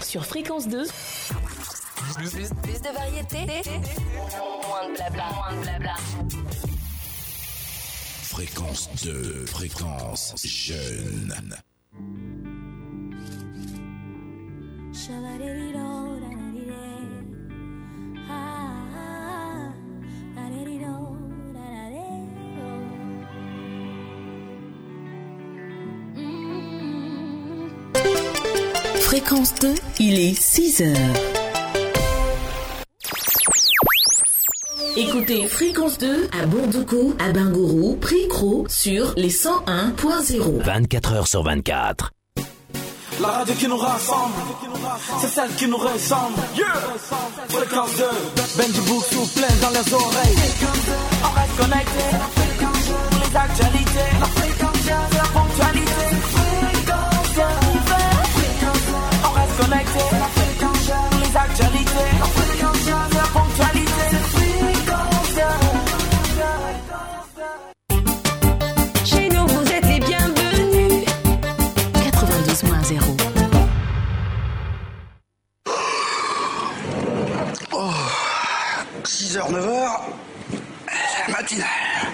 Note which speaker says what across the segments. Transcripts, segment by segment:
Speaker 1: Sur Fréquence 2,
Speaker 2: Plus, plus, plus de variété, moins de blabla, moins de blabla.
Speaker 3: Fréquence 2, fréquence jeune.
Speaker 1: 2, il est 6 heures. Écoutez Fréquence 2 à Bondoukou, à Bingourou, Pricro sur les 101.0.
Speaker 4: 24 heures sur 24.
Speaker 5: La radio qui nous rassemble, c'est celle qui nous ressemble. Yeah. Fréquence 2, Benji Book plein dans les oreilles. On reste connecté, les actualités, la fréquence, c'est la ponctualité. Les actualités.
Speaker 2: Chez nous, vous êtes les bienvenus.
Speaker 1: 92.0.
Speaker 6: 6h, 9h, la matinale.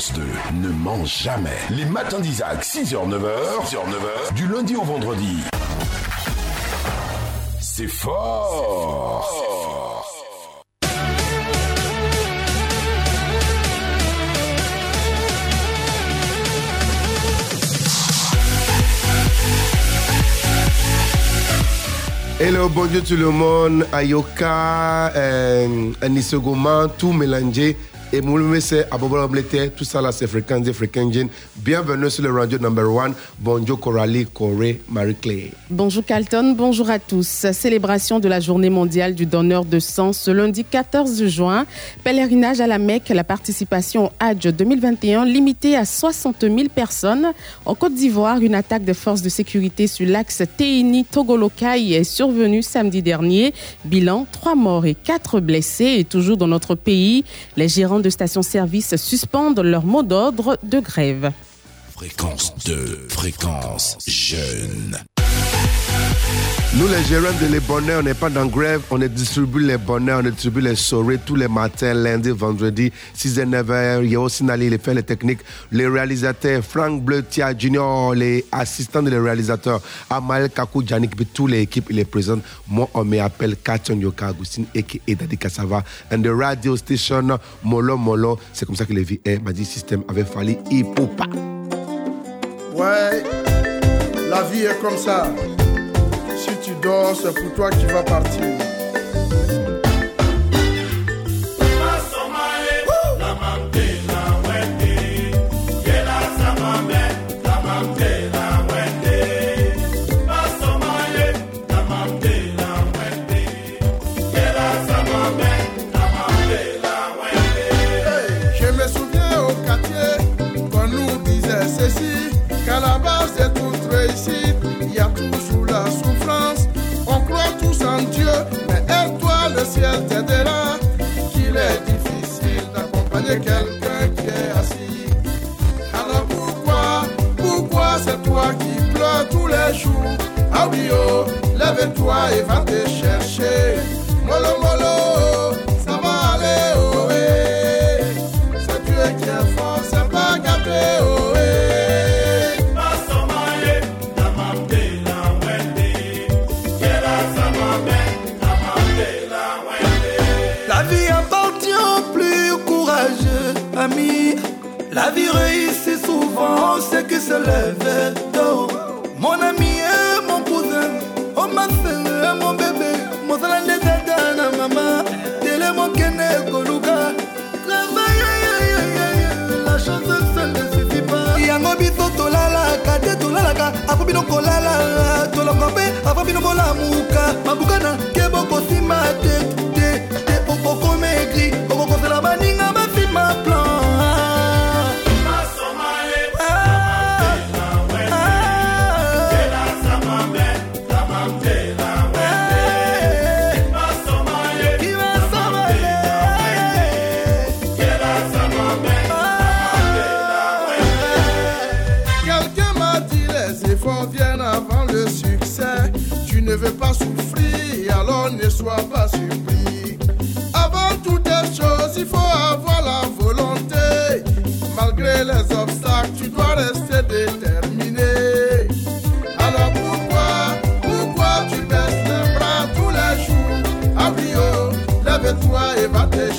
Speaker 3: Fréquence 2 ne ment jamais. Les matins d'Isaac, 6h, 9h, 6h, 9h, du lundi au vendredi. C'est fort.
Speaker 7: Hello, bonjour tout le monde. Ayoka, euh, Anisogoma, tout mélangé. Et Moulme, c'est Abobola Oblete, tout ça là, c'est Fréquence des Fréquences. Bienvenue sur le radio number one. Bonjour Coralie, Corée, Marie-Claire.
Speaker 8: Bonjour Carlton, bonjour à tous. Célébration de la journée mondiale du donneur de sang ce lundi 14 juin. Pèlerinage à la Mecque, la participation au Hajj 2021 limitée à 60 000 personnes. En Côte d'Ivoire, une attaque des forces de sécurité sur l'axe Téini-Togolokai est survenue samedi dernier. Bilan, 3 morts et 4 blessés. Et toujours dans notre pays, les gérants de stations-service suspendent leur mot d'ordre de grève.
Speaker 3: Fréquence 2, fréquence jeune.
Speaker 7: Nous, les gérants de les bonnets, on n'est pas dans grève, on distribue les bonnets, on distribue les soirées tous les matins, lundi, vendredi, 6 et 9 heures. Il y a aussi Nali, les fait les techniques, les réalisateurs, Frank Bleu, Tia Junior, les assistants des réalisateurs, Amal Kakou, Janik, puis toutes les équipes, ils les présentent. Moi, on m'appelle Katon Yoka Agustin, et Daddy Kassava. And the radio station, Molo Molo, c'est comme ça que les vies est. M'a dit, système avait fallu hip-hop.
Speaker 9: Ouais, la vie est comme ça. C'est pour toi qui vas partir. Ah oui, oh, lève-toi et va te chercher. Molo, molo, ça va aller, oh, eh. C'est Dieu qui est fort, c'est pas gâté, oh, eh.
Speaker 5: La vie appartient aux plus courageux, ami. La vie réussit souvent ceux qui se lèvent tôt. mon ami e mon cousin oh, o masele e mon bebe mosala nde tata na mama tele mokende koluka. Yango biso tolalaka te tolalaka apo bino kolala. Tolongo mpe apo bino kolamuka mabuka na ke bokosima te
Speaker 9: avant le succès. Tu ne veux pas souffrir, alors ne sois pas surpris. Avant toutes les choses, il faut avoir la volonté. Malgré les obstacles, tu dois rester déterminé. Alors pourquoi, pourquoi tu baisses les bras tous les jours? Ah oui, oh, lève-toi et va te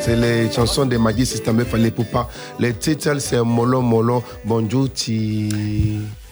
Speaker 9: c'est
Speaker 7: les chansons de Magic System fallait pour pas. Le titre c'est Molo Molo. Bonjour ti.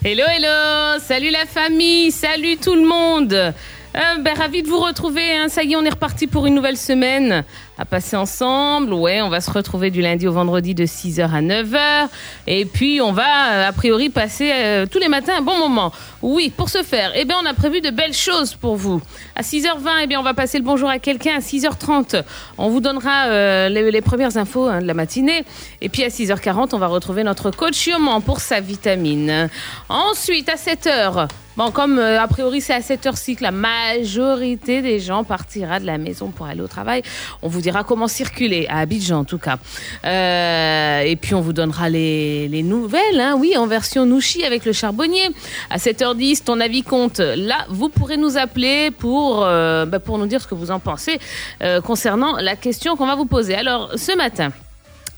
Speaker 10: Hello, hello, salut la famille, salut tout le monde. Euh, ben, ravi de vous retrouver. hein. Ça y est, on est reparti pour une nouvelle semaine à passer ensemble. Ouais, on va se retrouver du lundi au vendredi de 6h à 9h. Et puis, on va, euh, a priori, passer euh, tous les matins un bon moment. Oui, pour ce faire, eh bien, on a prévu de belles choses pour vous. À 6h20, eh bien, on va passer le bonjour à quelqu'un. À 6h30, on vous donnera euh, les, premières infos hein, de la matinée. Et puis, à 6h40, on va retrouver notre coach Yoman pour sa vitamine. Ensuite, à 7h, Bon, comme a priori c'est à cette heure-ci que la majorité des gens partira de la maison pour aller au travail, on vous dira comment circuler, à Abidjan en tout cas. Euh, et puis on vous donnera les, les nouvelles, hein, oui, en version Nouchi avec le charbonnier. À 7h10, ton avis compte. Là, vous pourrez nous appeler pour, euh, bah, pour nous dire ce que vous en pensez euh, concernant la question qu'on va vous poser. Alors, ce matin,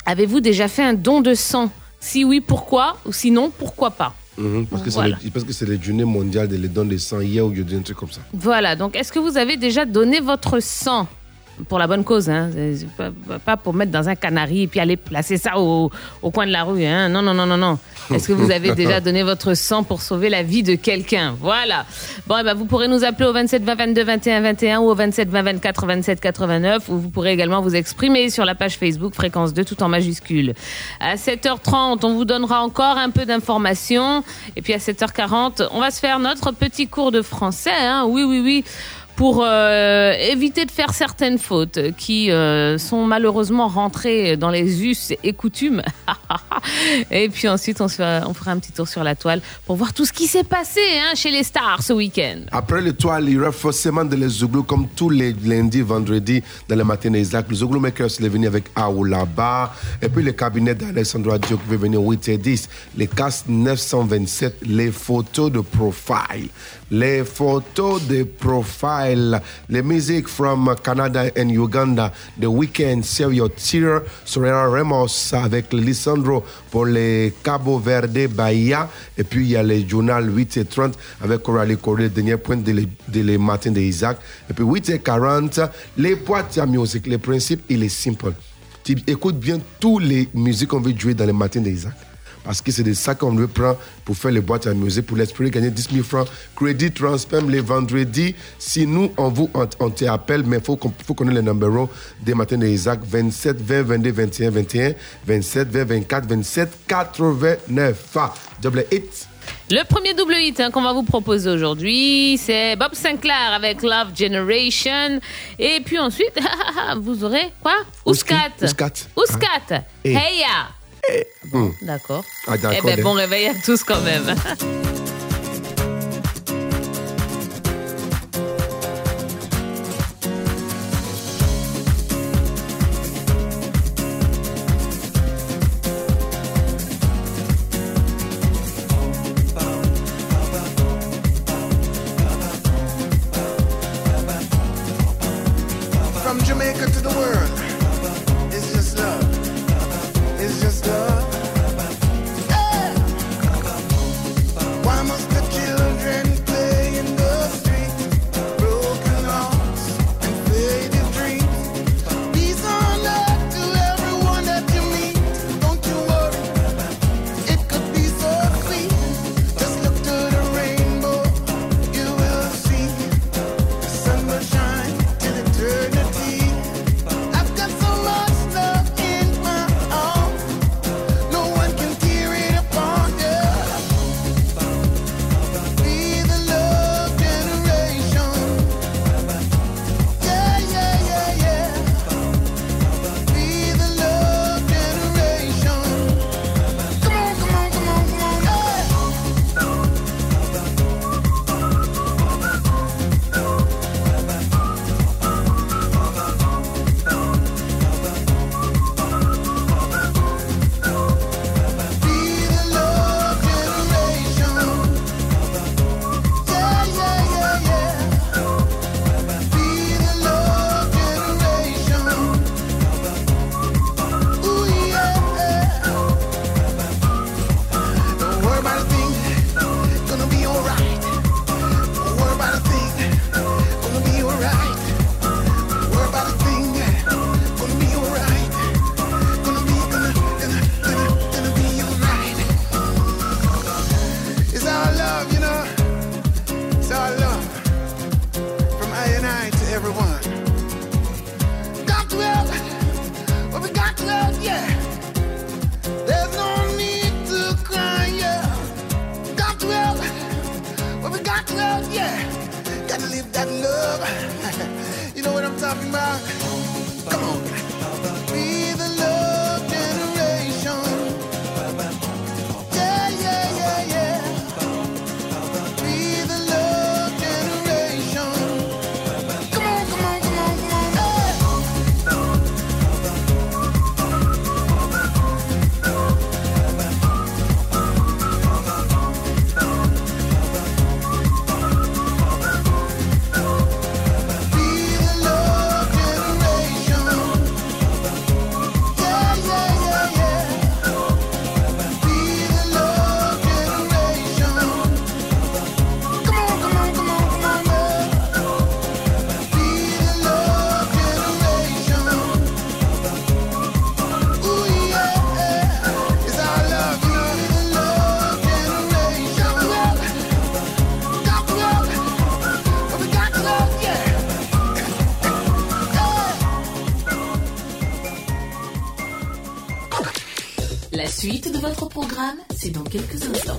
Speaker 10: avez-vous déjà fait un don de sang? Si oui, pourquoi? Ou sinon, pourquoi pas?
Speaker 7: Mhm, parce que c'est
Speaker 10: Voilà.
Speaker 7: le- parce que c'est la journée mondiale de les dons de sang hier ou un truc comme ça.
Speaker 10: Voilà, donc est-ce que vous avez déjà donné votre sang? Pour la bonne cause, hein pas, pas pour mettre dans un canari et puis aller placer ça au, au coin de la rue, hein Non, non, non, non, non. Est-ce que vous avez déjà donné votre sang pour sauver la vie de quelqu'un? Voilà. Bon, eh ben, vous pourrez nous appeler au 27 20 22 21 21 ou au 27 20 24 27 89 ou vous pourrez également vous exprimer sur la page Facebook Fréquence 2 tout en majuscule. À 7h30, on vous donnera encore un peu d'informations et puis à 7h40, on va se faire notre petit cours de français, hein Oui, oui, oui pour euh, éviter de faire certaines fautes qui euh, sont malheureusement rentrées dans les us et coutumes. et puis ensuite, on, fera, un petit tour sur la toile pour voir tout ce qui s'est passé hein, chez les stars ce week-end.
Speaker 7: Après l'étoile, il y aura forcément de les Zouglou comme tous les lundis, vendredis, dans le matin d'Isaac. Le Zouglou Makers, est venu avec Aoulaba. Et puis le cabinet d'Alessandro Adio qui va venir 8 et 10. Les casques 927, les photos de profile. Les photos de Les musiques from Canada and Uganda. The Weekend, Serial Tear, Soraya Ramos avec Lisandro pour les Cabo Verde Bahia. Et puis il y a le journal 8 et 30 avec Coralie Corée, dernier point de les, de les matins d'Isaac. Et puis 8 et 40, les boîtes à musique. Le principe, il est simple. Tu écoutes bien toutes les musiques qu'on veut jouer dans les matins d'Isaac. Parce que c'est de ça qu'on veut prendre pour faire les boîtes à musique, pour l'espérer gagner 10 000 francs. Crédit transfert les vendredis. Si nous, on vous, on, on te appelle, mais il faut qu'on faut connaître les numéros des matins d'Isaac 27 20 22 21 21, 27 20 24 27 89. Ah, double hit.
Speaker 10: Le premier double hit hein, qu'on va vous proposer aujourd'hui, c'est Bob Sinclair avec Love Generation. Et puis ensuite, vous aurez quoi? Ouskat.
Speaker 7: Ouskat.
Speaker 10: Ouskat.
Speaker 7: Et-
Speaker 10: Hey ya.
Speaker 7: Hmm.
Speaker 10: D'accord.
Speaker 7: Ah, d'accord,
Speaker 10: Eh ben, bon
Speaker 7: hein.
Speaker 10: réveil à tous quand même.
Speaker 11: votre programme, c'est dans quelques instants.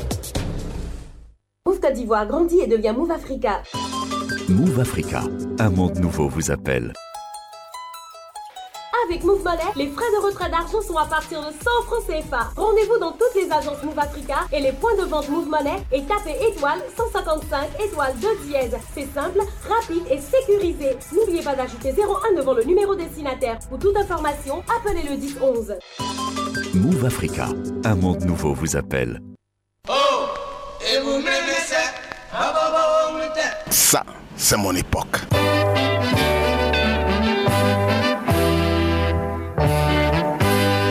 Speaker 12: Move Côte d'Ivoire grandit et devient Move Africa.
Speaker 13: Move Africa, un monde nouveau vous appelle.
Speaker 12: Avec Move Money, les frais de retrait d'argent sont à partir de 100 francs CFA. Rendez-vous dans toutes les agences Move Africa et les points de vente Move Money et tapez étoile 155 étoile 2 dièse. C'est simple, rapide et sécurisé. N'oubliez pas d'ajouter 01 devant le numéro destinataire. Pour toute information, appelez le 10 11.
Speaker 13: Move Africa, un monde nouveau vous appelle.
Speaker 14: Et vous m'aimez ça on m'était
Speaker 15: Ça, c'est mon époque.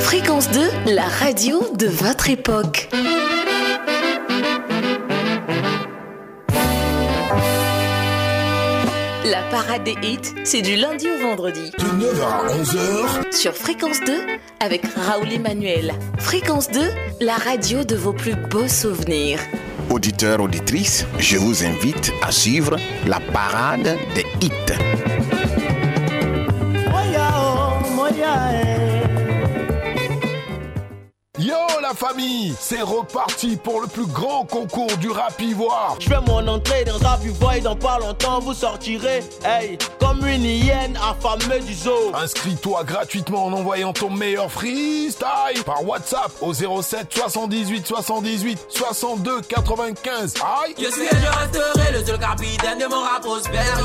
Speaker 1: Fréquence 2, la radio de votre époque. La parade des hits, c'est du lundi au vendredi.
Speaker 15: De 9h à 11h,
Speaker 1: Sur Fréquence 2, avec Raoul Emmanuel. Fréquence 2, la radio de vos plus beaux souvenirs.
Speaker 15: auditeurs, auditrices, je vous invite à suivre la parade des hits.
Speaker 3: Yo la famille, c'est reparti pour le plus grand concours du rap ivoire.
Speaker 16: Je fais mon entrée dans Rap Ivoire et dans pas longtemps vous sortirez, hey, comme une hyène affamée du zoo.
Speaker 3: Inscris-toi gratuitement en envoyant ton meilleur freestyle par WhatsApp au 07 78 78 62 95. Aïe
Speaker 16: Je suis et je resterai le seul capitaine de mon rap prospère.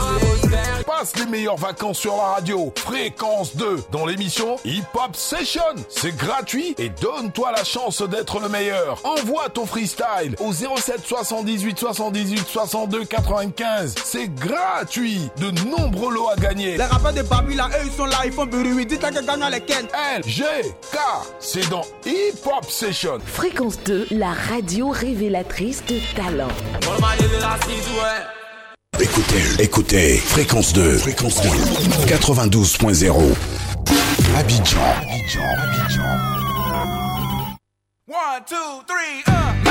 Speaker 3: Passe les meilleures vacances sur la radio. Fréquence 2 dans l'émission Hip Hop Session. C'est gratuit et donne-toi la chance d'être le meilleur. Envoie ton freestyle au 07 78 78 62 95. C'est gratuit. De nombreux à gagner.
Speaker 16: Les rappeurs de Babi là, eux ils sont là, ils font bruit. Dites-la que gagnant les Ken.
Speaker 3: L, G, K, c'est dans Hip Hop Session.
Speaker 1: Fréquence 2, la radio révélatrice de talent.
Speaker 15: Écoutez, écoutez, fréquence 2, fréquence 2, 92.0. Abidjan, Abidjan, Abidjan.
Speaker 10: 1, 2, 3, 1.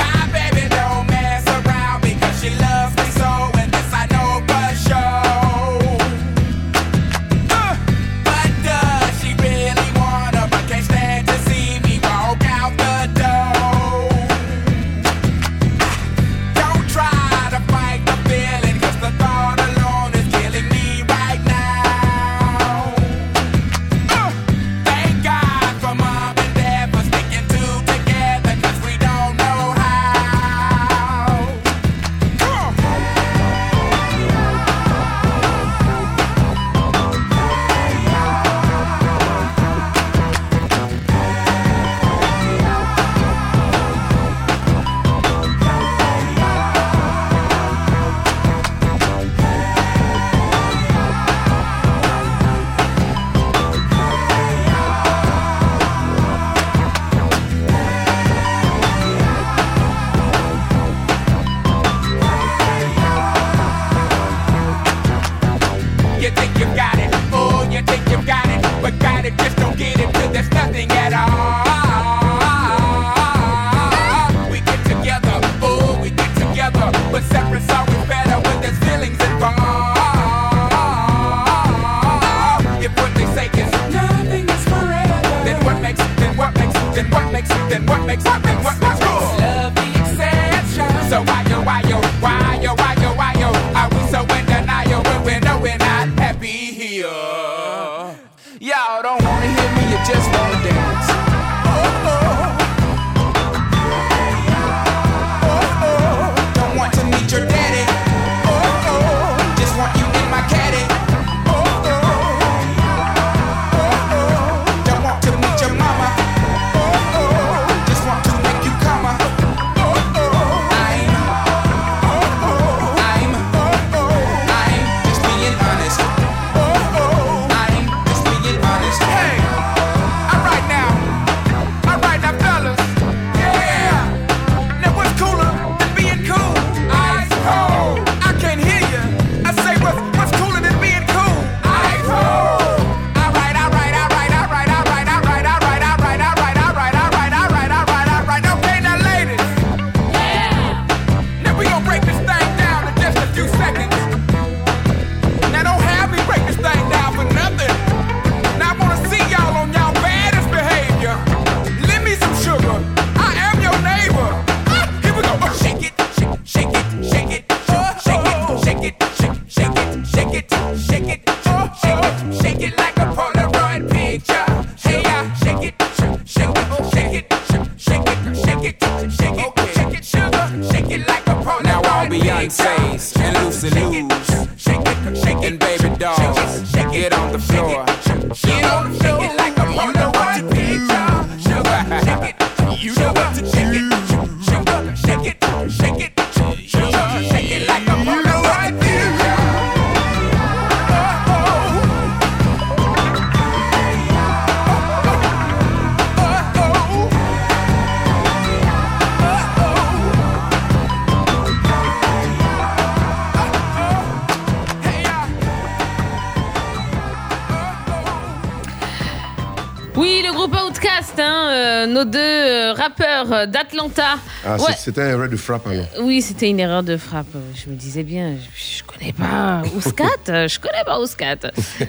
Speaker 10: Euh, d'Atlanta.
Speaker 7: Ah,
Speaker 10: Ouais.
Speaker 7: c'était un erreur de frappe alors.
Speaker 10: Oui, c'était une erreur de frappe. Je me disais bien, je, je connais pas Ouscat, je connais pas Ouscat.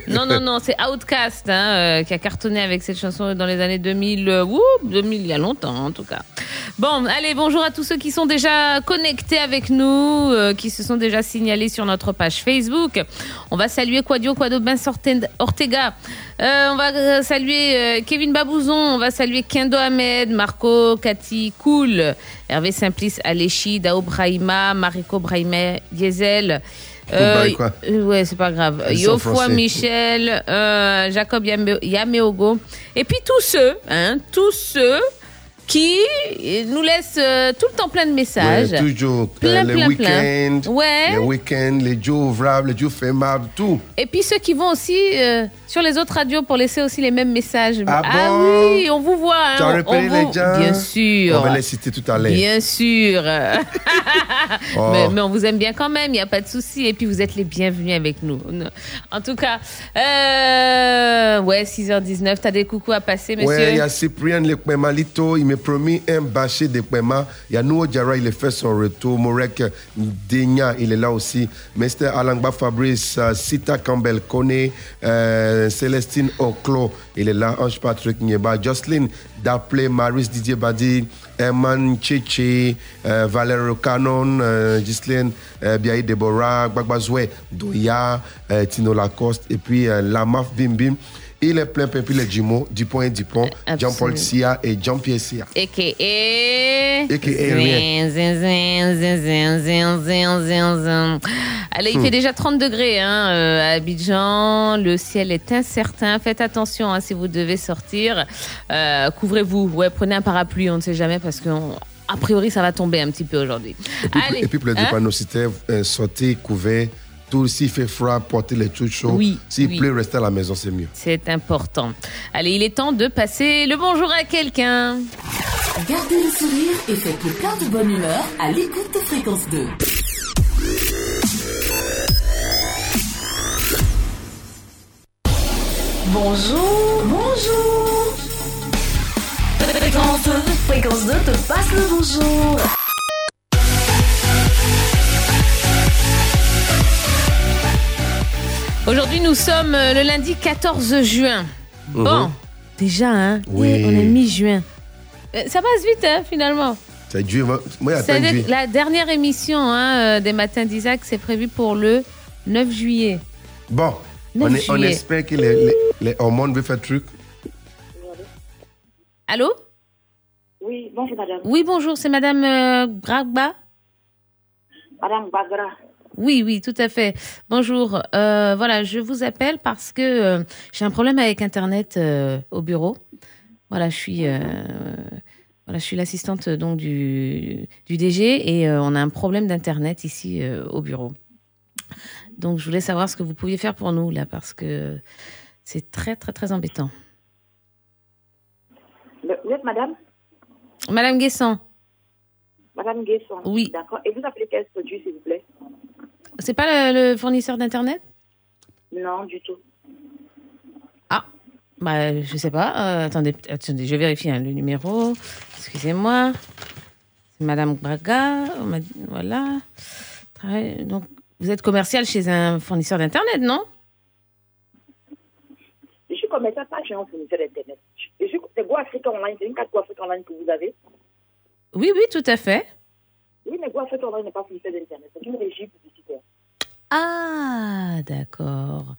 Speaker 10: Non, non, non, c'est Outcast hein, euh, qui a cartonné avec cette chanson dans les années 2000. euh, wouh, 2000, il y a longtemps en tout cas. Bon, allez, bonjour à tous ceux qui sont déjà connectés avec nous, euh, qui se sont déjà signalés sur notre page Facebook. On va saluer Quadio Quado Ben Ortega. Euh, on va euh, saluer euh, Kevin Babouzon, on va saluer Kendo Ahmed, Marco, Cathy Cool, Hervé Simplice, Aléchi, Dao Brahima, Mariko Brahima, Diesel.
Speaker 7: Goodbye, quoi.
Speaker 10: euh, ouais, c'est pas grave. Yofua. Michel, euh, Jacob Yame- Yameogo. Et puis tous ceux, hein, tous ceux qui nous laissent euh, tout le temps plein de messages.
Speaker 7: Ouais, toujours.
Speaker 10: Plein,
Speaker 7: Euh, les
Speaker 10: plein, plein.
Speaker 7: week-ends,
Speaker 10: Ouais.
Speaker 7: les week-ends, les jours ouvrables, les jours fermables, tout.
Speaker 10: Et puis ceux qui vont aussi euh, sur les autres radios pour laisser aussi les mêmes messages.
Speaker 7: Ah bon?
Speaker 10: oui, on vous voit. hein,
Speaker 7: Tu as repéré
Speaker 10: on
Speaker 7: les
Speaker 10: vous-
Speaker 7: gens?
Speaker 10: Bien sûr.
Speaker 7: On va les citer tout à l'heure.
Speaker 10: Bien sûr.
Speaker 7: Oh.
Speaker 10: mais, mais on vous aime bien quand même, il n'y a pas de souci. Et puis vous êtes les bienvenus avec nous. En tout cas, euh, ouais, 6h19, t'as des coucous à passer, monsieur
Speaker 7: Ouais, il y a Cyprien Lekpema Lito, il m'a promis un de Pema. Il y a Nouo Diarra, il a fait son retour. Morek Denya, il est là aussi. Mr. Alangba Fabrice, euh, Sita Campbell Kone, euh, Célestine Oclo, il est là. Ange Patrick Nieba, Jocelyn Daplé, Maris Didier Badi, Herman Cheche, euh, Valero Canon, euh, Ghislaine euh, Biaï Deborah, Doya, euh, Tino Lacoste, et puis euh, Lamaf Bim Bim. Il les plein peuple les jumeaux Dupont et Dupont, Jean-Paul Sia et Jean-Pierre Sia.
Speaker 10: Et que et Allez, il
Speaker 7: hmm.
Speaker 10: fait déjà 30 degrés hein, euh, à Abidjan, le ciel est incertain, faites attention hein, si vous devez sortir, euh, couvrez-vous, ouais, prenez un parapluie, on ne sait jamais parce que on a priori, ça va tomber un petit peu aujourd'hui.
Speaker 7: Et puis,
Speaker 10: Allez.
Speaker 7: Et puis, pour les
Speaker 10: hein?
Speaker 7: Euh, sortez couverts. Tout, s'il fait froid, portez les trucs chauds.
Speaker 10: Oui,
Speaker 7: S'il
Speaker 10: oui.
Speaker 7: pleut, restez à la maison, c'est mieux.
Speaker 10: C'est important. Allez, il est temps de passer le bonjour à quelqu'un.
Speaker 17: Gardez le sourire et faites le plein de bonne humeur à l'écoute de Fréquence 2. Bonjour, bonjour. Fréquence 2, Fréquence 2 te passe le bonjour.
Speaker 10: Aujourd'hui, nous sommes euh, le lundi 14 juin. Bon,
Speaker 7: Mhm.
Speaker 10: déjà, hein,
Speaker 7: Oui.
Speaker 10: on est mi-juin. Euh, Ça passe vite, hein, finalement.
Speaker 7: C'est Dieu. Moi, moi, il y a
Speaker 10: C'est
Speaker 7: plein de Dieu.
Speaker 10: la dernière émission hein, euh, des Matins d'Isaac, c'est prévu pour le 9 juillet.
Speaker 7: Bon,
Speaker 10: 9
Speaker 7: on, est- on
Speaker 10: juillet.
Speaker 7: espère que les, les, les hormones vont faire truc.
Speaker 10: Allô?
Speaker 18: Oui, bonjour madame.
Speaker 10: Oui, bonjour, c'est Madame euh, Gragba?
Speaker 18: Madame Bagra.
Speaker 10: Oui, oui, tout à fait. Bonjour. Euh, voilà, je vous appelle parce que euh, j'ai un problème avec Internet euh, au bureau. Voilà, je suis, voilà, je suis l'assistante donc du, du DG et on a un problème d'Internet ici au bureau. Donc, je voulais savoir ce que vous pouviez faire pour nous là parce que c'est très, très, très embêtant.
Speaker 18: Vous êtes madame?
Speaker 10: Madame Guessant,
Speaker 18: Madame Guesson.
Speaker 10: Oui.
Speaker 18: D'accord. Et vous appelez quel produit, s'il vous plaît?
Speaker 10: C'est pas le, le fournisseur d'Internet?
Speaker 18: Non, du tout.
Speaker 10: Bah, je sais pas. Euh, attendez, attendez, je vérifie hein, le numéro. Excusez-moi. C'est Madame Braga. Voilà. Donc, vous êtes commercial chez un fournisseur d'Internet, non?
Speaker 18: Je suis commercial, pas chez un fournisseur d'Internet. C'est Go Africa Online, c'est une carte Go Africa Online que vous avez.
Speaker 10: Oui, oui, tout à fait.
Speaker 18: Oui, mais Go Africa Online n'est pas fournisseur d'Internet, c'est une régie publicitaire.
Speaker 10: Ah, d'accord.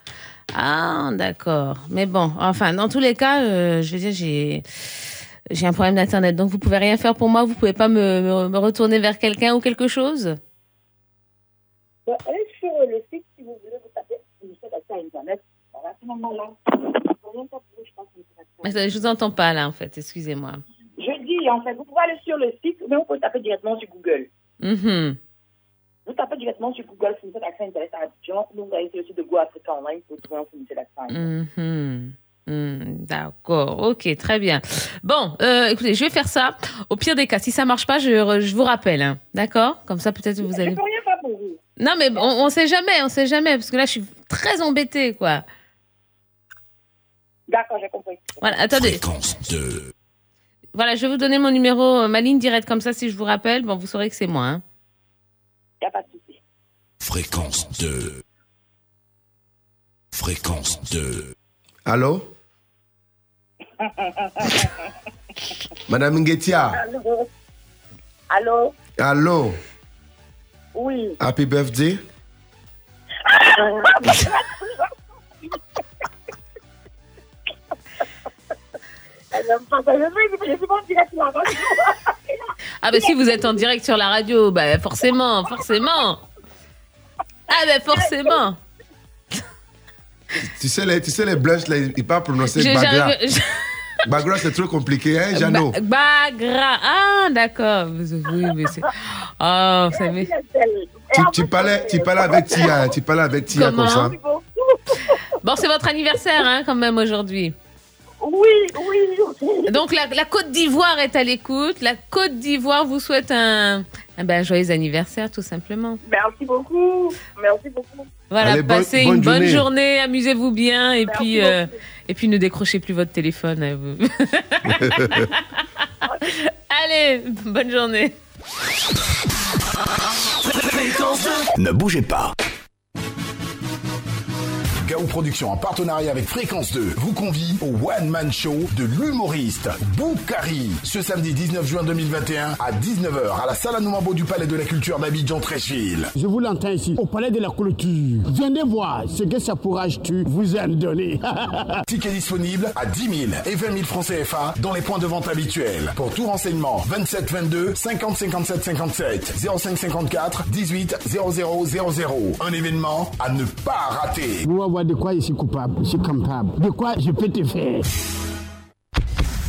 Speaker 10: Ah, d'accord. Mais bon, enfin, dans tous les cas, euh, je veux dire, j'ai j'ai un problème d'internet, donc vous pouvez rien faire pour moi. Vous pouvez pas me, me, me retourner vers quelqu'un ou quelque chose?
Speaker 18: Bon, allez sur le site si vous voulez, vous tapez à Internet. Voilà, à ce moment-là,
Speaker 10: Mais Je vous entends pas là, en fait. Excusez-moi.
Speaker 18: Je dis, en fait, vous pouvez aller sur le site, mais vous pouvez taper directement sur Google.
Speaker 10: Mhm.
Speaker 18: Vous tapez directement sur Google fournisseur d'accès à Internet à Abidjan. Nous, vous allez sur le site de Go Africa Online pour trouver un fournisseur d'accès à Internet.
Speaker 10: Mhm. Hmm, D'accord, ok, très bien. Bon, euh, écoutez, je vais faire ça. Au pire des cas, si ça marche pas, je, je vous rappelle, hein. d'accord? Comme ça, peut-être vous
Speaker 18: Je
Speaker 10: allez.
Speaker 18: ne peux rien faire pour vous.
Speaker 10: Non, mais on, on sait jamais, on sait jamais, parce que là, je suis très embêtée, quoi.
Speaker 18: D'accord, j'ai compris.
Speaker 10: Voilà, attendez.
Speaker 3: Fréquence 2.
Speaker 10: Voilà, je vais vous donner mon numéro, euh, ma ligne directe, comme ça, si je vous rappelle, bon, vous saurez que c'est moi. Hein.
Speaker 18: Il n'y a pas de souci.
Speaker 3: Fréquence 2. Fréquence 2.
Speaker 7: Allô? Madame Ngetia
Speaker 18: Allô? Allô?
Speaker 7: Allô?
Speaker 18: Oui.
Speaker 7: Happy birthday
Speaker 10: Ah, bah si vous êtes en direct sur la radio, bah forcément, forcément. Ah, bah forcément.
Speaker 7: Tu sais, les, tu sais, les blushs, là, ils ne pas prononcer Bagra.
Speaker 10: je-
Speaker 7: Bagra, c'est trop compliqué, hein, Jeannot?
Speaker 10: Ba- Bagra. Ah, d'accord. Oui, mais c'est. Oh, vous savez.
Speaker 7: tu, tu parlais, tu parlais avec Tia, tu parlais avec Tia
Speaker 10: Comment?
Speaker 7: comme ça.
Speaker 10: Bon, c'est votre anniversaire, hein, quand même, aujourd'hui.
Speaker 18: Oui, oui.
Speaker 10: Donc, la, la Côte d'Ivoire est à l'écoute. La Côte d'Ivoire vous souhaite un, un ben, joyeux anniversaire, tout simplement.
Speaker 18: Merci beaucoup. Merci beaucoup.
Speaker 10: Voilà,
Speaker 7: Allez,
Speaker 10: passez
Speaker 7: bonne
Speaker 10: une bonne
Speaker 7: journée.
Speaker 10: journée, amusez-vous bien, et
Speaker 18: Merci
Speaker 10: puis, euh, et puis ne décrochez plus votre téléphone. hein, vous. Allez, bonne journée.
Speaker 19: Ne bougez pas.
Speaker 3: Gao Productions en partenariat avec Fréquence 2 vous convie au One Man Show de l'humoriste Boukari ce samedi 19 juin 2021 à 19h à la salle Anoumabo du Palais de la Culture d'Abidjan Trècheville.
Speaker 20: Je vous l'entends ici, au palais de la clôture. Venez voir ce que ça pourra tu vous a donné.
Speaker 3: Tickets disponibles à 10 000 et 20 000 francs CFA dans les points de vente habituels. Pour tout renseignement, 27 22 50 57 57 05 54 18 00 00. Un événement à ne pas rater.
Speaker 20: De quoi je suis coupable, je suis capable. De quoi je peux te faire?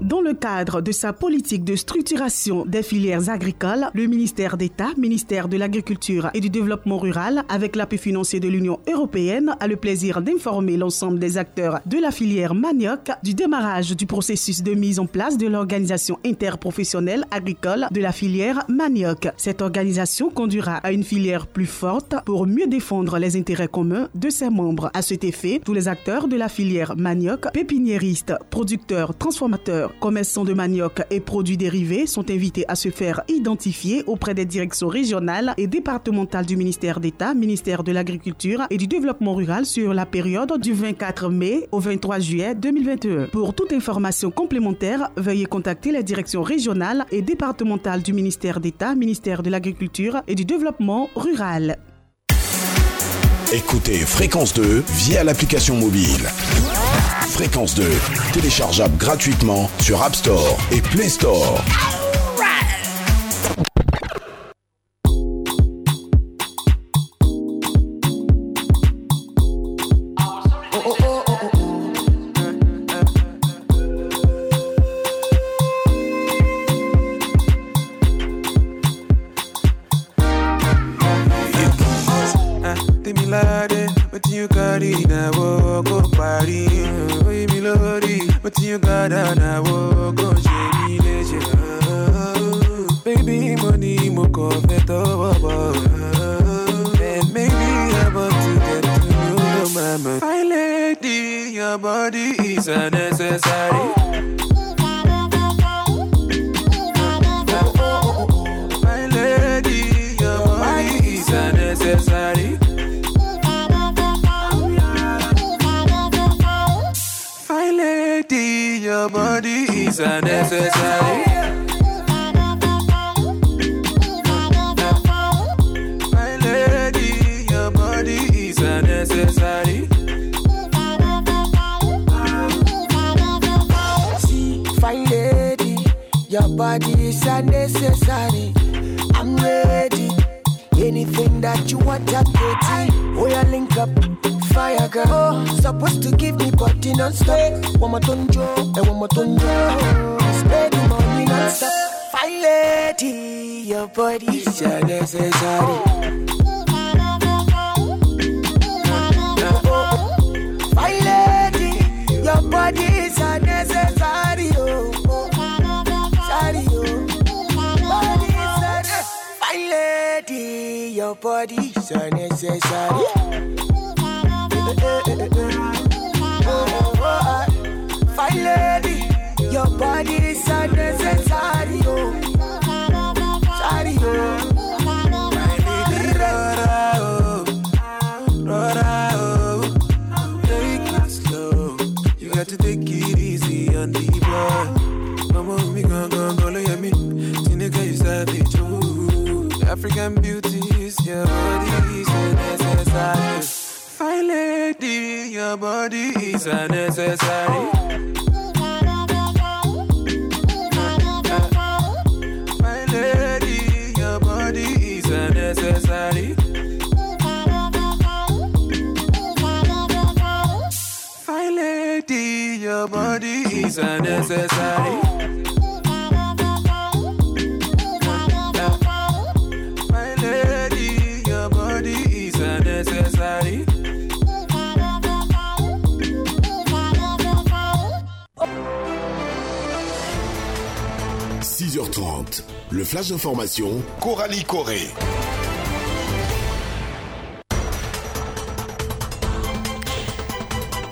Speaker 21: Dans le cadre de sa politique de structuration des filières agricoles, le ministère d'État, ministère de l'Agriculture et du Développement rural, avec l'appui financier de l'Union européenne, a le plaisir d'informer l'ensemble des acteurs de la filière manioc du démarrage du processus de mise en place de l'organisation interprofessionnelle agricole de la filière manioc. Cette organisation conduira à une filière plus forte pour mieux défendre les intérêts communs de ses membres. À cet effet, tous les acteurs de la filière manioc, pépiniéristes, producteurs, transformateurs, commerçants de manioc et produits dérivés sont invités à se faire identifier auprès des directions régionales et départementales du ministère d'État, ministère de l'Agriculture et du Développement rural sur la période du 24 mai au 23 juillet 2021. Pour toute information complémentaire, veuillez contacter les directions régionales et départementales du ministère d'État, ministère de l'Agriculture et du Développement rural.
Speaker 3: Écoutez Fréquence 2 via l'application mobile. Fréquence 2, téléchargeable gratuitement sur App Store et Play Store. Coralie Corée.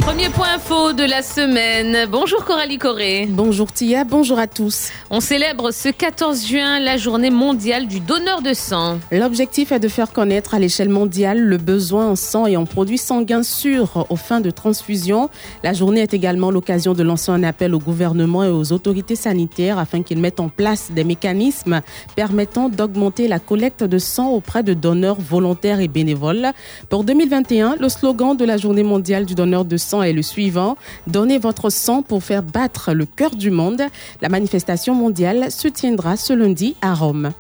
Speaker 10: Premier point info de la semaine. Bonjour Coralie Corée.
Speaker 8: Bonjour Tia, bonjour à tous.
Speaker 10: On célèbre ce 14 juin la journée mondiale du donneur de sang.
Speaker 8: L'objectif est de faire connaître à l'échelle mondiale le besoin en sang et en produits sanguins sûrs aux fins de transfusion. La journée est également l'occasion de lancer un appel au gouvernement et aux autorités sanitaires afin qu'ils mettent en place des mécanismes permettant d'augmenter la collecte de sang auprès de donneurs volontaires et bénévoles. Pour 2021, le slogan de la journée mondiale du donneur de sang est le suivant. Donnez votre sang pour faire battre le cœur du monde. La manifestation mondiale se tiendra ce lundi à Rome.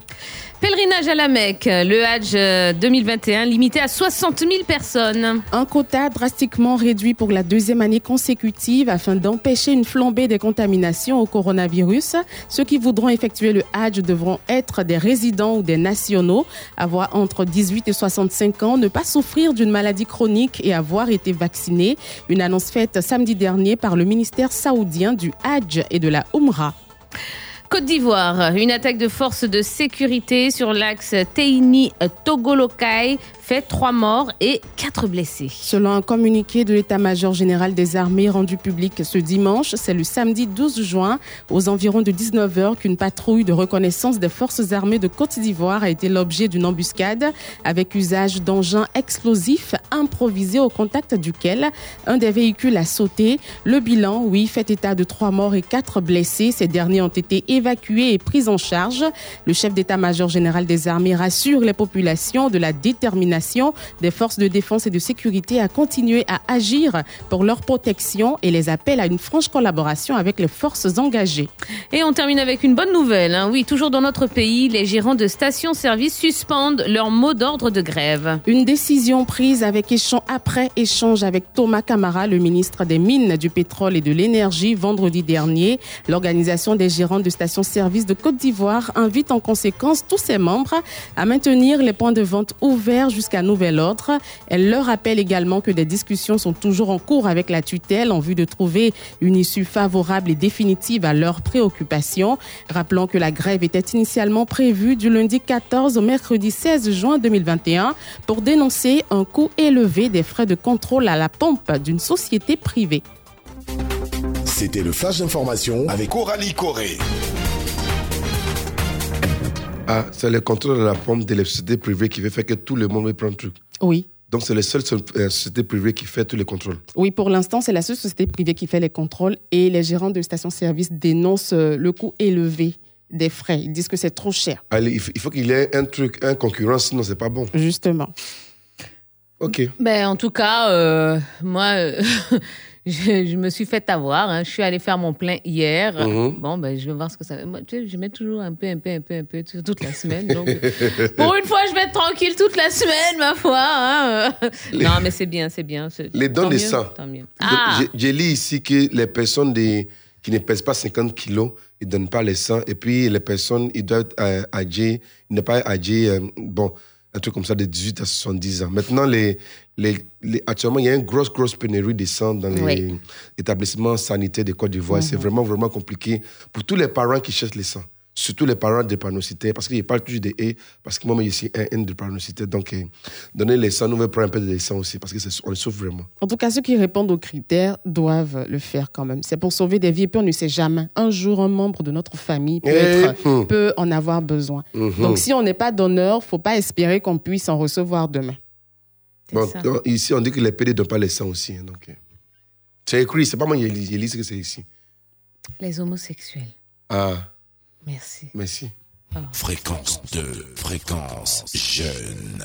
Speaker 10: Pèlerinage à la Mecque, le Hajj 2021 limité à 60 000 personnes.
Speaker 8: Un quota drastiquement réduit pour la deuxième année consécutive afin d'empêcher une flambée des contaminations au coronavirus. Ceux qui voudront effectuer le Hajj devront être des résidents ou des nationaux, avoir entre 18 et 65 ans, ne pas souffrir d'une maladie chronique et avoir été vaccinés. Une annonce faite samedi dernier par le ministère saoudien du Hajj et de la Umrah.
Speaker 10: Côte d'Ivoire, une attaque de forces de sécurité sur l'axe Teini-Togolokai fait trois morts et quatre blessés.
Speaker 8: Selon un communiqué de l'état-major général des armées rendu public ce dimanche, c'est le samedi 12 juin, aux environs de 19h, qu'une patrouille de reconnaissance des forces armées de Côte d'Ivoire a été l'objet d'une embuscade avec usage d'engins explosifs improvisés au contact duquel un des véhicules a sauté. Le bilan, oui, fait état de trois morts et quatre blessés. Ces derniers ont été évacués et pris en charge. Le chef d'état-major général des armées rassure les populations de la détermination des forces de défense et de sécurité à continuer à agir pour leur protection et les appelle à une franche collaboration avec les forces engagées.
Speaker 10: Et on termine avec une bonne nouvelle. hein. Oui, toujours dans notre pays, les gérants de stations-service suspendent leur mot d'ordre de grève.
Speaker 8: Une décision prise avec échange, après échange avec Thomas Camara, le ministre des Mines, du Pétrole et de l'Énergie, vendredi dernier. L'organisation des gérants de stations-service de Côte d'Ivoire invite en conséquence tous ses membres à maintenir les points de vente ouverts jusqu'à nouvel ordre. Elle leur rappelle également que des discussions sont toujours en cours avec la tutelle en vue de trouver une issue favorable et définitive à leurs préoccupations. Rappelons que la grève était initialement prévue du lundi 14 au mercredi 16 juin 2021 pour dénoncer un coût élevé des frais de contrôle à la pompe d'une société privée.
Speaker 3: C'était le flash d'information avec Coralie Corée.
Speaker 7: Ah, c'est le contrôle de la pompe de société privée qui fait faire que tout le monde veut prendre le truc.
Speaker 8: Oui.
Speaker 7: Donc, c'est la seule euh, société privée qui fait tous les contrôles.
Speaker 8: Oui, pour l'instant, c'est la seule société privée qui fait les contrôles et les gérants de stations-service dénoncent euh, le coût élevé des frais. Ils disent que c'est trop cher.
Speaker 7: Allez, il faut, il faut qu'il y ait un truc, un concurrent, sinon c'est pas bon.
Speaker 8: Justement.
Speaker 7: Ok.
Speaker 10: Ben, en tout cas, euh, moi, euh, je, je me suis fait avoir. hein. Je suis allée faire mon plein hier.
Speaker 7: Mhm.
Speaker 10: Bon, ben, je vais voir ce que ça fait. Moi, tu sais, je mets toujours un peu, un peu, un peu, un peu tout- toute la semaine. Donc, euh, pour une fois, je vais être tranquille toute la semaine, ma foi. hein. Non, mais c'est bien, c'est bien.
Speaker 7: Les dons de sang.
Speaker 10: Ah,
Speaker 7: j'ai- lu ici que les personnes des- qui ne pèsent pas 50 kilos, ils ne donnent pas les seins. Et puis, les personnes, ils doivent euh, âgés, ne pas âgés, euh, bon, un truc comme ça, de 18 à 70 ans. Maintenant, les, les, les- actuellement, il y a une grosse, grosse pénurie de sang dans les
Speaker 10: Oui.
Speaker 7: établissements sanitaires de Côte d'Ivoire. C'est
Speaker 10: Mhm.
Speaker 7: vraiment, vraiment compliqué pour tous les parents qui cherchent les sangs. Surtout les parents drépanocytaires, parce qu'ils parlent toujours des et, parce que moi, je suis un, un drépanocytaire. Donc, euh, donner les sangs nous veut prendre un peu de sang aussi, parce qu'on souffre vraiment.
Speaker 8: En tout cas, ceux qui répondent aux critères doivent le faire quand même. C'est pour sauver des vies. Et puis, on ne sait jamais. Un jour, un membre de notre famille peut,
Speaker 7: Eh,
Speaker 8: être-
Speaker 7: hmm.
Speaker 8: peut en avoir besoin.
Speaker 7: Mhm.
Speaker 8: Donc, si on n'est pas donneur, faut pas espérer qu'on puisse en recevoir demain.
Speaker 7: Bon,
Speaker 8: ça.
Speaker 7: donc, ici, on dit que les PD ne donnent pas les sangs aussi. hein, donc, euh, c'est écrit, c'est pas moi qui lis, je lis ce que c'est ici.
Speaker 10: Les homosexuels.
Speaker 7: Ah,
Speaker 10: Merci.
Speaker 7: merci.
Speaker 22: Fréquence 2, fréquence jeune.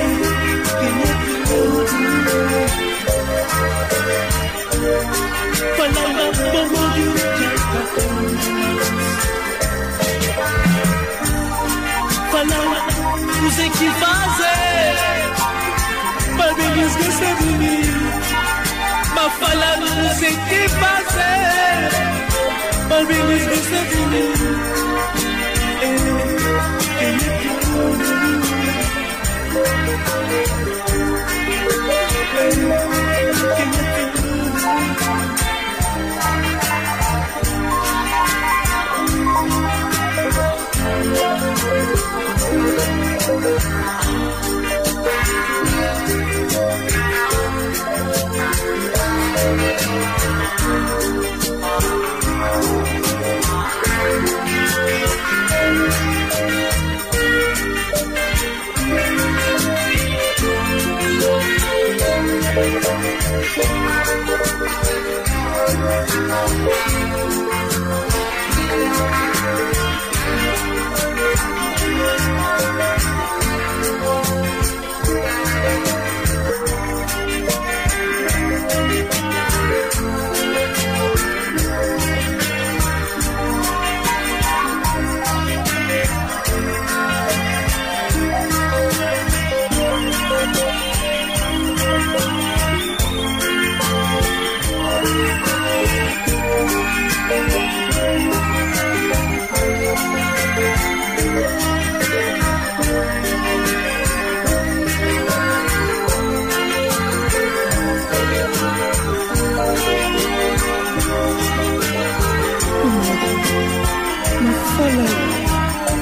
Speaker 23: Não sei o que fazer Para me mim Mas falar não sei o que fazer Para me mim Thank you.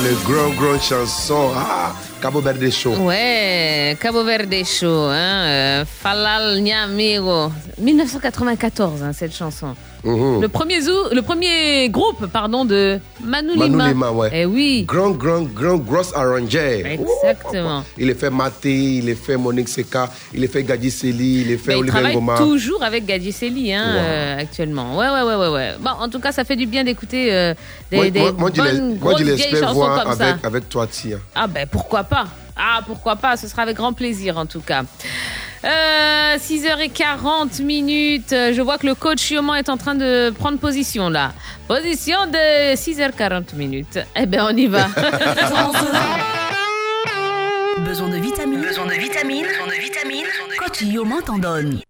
Speaker 7: Ah, le grand, grand chanson. Ah, Cabo Verde Show.
Speaker 10: Ouais, Cabo Verde Show, hein, euh, Falal Nyamigo. 1994, hein, cette chanson.
Speaker 7: Mhm.
Speaker 10: Le premier, zoo, le premier groupe pardon, de Manu Lima.
Speaker 7: Manu Lima, ouais.
Speaker 10: Eh oui.
Speaker 7: Grand, grand, grand, gros arrangeur.
Speaker 10: Exactement.
Speaker 7: Il a fait Maté, il a fait Monique Seka, il a fait Gadji Seli, il a fait
Speaker 10: Mais il
Speaker 7: Olivier
Speaker 10: travaille
Speaker 7: Ngoma.
Speaker 10: toujours avec Gadji Seli hein,
Speaker 7: Wow.
Speaker 10: euh, actuellement. Ouais, ouais, ouais, ouais, ouais. Bon, en tout cas, ça fait du bien d'écouter euh, des,
Speaker 7: Moi,
Speaker 10: des
Speaker 7: moi, moi, je
Speaker 10: bonnes, vieilles
Speaker 7: l'espère
Speaker 10: chansons
Speaker 7: voir
Speaker 10: comme ça.
Speaker 7: avec, avec toi, Tia.
Speaker 10: Ah ben pourquoi pas Ah pourquoi pas, ce sera avec grand plaisir en tout cas. Euh, 6h40 minutes. Je vois que le coach Yoman est en train de prendre position là. Position de 6h40 minutes. Eh ben on y va.
Speaker 24: Besoin de vitamines. Besoin de vitamines. Besoin de vitamines. Coach Yoman t'en donne.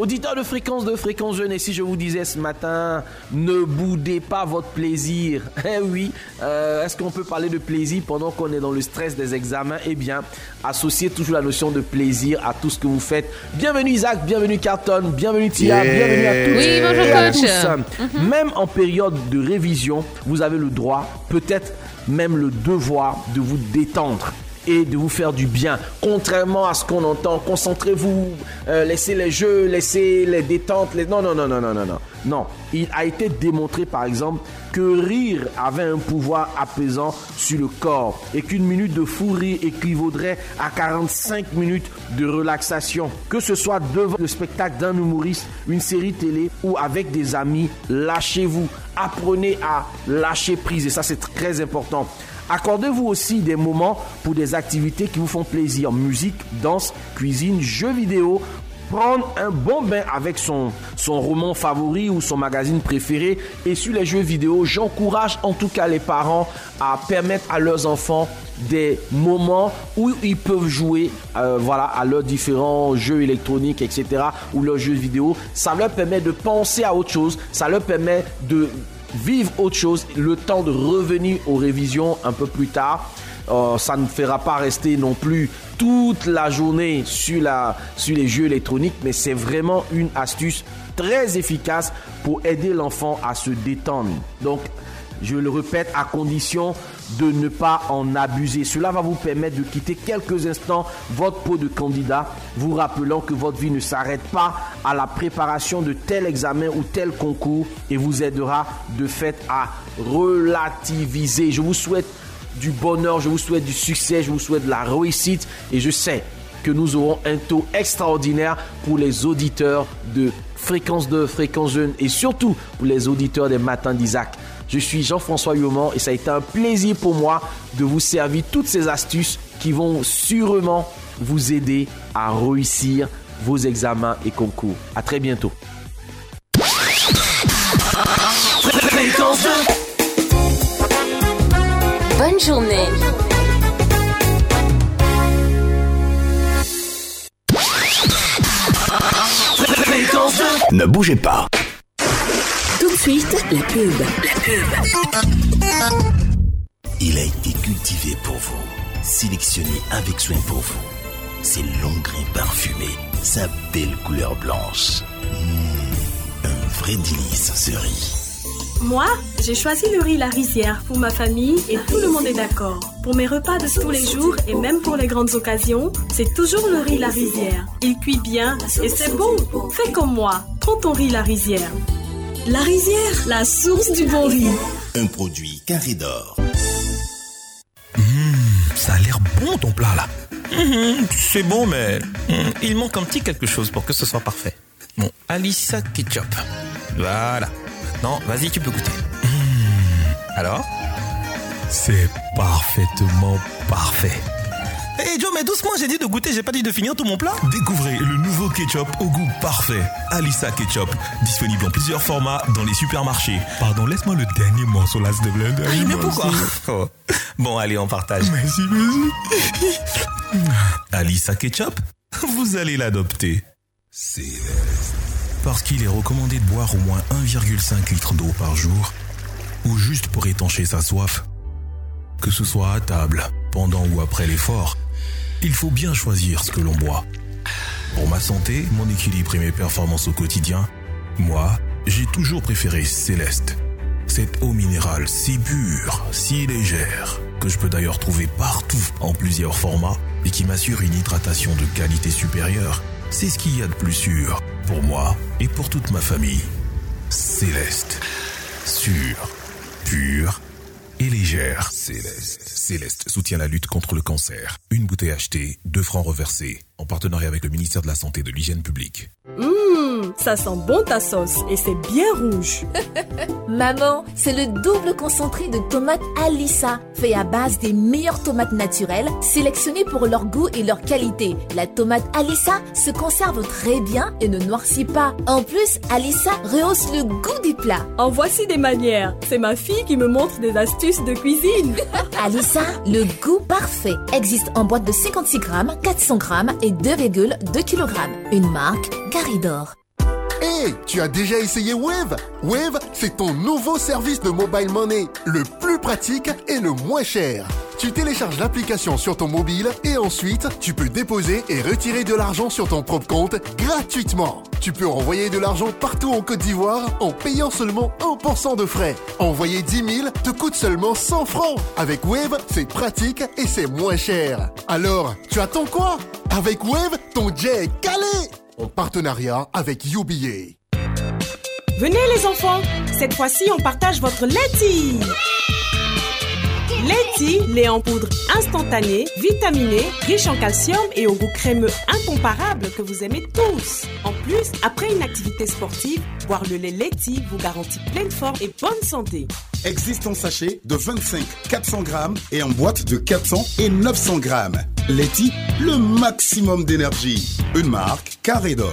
Speaker 25: Auditeur de fréquence de fréquence jeune, et si je vous disais ce matin, ne boudez pas votre plaisir. Eh oui, euh, est-ce qu'on peut parler de plaisir pendant qu'on est dans le stress des examens? Eh bien, associez toujours la notion de plaisir à tout ce que vous faites. Bienvenue Isaac, bienvenue Carton, bienvenue Tia,
Speaker 7: Yeah.
Speaker 25: bienvenue à tous.
Speaker 10: Oui, bonjour,
Speaker 25: et à
Speaker 10: coach.
Speaker 25: tous. Même en période de révision, vous avez le droit, peut-être même le devoir de vous détendre et de vous faire du bien. Contrairement à ce qu'on entend, concentrez-vous, euh, laissez les jeux, laissez les détentes. Les... Non, non, non, non, non, non, non. Non, il a été démontré par exemple que rire avait un pouvoir apaisant sur le corps et qu'une minute de fou rire équivaudrait à 45 minutes de relaxation. Que ce soit devant le spectacle d'un humoriste, une série télé ou avec des amis, lâchez-vous. Apprenez à lâcher prise et ça c'est très important. Accordez-vous aussi des moments pour des activités qui vous font plaisir. Musique, danse, cuisine, jeux vidéo. Prendre un bon bain avec son, roman favori ou son magazine préféré. Et sur les jeux vidéo, j'encourage en tout cas les parents à permettre à leurs enfants des moments où ils peuvent jouer euh, voilà, à leurs différents jeux électroniques, etc. ou leurs jeux vidéo. Ça leur permet de penser à autre chose. Ça leur permet de vivre autre chose, le temps de revenir aux révisions un peu plus tard. Euh, ça ne fera pas rester non plus toute la journée sur, les jeux électroniques, mais c'est vraiment une astuce très efficace pour aider l'enfant à se détendre. Donc, je le répète, à condition de ne pas en abuser. Cela va vous permettre de quitter quelques instants votre peau de candidat, vous rappelant que votre vie ne s'arrête pas à la préparation de tel examen ou tel concours et vous aidera de fait à relativiser. Je vous souhaite du bonheur, je vous souhaite du succès, je vous souhaite de la réussite et je sais que nous aurons un taux extraordinaire pour les auditeurs de Fréquence 2, Fréquence Jeune et surtout pour les auditeurs des Matins d'Isaac. Je suis Jean-François Yoman et ça a été un plaisir pour moi de vous servir toutes ces astuces qui vont sûrement vous aider à réussir vos examens et concours. À très bientôt.
Speaker 1: Bonne journée.
Speaker 19: Ne bougez pas.
Speaker 24: Tout de suite, la pub. La pub.
Speaker 4: Il a été cultivé pour vous, sélectionné avec soin pour vous. Ses longs grains parfumés, sa belle couleur blanche. Mmh, un vrai délice ce riz.
Speaker 12: Moi, j'ai choisi le riz La Rizière pour ma famille et tout le monde est d'accord. Pour mes repas de tous les jours et même pour les grandes occasions, c'est toujours le riz La Rizière. Il cuit bien et c'est bon. Fais comme moi, prends ton riz La Rizière. La rizière, la source du bon riz.
Speaker 26: Un produit carré d'or.
Speaker 13: Ça a l'air bon ton plat là. Mhm, c'est bon, mais mhm, il manque un petit quelque chose pour que ce soit parfait. Bon, Alissa Ketchup. Voilà. Maintenant, vas-y, tu peux goûter. Mhm. Alors? C'est parfaitement parfait. Hé Joe, mais doucement, j'ai dit de goûter, j'ai pas dit de finir tout mon plat. Découvrez le nouveau ketchup au goût parfait. Alissa Ketchup. Disponible en plusieurs formats dans les supermarchés. Pardon, laisse-moi le dernier morceau là, s'il te plaît. Ah, mais pourquoi Oh. Bon, allez, on partage. Merci, merci. Alissa Ketchup, vous allez l'adopter. Céleste. Parce qu'il est recommandé de boire au moins 1,5 litre d'eau par jour, ou juste pour étancher sa soif. Que ce soit à table, pendant ou après l'effort, il faut bien choisir ce que l'on boit. Pour ma santé, mon équilibre et mes performances au quotidien, moi, j'ai toujours préféré Céleste. Cette eau minérale si pure, si légère, que je peux d'ailleurs trouver partout en plusieurs formats et qui m'assure une hydratation de qualité supérieure, c'est ce qu'il y a de plus sûr pour moi et pour toute ma famille. Céleste. Sûr, pur et légère. Céleste. Céleste soutient la lutte contre le cancer. Une bouteille achetée, deux francs reversés, en partenariat avec le ministère de la Santé et de l'Hygiène publique.
Speaker 12: Hum, ça sent bon ta sauce et c'est bien rouge.
Speaker 1: Maman, c'est le double concentré de tomates Alissa, fait à base des meilleures tomates naturelles, sélectionnées pour leur goût et leur qualité. La tomate Alissa se conserve très bien et ne noircit pas. En plus, Alissa rehausse le goût des plats.
Speaker 12: En voici des manières. C'est ma fille qui me montre des astuces de cuisine.
Speaker 1: Alissa, le goût parfait, existe en boîte de 56 grammes, 400 grammes et 2,2 kg. Une marque Garidor.
Speaker 27: Hé, tu as déjà essayé Wave? Wave, c'est ton nouveau service de mobile money, le plus pratique et le moins cher. Tu télécharges l'application sur ton mobile et ensuite, tu peux déposer et retirer de l'argent sur ton propre compte gratuitement. Tu peux envoyer de l'argent partout en Côte d'Ivoire en payant seulement 1% de frais. Envoyer 10 000 te coûte seulement 100 francs. Avec Wave, c'est pratique et c'est moins cher. Alors, tu attends quoi? Avec Wave, ton jet est calé En partenariat avec UBA.
Speaker 28: Venez les enfants, cette fois-ci on partage votre laiti. Laiti, lait en poudre instantané, vitaminé, riche en calcium et au goût crémeux incomparable que vous aimez tous. En plus, après une activité sportive, boire le lait Laiti vous garantit pleine forme et bonne santé.
Speaker 3: Existe en sachet de 25, 400 grammes et en boîte de 400 et 900 grammes. Leti, le maximum d'énergie. Une marque carré d'or.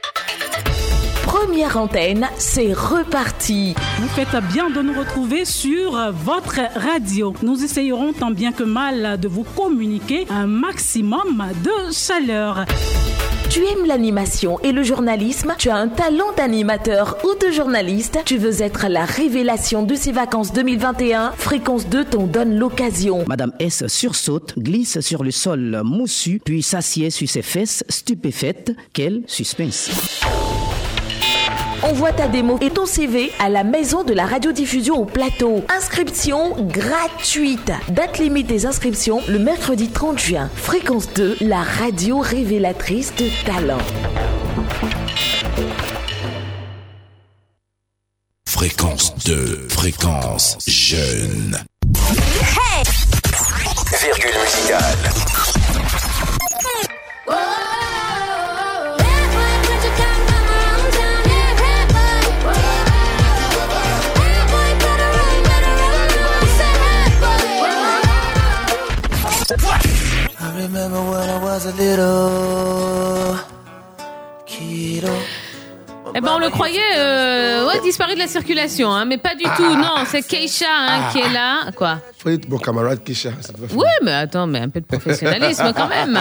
Speaker 1: Première antenne, c'est reparti.
Speaker 21: Vous faites bien de nous retrouver sur votre radio. Nous essayerons tant bien que mal de vous communiquer un maximum de chaleur.
Speaker 1: Tu aimes l'animation et le journalisme? Tu as un talent d'animateur ou de journaliste? Tu veux être la révélation de ces vacances 2021 Fréquence 2 t'en donne l'occasion.
Speaker 4: Madame S sursaute, glisse sur le sol moussu, puis s'assied sur ses fesses, stupéfaite. Quel suspense.
Speaker 1: Envoie ta démo et ton CV à la maison de la radiodiffusion au plateau. Inscription gratuite. Date limite des inscriptions le mercredi 30 juin. Fréquence 2, la radio révélatrice de talent.
Speaker 26: Fréquence 2, fréquence jeune.
Speaker 29: Virgule musicale.
Speaker 30: I was a little kiddo.
Speaker 10: Eh ben, on le croyait euh, ouais, disparu de la circulation, hein, mais pas du tout. Non, c'est Keisha hein, qui est là. Quoi
Speaker 7: Faut être mon camarade faire-
Speaker 10: Oui, mais attends, mais un peu de professionnalisme quand même.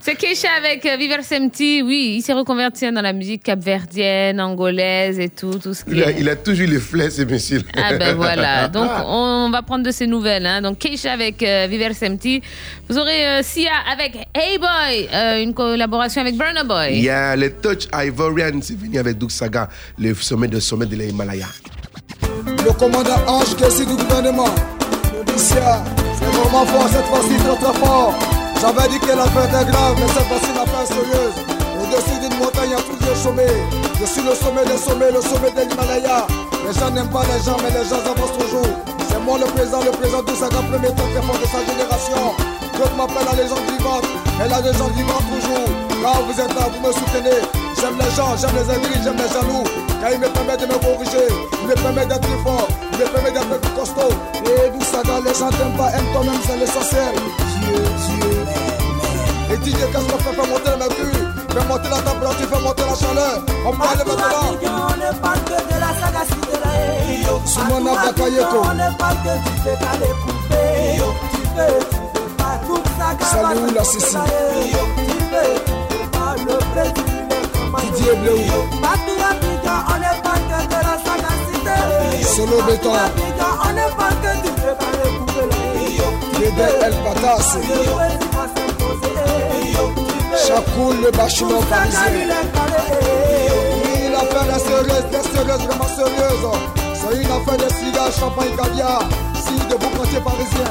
Speaker 10: C'est Keisha avec euh, Viver Semti. Oui, il s'est reconverti dans la musique capverdienne, angolaise et tout, tout ce qui
Speaker 7: Il a, il a toujours les flèches, ce monsieur.
Speaker 10: Ah ben voilà, donc on va prendre de ses nouvelles. Hein. Donc Keisha avec euh, Viver Semti. Vous aurez euh, Sia avec Hey Boy, euh, une collaboration avec Burna Boy.
Speaker 7: Il y a le Touch Ivorian, c'est venu avec Le sommet de sommet de l'Himalaya.
Speaker 31: Le commandant Ange Kessi du gouvernement. C'est vraiment fort cette fois-ci, très très fort. J'avais dit que l'affaire était grave, mais cette fois-ci l'affaire est sérieuse. Au-dessus d'une montagne, il y a plusieurs sommets. Je suis le sommet des sommets, le sommet de l'Himalaya. Les gens n'aiment pas les gens, mais les gens avancent toujours. C'est moi le président, le président du Saga, premier temps très fort de sa génération. D'autres m'appellent la légende vivante, mais la légende vivante toujours. Là où vous êtes là, vous me soutenez. J'aime les gens, j'aime les aigris, j'aime les jaloux. Car il me permet de me corriger, il me permet d'être plus fort, il me permet d'être plus costaud. Et d'où ça les gens t'aiment pas, aime toi-même, c'est l'essentiel. Dieu, Dieu. Et DJ, qu'est-ce qu'on fait Fais monter le mercure, fais monter la température, fais monter la chaleur. On peut aller maintenant.
Speaker 32: On ne parle que de la sagacité de la
Speaker 31: Soumana Bakayeko.
Speaker 32: On ne parle que tu fais pas les poupées. Tu fais, tu fais pas tout ça.
Speaker 31: Salut la Sissi.
Speaker 32: Tu fais, tu fais pas le président.
Speaker 31: Didier Bleu.
Speaker 32: On parle que de la sagacité.
Speaker 31: Solo béton.
Speaker 32: On ne parle que fais pas les poupées.
Speaker 31: Dédé El le parisien. Oui, l'affaire est sérieuse, très sérieuse, vraiment sérieuse. C'est une affaire de cigares, champagne, caviar. Signe de beau quartier parisien.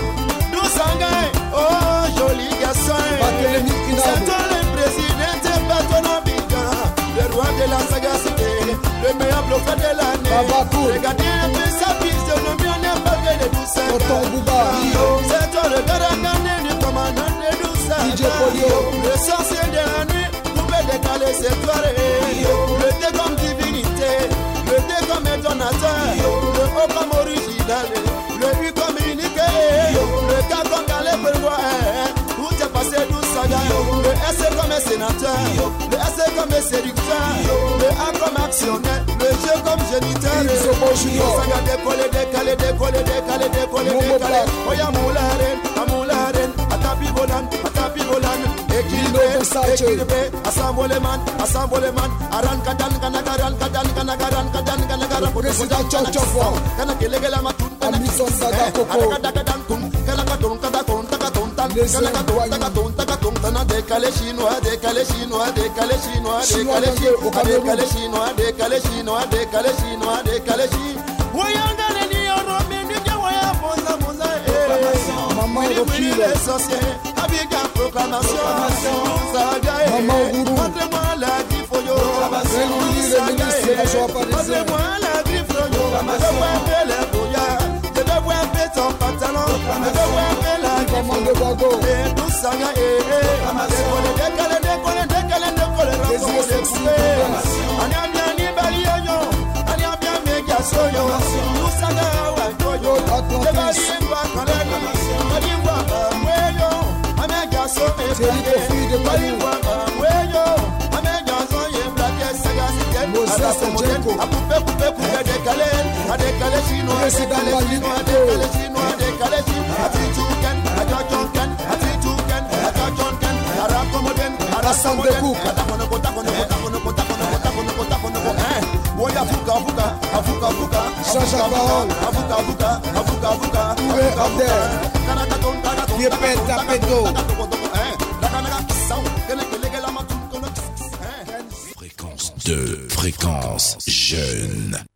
Speaker 31: C'est
Speaker 32: toi le président, pas ton Abidjan. Le roi de la sagacité, le meilleur bluffeur de l'année. Regardez un peu sa le mieux n'est pas que douceurs.
Speaker 31: Tonton Bouba.
Speaker 32: C'est toi le garagandé du commandant.
Speaker 31: DJ Polio.
Speaker 32: Le sorcier de la nuit, pouvait décaler ses soirées. Le thé comme divinité, le thé comme étonnateur, le haut comme original, S comme sénateur, le S comme séducteur, le A comme actionnaire, le G comme géniteur. Décoller, décaler, décoller, décaler, décoller, décaler. Amoularen, atapi volan, atapi volan. Équilibré,
Speaker 31: Lino Versace.
Speaker 32: équilibré, assemble-man, assemble-man. Aran kadan, kadan, kana karan, kadan, kana karan.
Speaker 31: Président Chop Chop Wang.
Speaker 32: Kana kelegela matun, kana
Speaker 31: Amison Saga Coco. Les
Speaker 32: Tana décalé chinois, décalé chinois, décalé chinois,
Speaker 31: Chinois
Speaker 32: décalé
Speaker 31: d'anglais au
Speaker 32: chinois,
Speaker 31: Cameroun.
Speaker 32: décalé chinois, décalé chinois, décalé chinois, décalé chinois. Wayanga le ni oro mi ni je waya bonza bonza eh.
Speaker 31: Maman
Speaker 32: Wili wili
Speaker 31: recule.
Speaker 32: les sorciers, abiga proclamation. Saga eh.
Speaker 31: Maman Gourou.
Speaker 32: Montrez-moi la griffe yo.
Speaker 31: Ben Louis, le ministre de la joie parisien.
Speaker 32: Montrez-moi la griffe yo. Dois un peu ton pantalon. Je dois un peu la griffe
Speaker 31: Maman de Bago.
Speaker 32: Eh, tout ça, eh, eh. Décolle, décolle, décolle, décolle, décolle,
Speaker 31: Les
Speaker 32: raconte,
Speaker 31: yeux
Speaker 32: décolle.
Speaker 31: sexy, Thomas.
Speaker 32: Ani abia ni bali yo yo. Ani abia mega so yo. Tout ça, wa yo yo.
Speaker 31: Atlantis.
Speaker 32: Je bali ngwa kale ni. Bali ngwa we yo. Amega so me
Speaker 31: Thierry
Speaker 32: blake.
Speaker 31: Kofi de
Speaker 32: Bali
Speaker 31: Panou.
Speaker 32: ngwa
Speaker 31: Jenko. De Jean-Jacques Touré Abdel. Yepet Tapeto.
Speaker 3: Fréquence 2, fréquence jeune.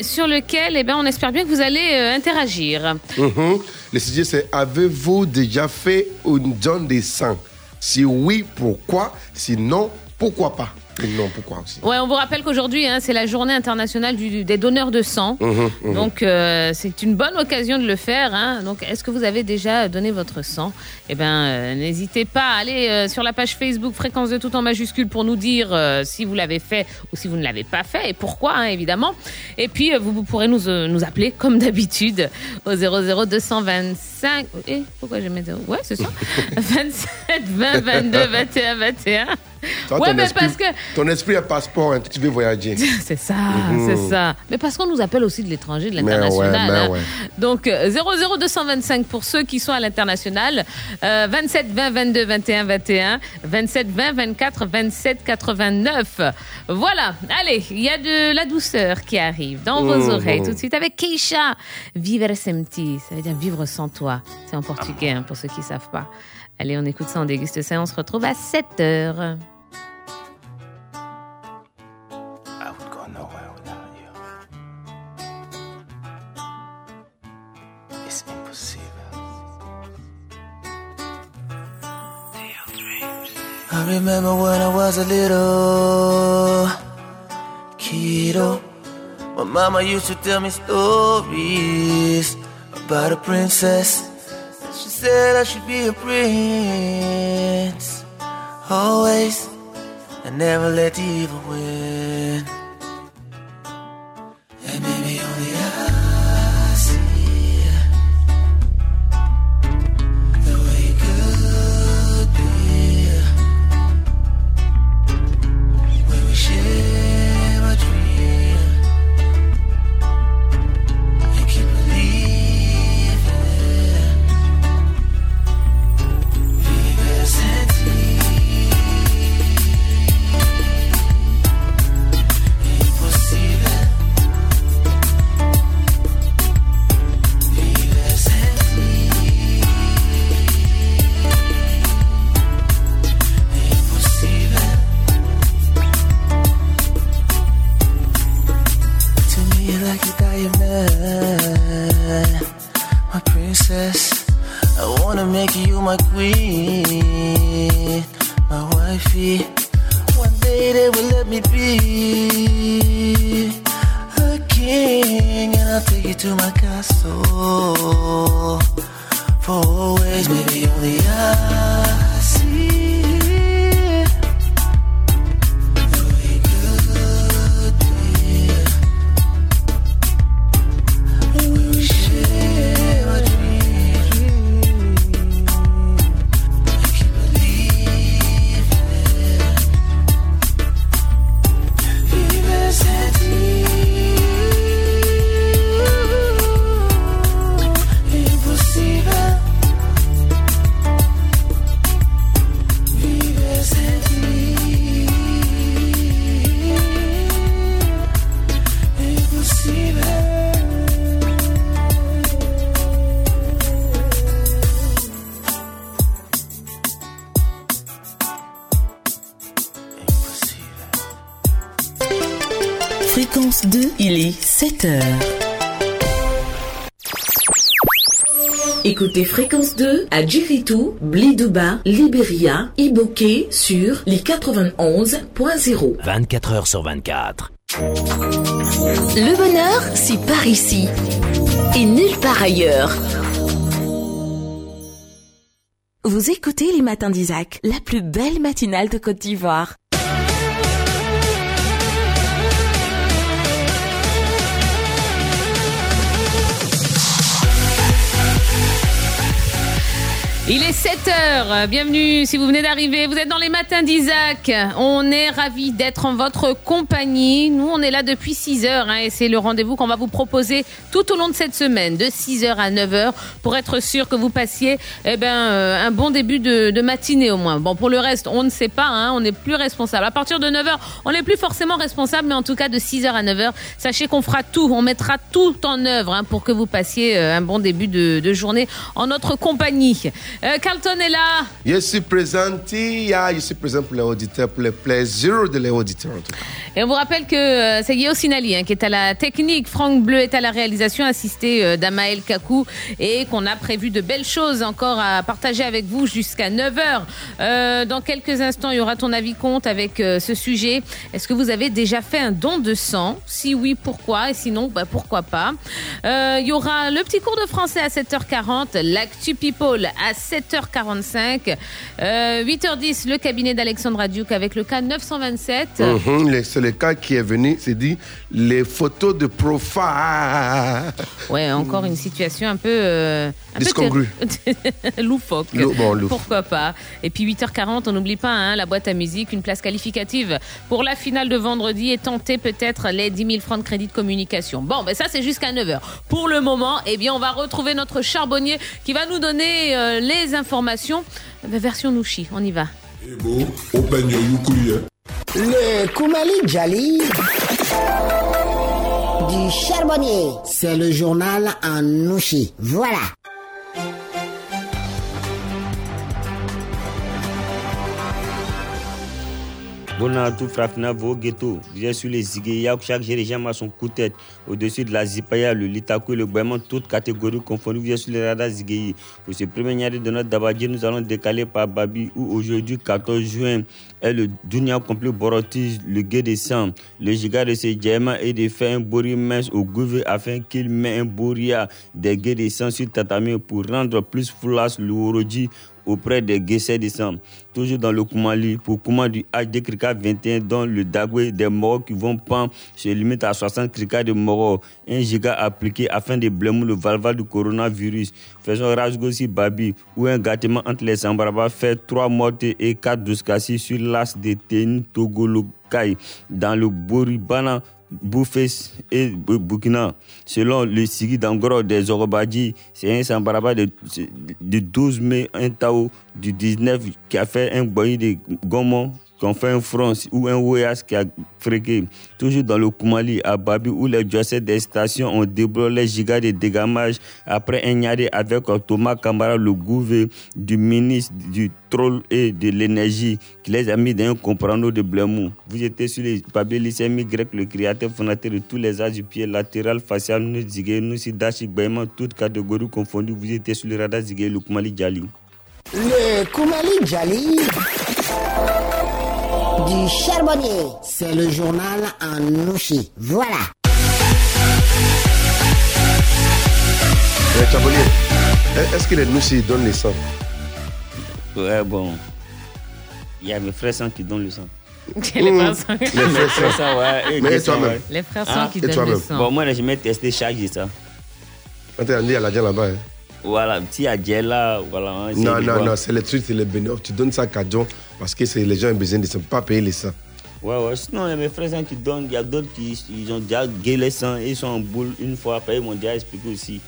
Speaker 10: Sur lequel, eh bien, on espère bien que vous allez euh, interagir.
Speaker 7: Mhm. Le sujet, c'est avez-vous déjà fait une donne de sang Si oui, pourquoi? Sinon, pourquoi pas? Non, pourquoi aussi
Speaker 10: Ouais, on vous rappelle qu'aujourd'hui, hein, c'est la journée internationale du- des donneurs de sang.
Speaker 7: Mhm, mhm.
Speaker 10: Donc, euh, c'est une bonne occasion de le faire. hein. Donc, est-ce que vous avez déjà donné votre sang? Eh bien, euh, n'hésitez pas à aller euh, sur la page Facebook Fréquence de tout en majuscule pour nous dire si vous l'avez fait ou si vous ne l'avez pas fait et pourquoi, hein, évidemment. Et puis, vous, vous pourrez nous, nous appeler, comme d'habitude, au 00 225. Eh, pourquoi j'ai mis. Ouais, c'est ça. 27 20 22 21 21.
Speaker 7: Toi,
Speaker 10: ouais,
Speaker 7: ton
Speaker 10: mais
Speaker 7: esprit-
Speaker 10: parce que.
Speaker 7: Ton esprit est passeport, hein, tu veux voyager.
Speaker 10: C'est ça,
Speaker 7: Mhm.
Speaker 10: c'est ça. Mais parce qu'on nous appelle aussi de l'étranger, de l'international.
Speaker 7: ouais,
Speaker 10: hein.
Speaker 7: ouais.
Speaker 10: Donc euh, 00225 pour ceux qui sont à l'international, euh, 27 20 22 21 21, 27 20 24 27 89. Voilà. Allez, il y a de la douceur qui arrive dans vos
Speaker 33: Mhm.
Speaker 10: oreilles tout de suite avec Keisha. Vivere sem ti, ça veut dire vivre sans toi. C'est en portugais hein, pour ceux qui savent pas. Allez, on écoute ça, on déguste ça, on se retrouve à 7 heures.
Speaker 30: I remember when I was a little kiddo. Oh. My mama used to tell me stories about a princess. She said I should be a prince. Always, and never let evil win.
Speaker 24: Il est 7 heures. Écoutez Fréquence 2 à Djiritou, Blidouba, Libéria, Iboké sur les 91.0.
Speaker 34: 24 heures sur 24.
Speaker 1: Le bonheur, c'est par ici. Et nulle part ailleurs. Vous écoutez les matins d'Isaac, la plus belle matinale de Côte d'Ivoire.
Speaker 10: Il est 7 heures. Bienvenue si vous venez d'arriver. Vous êtes dans les matins d'Isaac. On est ravis d'être en votre compagnie. Nous, on est là depuis 6 heures hein, et c'est le rendez-vous qu'on va vous proposer tout au long de cette semaine, de 6 heures à 9 heures, pour être sûr que vous passiez eh ben, euh, un bon début de, de matinée au moins. Bon, pour le reste, on ne sait pas. Hein, on n'est plus responsable. À partir de 9 heures, on n'est plus forcément responsable, mais en tout cas de 6 heures à 9 heures, sachez qu'on fera tout. On mettra tout en œuvre hein, pour que vous passiez euh, un bon début de, de journée en notre compagnie. Euh, Carlton est là.
Speaker 7: Je suis présent, Tia. Je suis présent pour les auditeurs, pour le plaisir de les auditeurs en tout cas.
Speaker 10: Et on vous rappelle que euh, c'est Guillaume Sinali hein, qui est à la technique, Franck Bleu est à la réalisation, assisté euh, d'Amael Kakou, et qu'on a prévu de belles choses encore à partager avec vous jusqu'à 9h. Euh, dans quelques instants, il y aura ton avis compte avec euh, ce sujet. Est-ce que vous avez déjà fait un don de sang? Si oui, pourquoi? Et sinon, bah, pourquoi pas? Euh, Il y aura le petit cours de français à 7h40, l'actu people à 7h45, euh, 8h10, le cabinet d'Alexandra Duke avec le cas 927.
Speaker 7: Mhm, C'est le cas qui est venu, c'est dit les photos de profile.
Speaker 10: Ouais, encore une situation un peu. euh, un
Speaker 7: Discongrue.
Speaker 10: loufoque.
Speaker 7: Lou- bon, louf.
Speaker 10: Pourquoi pas? Et puis 8h40, on n'oublie pas hein, la boîte à musique, une place qualificative pour la finale de vendredi et tenter peut-être les 10 000 francs de crédit de communication. Bon, ben ça, c'est jusqu'à 9h. Pour le moment, eh bien, on va retrouver notre charbonnier qui va nous donner euh, les informations. Ben, version Nouchi, on y va.
Speaker 35: Le Koumali Djali du charbonnier. C'est le journal en Nouchi. Voilà.
Speaker 36: Bona tout frafina ghetto. Bien sur les Zigueya, chaque dirigeant a son coup de tête. Au-dessus de la Zipaya, le Litakou et le Boiement, toutes catégories confondues, bien sur les radars Zigueyi. Pour ce premier année de notre Dabadji, nous allons décaler par Babi, où aujourd'hui, 14 juin, est le Dunia complet Borotis, le guet des sang. Le giga de ce diamant est de faire un bori mince au gouvernement afin qu'il mette un boria des guets des sang sur tatami pour rendre plus foulas le Woroji auprès des Guessets des Sang. Toujours dans le Koumali, pour Kouma du HD Krika 21, dont le Dagwe des morts qui vont prendre se limite à 60 Krika de morts. Un giga appliqué afin de blâmer le valva du coronavirus. Faisons Rajgosi Babi, où un gâtement entre les Sambaraba fait 3 morts et 4 douskassis sur l'as de Teni Togolokai, dans le Boribana. Boufès et Bu- Burkina. Selon le Sigi d'Angoro des Orobadji, c'est un Sambaraba de, de 12 mai, un Tao du 19 qui a fait un boyer de Gomon qu'on fait un front ou un voyage qui a fréqué, toujours dans le Koumali, à Babi, où les diocèses des stations ont débloqué les gigas de dégamage après un yardé avec euh, Thomas Kamara, le gouvernement du ministre du troll et de l'énergie, qui les a mis dans un comprando de Blemou. Vous étiez sur les papiers lycémiques le créateur fondateur de tous les arts du pied latéral, facial, nous zigué, nous si dashi, Baïman, toutes catégories confondues. Vous étiez sur le radar zigué, le Koumali Djali.
Speaker 35: Le Koumali Djali du charbonnier. C'est le journal en Nouchi. Voilà.
Speaker 7: Mais Chabonnier, est-ce que les Noussi donnent les sangs
Speaker 36: Ouais, bon. Il y a mes frères sang qui donnent le sang.
Speaker 10: Les frères sang.
Speaker 7: Les frères sang.
Speaker 36: ouais.
Speaker 7: Mais toi-même?
Speaker 10: Les frères sang
Speaker 36: Ah,
Speaker 10: qui donnent le sang.
Speaker 36: Bon, moi, je m'ai testé chaque jour ça.
Speaker 7: On t'a dit à la là-bas. hein.
Speaker 36: Voilà, petit adjel là, voilà.
Speaker 7: Non, non, non, c'est les trucs, c'est les bénéfices. Tu donnes ça à Kadjon parce que c'est les gens ont besoin de ça. ne pas payer les sangs.
Speaker 36: Ouais, ouais. Sinon, il y a mes frères sang qui donnent. Il y a d'autres qui ils ont déjà gué les sangs. Ils sont en boule une fois. Après, ils m'ont déjà expliqué aussi.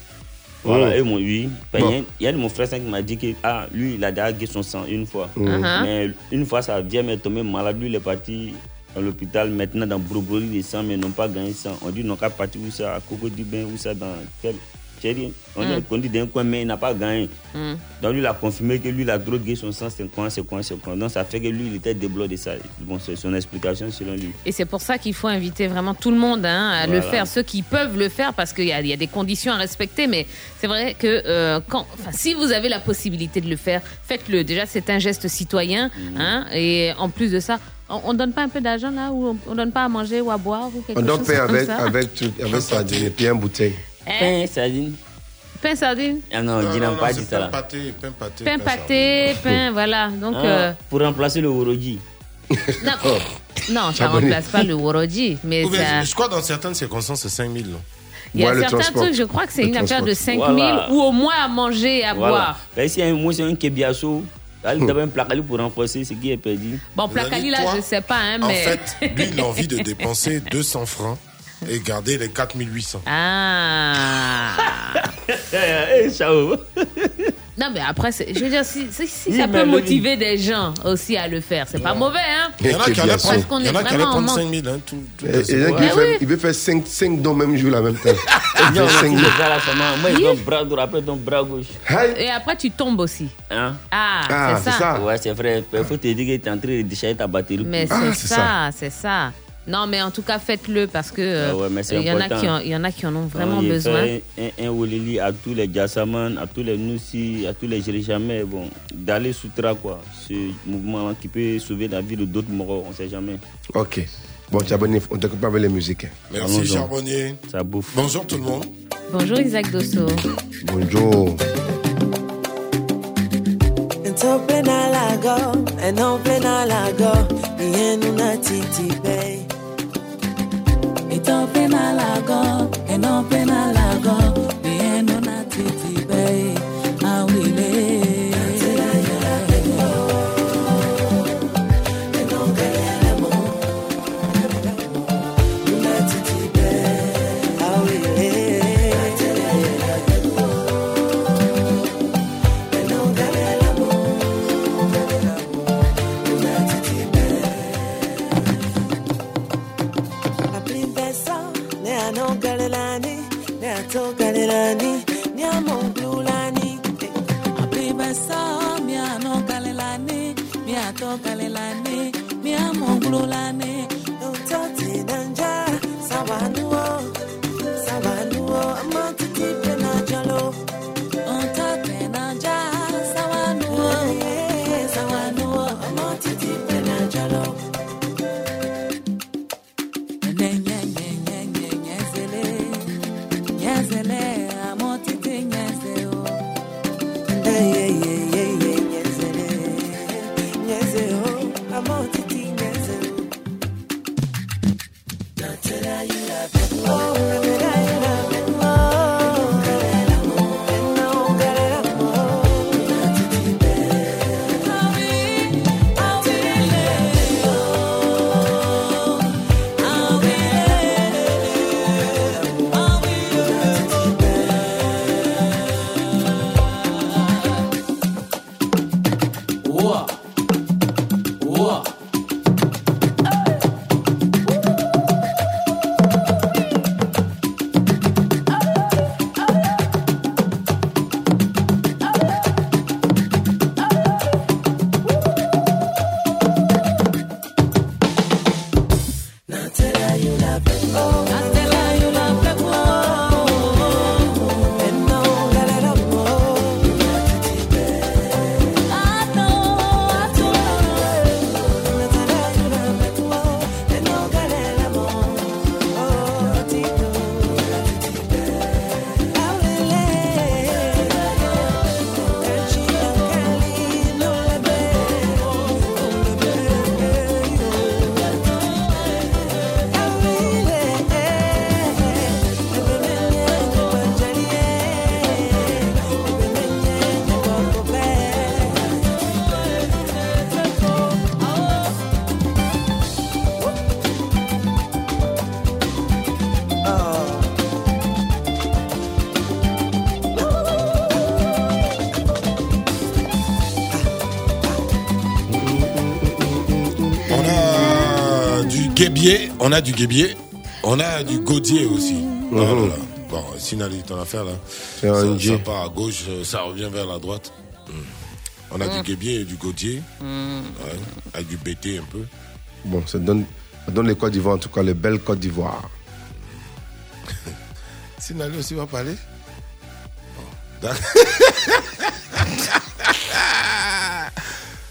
Speaker 36: Voilà,
Speaker 7: Oh.
Speaker 36: ils m'ont oui. Ben,
Speaker 7: Bon.
Speaker 36: Il y a y mon frère qui m'a dit que ah, lui, il a déjà gué son sang une fois.
Speaker 7: Mm. Uh-huh.
Speaker 36: Mais une fois, ça vient me tomber malade. Lui, il est parti à l'hôpital maintenant dans Brobroli des sang, mais ils n'ont pas gagné sang. On dit qu'ils n'ont qu'à partir où ça, à Coco du Bain, où ça, dans quel. Chérie, on
Speaker 10: Mm.
Speaker 36: dit qu'on dit d'un coin, mais il n'a pas gagné.
Speaker 10: Mm.
Speaker 36: Donc lui, il a confirmé que lui, il a drogué son sang, c'est quoi, c'est quoi, c'est quoi. Donc ça fait que lui, il était débloqué de ça. Bon, c'est son explication selon lui.
Speaker 10: Et c'est pour ça qu'il faut inviter vraiment tout le monde hein, à le faire, ceux qui peuvent le faire, parce qu'il y, a- il y a des conditions à respecter. Mais c'est vrai que euh, quand, enfin, si vous avez la possibilité de le faire, faites-le. Déjà, c'est un geste citoyen.
Speaker 36: Mm.
Speaker 10: hein, et en plus de ça, on, on donne pas un peu d'argent là ou on, on donne pas à manger ou à boire ou quelque
Speaker 7: On doit
Speaker 10: chose
Speaker 7: payer
Speaker 10: comme
Speaker 7: avec,
Speaker 10: ça
Speaker 7: avec, avec sardine et puis une bouteille.
Speaker 10: Eh,
Speaker 36: Pain, sardine.
Speaker 10: pain sardine,
Speaker 36: Ah non,
Speaker 37: Non, non, non,
Speaker 36: pas dit ça là.
Speaker 37: pain pâté, pain pâté.
Speaker 10: pain pâté, pain, voilà. Donc,
Speaker 36: Ah,
Speaker 10: euh,
Speaker 36: Pour remplacer le woroji.
Speaker 10: non, non, ça
Speaker 37: Chabonnier.
Speaker 10: remplace pas le woroji, mais ça.
Speaker 37: Je crois que dans certaines circonstances, c'est 5000. non?
Speaker 10: Il y a
Speaker 37: Ouais,
Speaker 10: certains
Speaker 37: transport.
Speaker 10: trucs, je crois que c'est une affaire de
Speaker 37: transport.
Speaker 10: 5000
Speaker 36: Voilà.
Speaker 10: ou au moins à manger et à
Speaker 36: Voilà.
Speaker 10: boire.
Speaker 36: Ben, si un- moi, c'est un kebiasso. Il doit un placali pour renforcer ce qui est perdu.
Speaker 10: Bon, Placali, là,
Speaker 37: toi,
Speaker 10: je sais pas, hein,
Speaker 37: En
Speaker 10: mais.
Speaker 37: fait, lui, il a envie de dépenser 200 francs et garder les 4800.
Speaker 10: Ah
Speaker 36: Eh, ciao.
Speaker 10: Non, mais après, je veux dire, si, si- si
Speaker 36: Oui,
Speaker 10: ça peut
Speaker 36: le-
Speaker 10: motiver des gens aussi à le faire, c'est pas mauvais, hein
Speaker 37: Il y en a qui allaient prendre,
Speaker 10: qu'on
Speaker 37: il y en
Speaker 10: est
Speaker 37: a qui allaient
Speaker 10: vraiment en
Speaker 37: prendre
Speaker 10: manque.
Speaker 37: 5000. Hein, tout, tout
Speaker 7: Et- et là,
Speaker 37: moment.
Speaker 7: il,
Speaker 10: Ah
Speaker 7: veut faire 5, 5 dons même jour en même temps. Il fait
Speaker 36: non,
Speaker 7: 5
Speaker 36: tu
Speaker 7: dons.
Speaker 36: ça. Moi, il donne bras droit, après, donne bras gauche.
Speaker 10: Et après, tu tombes aussi.
Speaker 36: Hein?
Speaker 10: Ah, c'est ça.
Speaker 36: Ouais, c'est vrai. Il faut te dire que tu es en train de décharger ta batterie.
Speaker 10: Mais c'est ça, c'est ça. Non, mais en tout cas, faites-le parce que euh,
Speaker 36: Ah ouais,
Speaker 10: il y en a qui en- il y en a qui en ont vraiment
Speaker 36: On
Speaker 10: besoin.
Speaker 36: fait Un, un, un Wolili à tous les Gassaman, à tous les Noussi, à tous les Jéréchamais, bon, d'aller soutra quoi. Ce mouvement qui peut sauver la vie de d'autres morts, on sait jamais.
Speaker 7: Ok. Bon, Chabonnier, on t'occupe avec les musiques.
Speaker 37: Merci. Charbonnier.
Speaker 36: Ça bouffe.
Speaker 37: Bonjour tout le monde.
Speaker 10: Bonjour Isaac Dosso.
Speaker 7: Bonjour.
Speaker 30: Lago, plena lago, titi bay.
Speaker 38: Ito plena lago, eno plena lago,
Speaker 30: 从
Speaker 37: 来 on a du guébier, on a du gaudier aussi. Là là. Bon, Sinali, ton affaire là.
Speaker 7: C'est un
Speaker 37: ça, ça part à gauche, ça revient vers la droite. Hmm. On a
Speaker 10: Mm.
Speaker 37: du guébier et du gaudier,
Speaker 10: Hmm.
Speaker 37: ouais, avec du BT un peu.
Speaker 7: Bon, ça donne, ça donne les Côtes d'Ivoire, en tout cas, les belles Côtes d'Ivoire.
Speaker 37: Sinali aussi va parler Bon.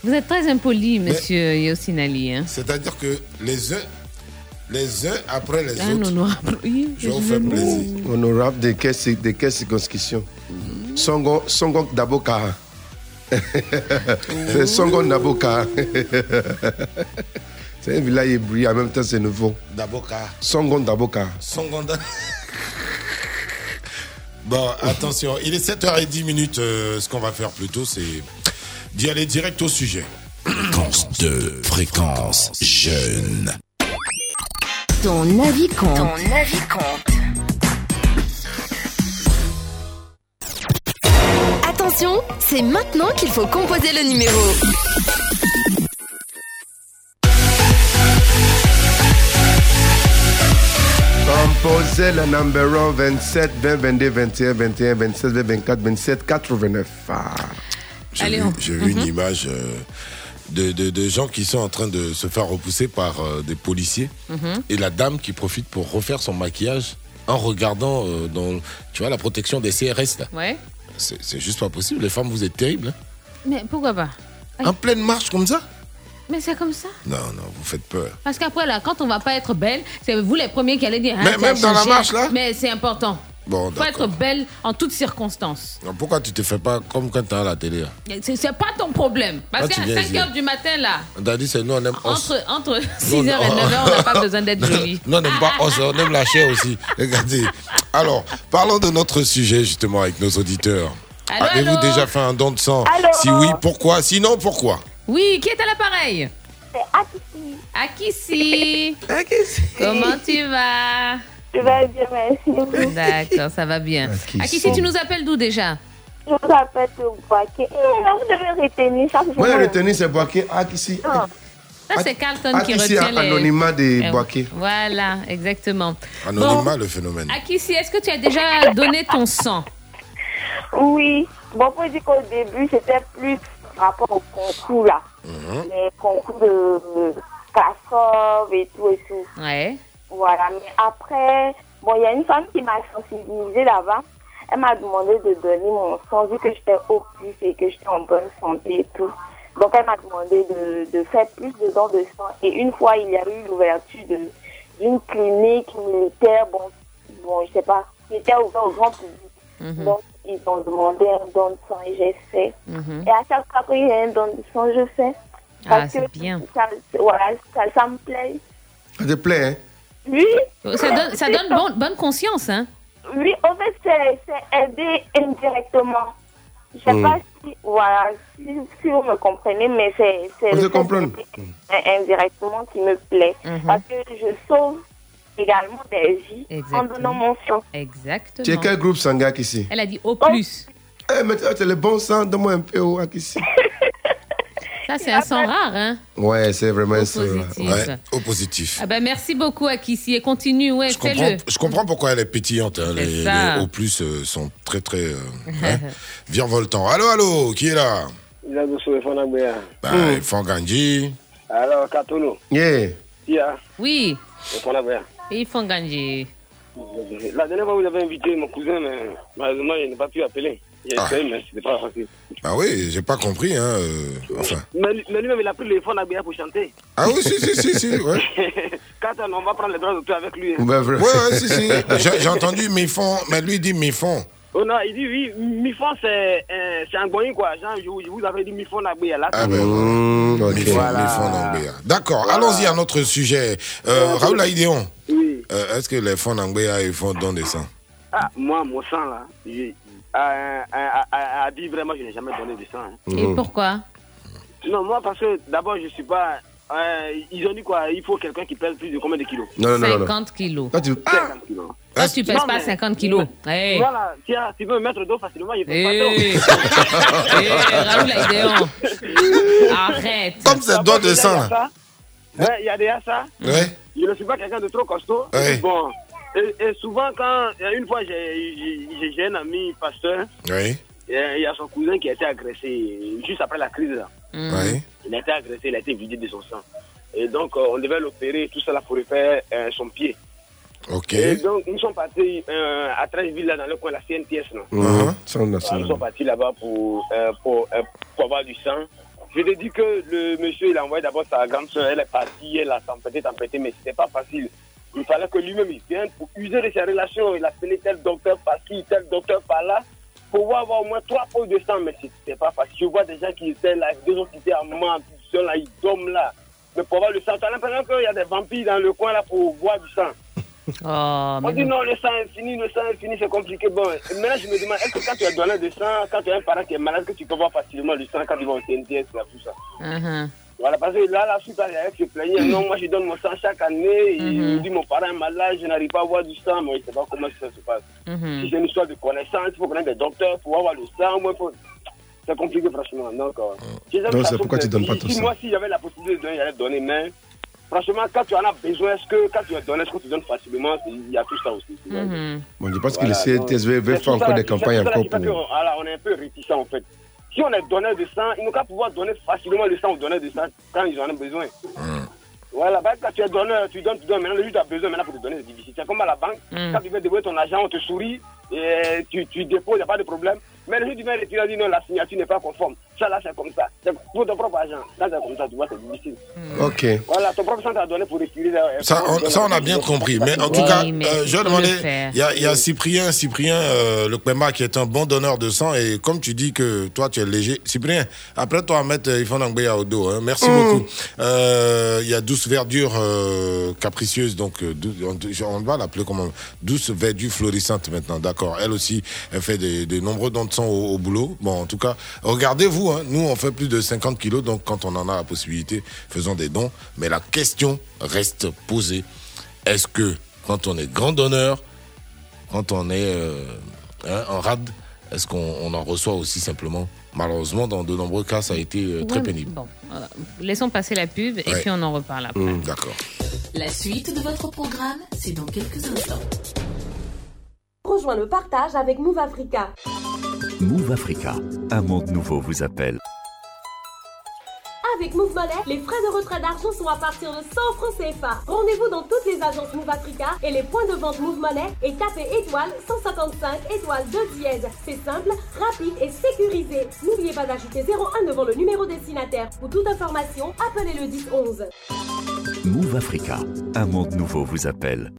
Speaker 10: Vous êtes très impoli, monsieur Yosinali. Hein?
Speaker 37: C'est-à-dire que les uns, les uns après les
Speaker 10: Un
Speaker 37: autres,
Speaker 10: honorable. Oui,
Speaker 37: je vous fais plaisir.
Speaker 7: Honorable de quelle, de quelle circonscription Songo, Songo Daboka. c'est Songo Daboka. c'est un village ébloui, en même temps c'est nouveau.
Speaker 37: Daboka.
Speaker 7: Songo Daboka.
Speaker 37: Songonda. Bon, attention, il est 7h10 minutes. euh, ce qu'on va faire plutôt, c'est d'y aller direct au sujet.
Speaker 4: Fréquence 2, fréquence jeune.
Speaker 1: Ton avis compte.
Speaker 24: Ton avis compte.
Speaker 28: Attention, c'est maintenant qu'il faut composer le numéro.
Speaker 7: Composez le numéro 27, 20, 22, 21, 21, 26, 24, 27, 89. Ah.
Speaker 37: J'ai
Speaker 10: Allez,
Speaker 37: vu,
Speaker 10: on-
Speaker 37: j'ai vu une
Speaker 10: Mhm.
Speaker 37: image euh, de, de- de gens qui sont en train de se faire repousser par euh, des policiers
Speaker 10: Mhm.
Speaker 37: et la dame qui profite pour refaire son maquillage en regardant euh, dans tu vois, la protection des CRS. là.
Speaker 10: Ouais.
Speaker 37: C'est juste pas possible. Les femmes, vous êtes terribles. hein.
Speaker 10: Mais pourquoi pas?
Speaker 37: En pleine marche comme ça?
Speaker 10: Mais c'est comme ça.
Speaker 37: Non, non, vous faites peur.
Speaker 10: Parce qu'après, là, quand on va pas être belle, c'est vous les premiers qui allez dire.
Speaker 37: Mais
Speaker 10: tiens,
Speaker 37: même dans la marche, là
Speaker 10: Mais c'est important.
Speaker 37: Bon,
Speaker 10: faut être belle en toutes circonstances.
Speaker 37: Pourquoi tu te fais pas comme quand tu es à la télé là
Speaker 10: C'est pas ton problème. Parce qu'à
Speaker 37: viens
Speaker 10: 5
Speaker 37: ici.
Speaker 10: heures du matin, là,
Speaker 37: On t'a dit, c'est nous, on aime os.
Speaker 10: entre, entre
Speaker 37: Non,
Speaker 10: 6h et
Speaker 37: non.
Speaker 10: 9h, on n'a pas besoin d'être jolie.
Speaker 37: Non, on n'aime pas os, on aime la chair aussi. Regardez. Alors, parlons de notre sujet justement avec nos auditeurs. Avez-vous déjà fait un don de sang?
Speaker 10: Allô
Speaker 37: Si oui, pourquoi? Sinon, pourquoi?
Speaker 10: Oui, qui est à l'appareil?
Speaker 39: C'est
Speaker 10: Akissi.
Speaker 39: Akissi.
Speaker 10: Akissi. Comment tu vas?
Speaker 39: Je vais bien, merci.
Speaker 10: D'accord, ça va bien.
Speaker 39: Akissi.
Speaker 10: Akissi, tu nous appelles d'où déjà
Speaker 39: Je vous appelle de Boaké. Hum, Vous devez retenir ça.
Speaker 7: Moi, retenir, c'est Boaké. Ah, ici.
Speaker 10: Ça, c'est Carlton
Speaker 7: Ah,
Speaker 10: qui retient les...
Speaker 7: anonymat de
Speaker 10: Eh,
Speaker 7: Boaké.
Speaker 10: Voilà, exactement.
Speaker 37: Anonymat, le phénomène.
Speaker 10: Akissi, est-ce que tu as déjà donné ton sang
Speaker 39: Oui. Bon, pour dire qu'au début, c'était plus par rapport au concours, là.
Speaker 37: Mhm.
Speaker 39: Les concours de Kassov et tout et tout.
Speaker 10: Ouais.
Speaker 39: Voilà. Mais après, bon, il y a une femme qui m'a sensibilisée là-bas. Elle m'a demandé de donner mon sang vu que j'étais au plus et que j'étais en bonne santé et tout. Donc, elle m'a demandé de, de faire plus de dons de sang. Et une fois, il y a eu l'ouverture d'une clinique militaire, bon, bon, je sais pas, qui était ouverte au grand public.
Speaker 10: Mhm.
Speaker 39: Donc, ils ont demandé un don de sang et j'ai fait.
Speaker 10: Mhm.
Speaker 39: Et à chaque fois qu'il y a un don de sang, je fais.
Speaker 10: Ah,
Speaker 39: Parce
Speaker 10: c'est
Speaker 39: que
Speaker 10: bien.
Speaker 39: Ça, voilà, ça, ça me plaît.
Speaker 7: Ça te plaît, hein?
Speaker 39: Oui.
Speaker 10: Ça donne, ça donne bon- bonne conscience, hein
Speaker 39: Oui, en fait, c'est aider indirectement. Je sais
Speaker 7: Mm.
Speaker 39: pas si, voilà, si, si vous me comprenez, mais c'est indirectement qui me plaît.
Speaker 10: Mhm.
Speaker 39: Parce que je sauve également des vies en donnant mon sang.
Speaker 10: Exactement.
Speaker 7: Tu es quel groupe sanguin ici
Speaker 10: Elle a dit au plus.
Speaker 7: Eh, mais tu es le bon sang, donne-moi un peu au ici.
Speaker 10: Ça, c'est un sang rare, hein
Speaker 7: Ouais, c'est vraiment un.
Speaker 37: Ouais, au positif.
Speaker 10: Ah ben, merci beaucoup, Akissi. Et continue, ouais,
Speaker 37: Je comprends, je comprends pourquoi elle est pétillante. hein. Les, les au plus euh, sont très, très euh, hein, virevoltants. Allô, allô, qui est là?
Speaker 40: Il a
Speaker 37: bah, Fangandji.
Speaker 40: Alors, Katolo.
Speaker 7: Yeah.
Speaker 40: Tia.
Speaker 10: Oui, gagner.
Speaker 40: La dernière fois, vous avez invité mon cousin, mais malheureusement, il n'a pas pu appeler.
Speaker 37: Ah.
Speaker 40: essayé, mais c'était pas facile.
Speaker 37: Ah oui, j'ai pas compris. Hein, euh, enfin.
Speaker 40: Mais, mais lui-même, il a pris le téléphone à Béa pour chanter.
Speaker 37: Ah oui, si, si, si, si, ouais.
Speaker 40: Quand on va prendre les droits d'auteur avec lui. hein.
Speaker 7: Ouais.
Speaker 37: Ouais, ouais, si, si. J'ai entendu Mifon, mais lui il dit Mifon.
Speaker 40: Oh non, il dit oui, Mifon, c'est euh, c'est un goyen, quoi. Genre, je, vous- je vous avais dit Mifon à Béa. Là,
Speaker 37: Ah ben,
Speaker 7: Mmh.
Speaker 37: Mifon. D'accord, allons-y à notre sujet. Euh, Raoul Aïdéon,
Speaker 40: Oui.
Speaker 37: euh, est-ce que les fonds ils font don de sang?
Speaker 40: Ah, moi, mon sang, là, à, à, à, à dire vraiment, je n'ai jamais donné du sang. hein.
Speaker 10: Et pourquoi?
Speaker 40: Non, moi, parce que d'abord, je suis pas. euh, ils ont dit quoi? Il faut quelqu'un qui pèse plus de combien de kilos?
Speaker 7: Non, non, non, non, non.
Speaker 10: 50 kilos.
Speaker 7: Toi, tu...
Speaker 40: 50 kilos.
Speaker 10: Toi, tu pèses
Speaker 40: Non,
Speaker 10: pas
Speaker 40: mais-
Speaker 10: 50 kilos. Hey.
Speaker 40: Voilà, tiens, tu veux me mettre d'eau facilement, je peux
Speaker 10: Hey.
Speaker 40: pas
Speaker 10: Hey, Raoul. Arrête.
Speaker 37: Comme c'est don de sang,
Speaker 40: il y a déjà ça.
Speaker 37: Ouais.
Speaker 40: je ne suis pas quelqu'un de trop costaud.
Speaker 37: Ouais.
Speaker 40: Bon, et, et souvent, quand, une fois, j'ai un ami pasteur,
Speaker 37: Oui.
Speaker 40: il y a son cousin qui a été agressé juste après la crise. Là.
Speaker 37: Oui.
Speaker 40: Il a été agressé, il a été vidé de son sang. Et donc, euh, on devait l'opérer, tout ça là, pour refaire euh, son pied.
Speaker 37: Ok.
Speaker 40: Et donc, nous sommes partis euh, à Trècheville, là, dans le coin de la CNTS. Là.
Speaker 7: Mhm. Ça, on a
Speaker 40: Voilà,
Speaker 7: ça.
Speaker 40: nous sommes partis là-bas pour, euh, pour, euh, pour avoir du sang. Je te dis que le monsieur, il a envoyé d'abord sa grande soeur, elle est partie, elle a tempêté, tempêté, mais c'était pas facile. Il fallait que lui-même, il vienne pour user de ses relations. Il a appelé tel docteur par-ci, tel docteur par-là, pour avoir au moins trois pots de sang, mais c'était pas facile. Je vois des gens qui étaient là, deux autres qui étaient en main, ils sont là, ils dorment là. Mais pour avoir le sang, tu as l'impression qu'il y a des vampires dans le coin là pour boire du sang.
Speaker 10: Oh,
Speaker 40: On dit
Speaker 10: non.
Speaker 40: le sang est fini, le sang est fini, c'est compliqué. Bon, maintenant je me demande, est-ce que quand tu es donneur de sang, quand tu as un parent qui est malade, que tu peux voir facilement le sang quand tu vas au TNTS, là, tout ça?
Speaker 10: Mhm.
Speaker 40: Voilà, parce que là, la suite, elle se plaignait. Non, moi je donne mon sang chaque année. Il me dit, mon parent est malade, je n'arrive pas à avoir du sang. Moi, je ne sais pas comment ça se passe.
Speaker 10: Mhm.
Speaker 40: Si c'est une histoire de connaissance, il faut connaître des docteurs pour avoir le sang. Moi, faut... C'est compliqué, franchement. Donc, euh,
Speaker 7: Donc, c'est pourquoi tu donnes pas ton
Speaker 40: si
Speaker 7: sang.
Speaker 40: Moi, si j'avais la possibilité de donner, j'allais donner, mais franchement, quand tu en as besoin, est-ce que quand tu es donné, est-ce que tu donnes facilement Il y a tout ça aussi.
Speaker 10: Mhm.
Speaker 7: Bon, je pense que
Speaker 40: Voilà,
Speaker 7: le
Speaker 40: donc,
Speaker 7: CNTSV veut faire encore des campagnes encore pour.
Speaker 40: que, voilà, on est un peu réticent en fait. Si on est donneur de sang, ils n'ont qu'à pouvoir donner facilement le sang aux donneurs de sang quand ils en ont besoin. Voilà, bah, quand tu es donneur, tu donnes, tu donnes. Maintenant, le juge a besoin maintenant pour te donner, c'est difficile. C'est comme à la banque.
Speaker 10: Mm.
Speaker 40: Quand tu veux dévoiler ton argent, on te sourit, et tu, tu déposes, il n'y a pas de problème. Mais le juge tu viens retirer, il dit non, la signature n'est pas conforme. Ça là, c'est comme ça. C'est pour ton propre argent. Quand c'est comme ça, tu vois, c'est difficile.
Speaker 7: Ok.
Speaker 40: Voilà, ton propre sang t'a donné pour retirer. euh,
Speaker 37: Ça, on,
Speaker 40: donner-
Speaker 37: ça, on a bien compris. Mais en tout cas, euh, je demandais, il y a, y a Cyprien, Cyprien, euh, le Kpema, qui est un bon donneur de sang. Et comme tu dis que toi, tu es léger. Cyprien, après toi, mettre il faut Nangbea au dos. hein. Merci
Speaker 7: Mm.
Speaker 37: beaucoup. Euh, Il y a Douce Verdure euh, capricieuse. Donc, euh, dou- on, on va l'appeler comment? Douce Verdure florissante maintenant. D'accord. Elle aussi, elle fait des, de nombreux dons de sang au, au boulot. Bon, en tout cas, regardez-vous. hein. nous, on fait plus de 50 kilos. Donc, quand on en a la possibilité, faisons des dons. Mais la question reste posée. Est-ce que quand on est grand donneur, quand on est euh, hein, en rade, est-ce qu'on on en reçoit aussi simplement? Malheureusement, dans de nombreux cas, ça a été euh, très
Speaker 10: Ouais,
Speaker 37: pénible.
Speaker 10: Bon, euh, laissons passer la pub et
Speaker 37: Ouais.
Speaker 10: puis on en reparle après.
Speaker 37: Hum, D'accord.
Speaker 1: La suite de votre programme, c'est dans quelques instants.
Speaker 41: Rejoins le partage avec Move Africa.
Speaker 42: Move Africa, un monde nouveau vous appelle.
Speaker 41: Avec Move Money, les frais de retrait d'argent sont à partir de 100 francs CFA. Rendez-vous dans toutes les agences Move Africa et les points de vente Move Money et tapez étoile 155 étoile 2 dièse. C'est simple, rapide et sécurisé. N'oubliez pas d'ajouter 01 devant le numéro destinataire. Pour toute information, appelez le 10 11.
Speaker 42: Move Africa, un monde nouveau vous appelle.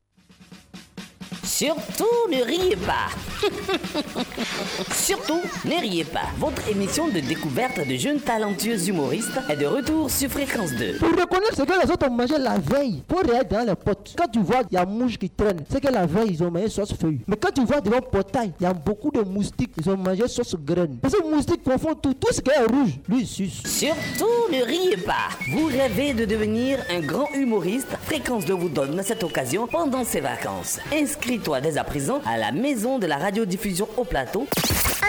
Speaker 43: Surtout ne riez pas. Surtout ne riez pas. Votre émission de découverte de jeunes talentueux humoristes est de retour sur Fréquence 2.
Speaker 44: Pour reconnaître ce que les autres ont mangé la veille, faut regarder dans les potes. Quand tu vois il y a mouche qui traîne, c'est que la veille ils ont mangé sauce feuille. Mais quand tu vois devant le portail, il y a beaucoup de moustiques, ils ont mangé sauce graine. Parce que moustiques confondent tout, tout ce qui est rouge, lui il suce.
Speaker 43: Surtout ne riez pas. Vous rêvez de devenir un grand humoriste Fréquence 2 vous donne cette occasion pendant ses vacances. Inscris-toi dès à présent à la maison de la radiodiffusion au plateau.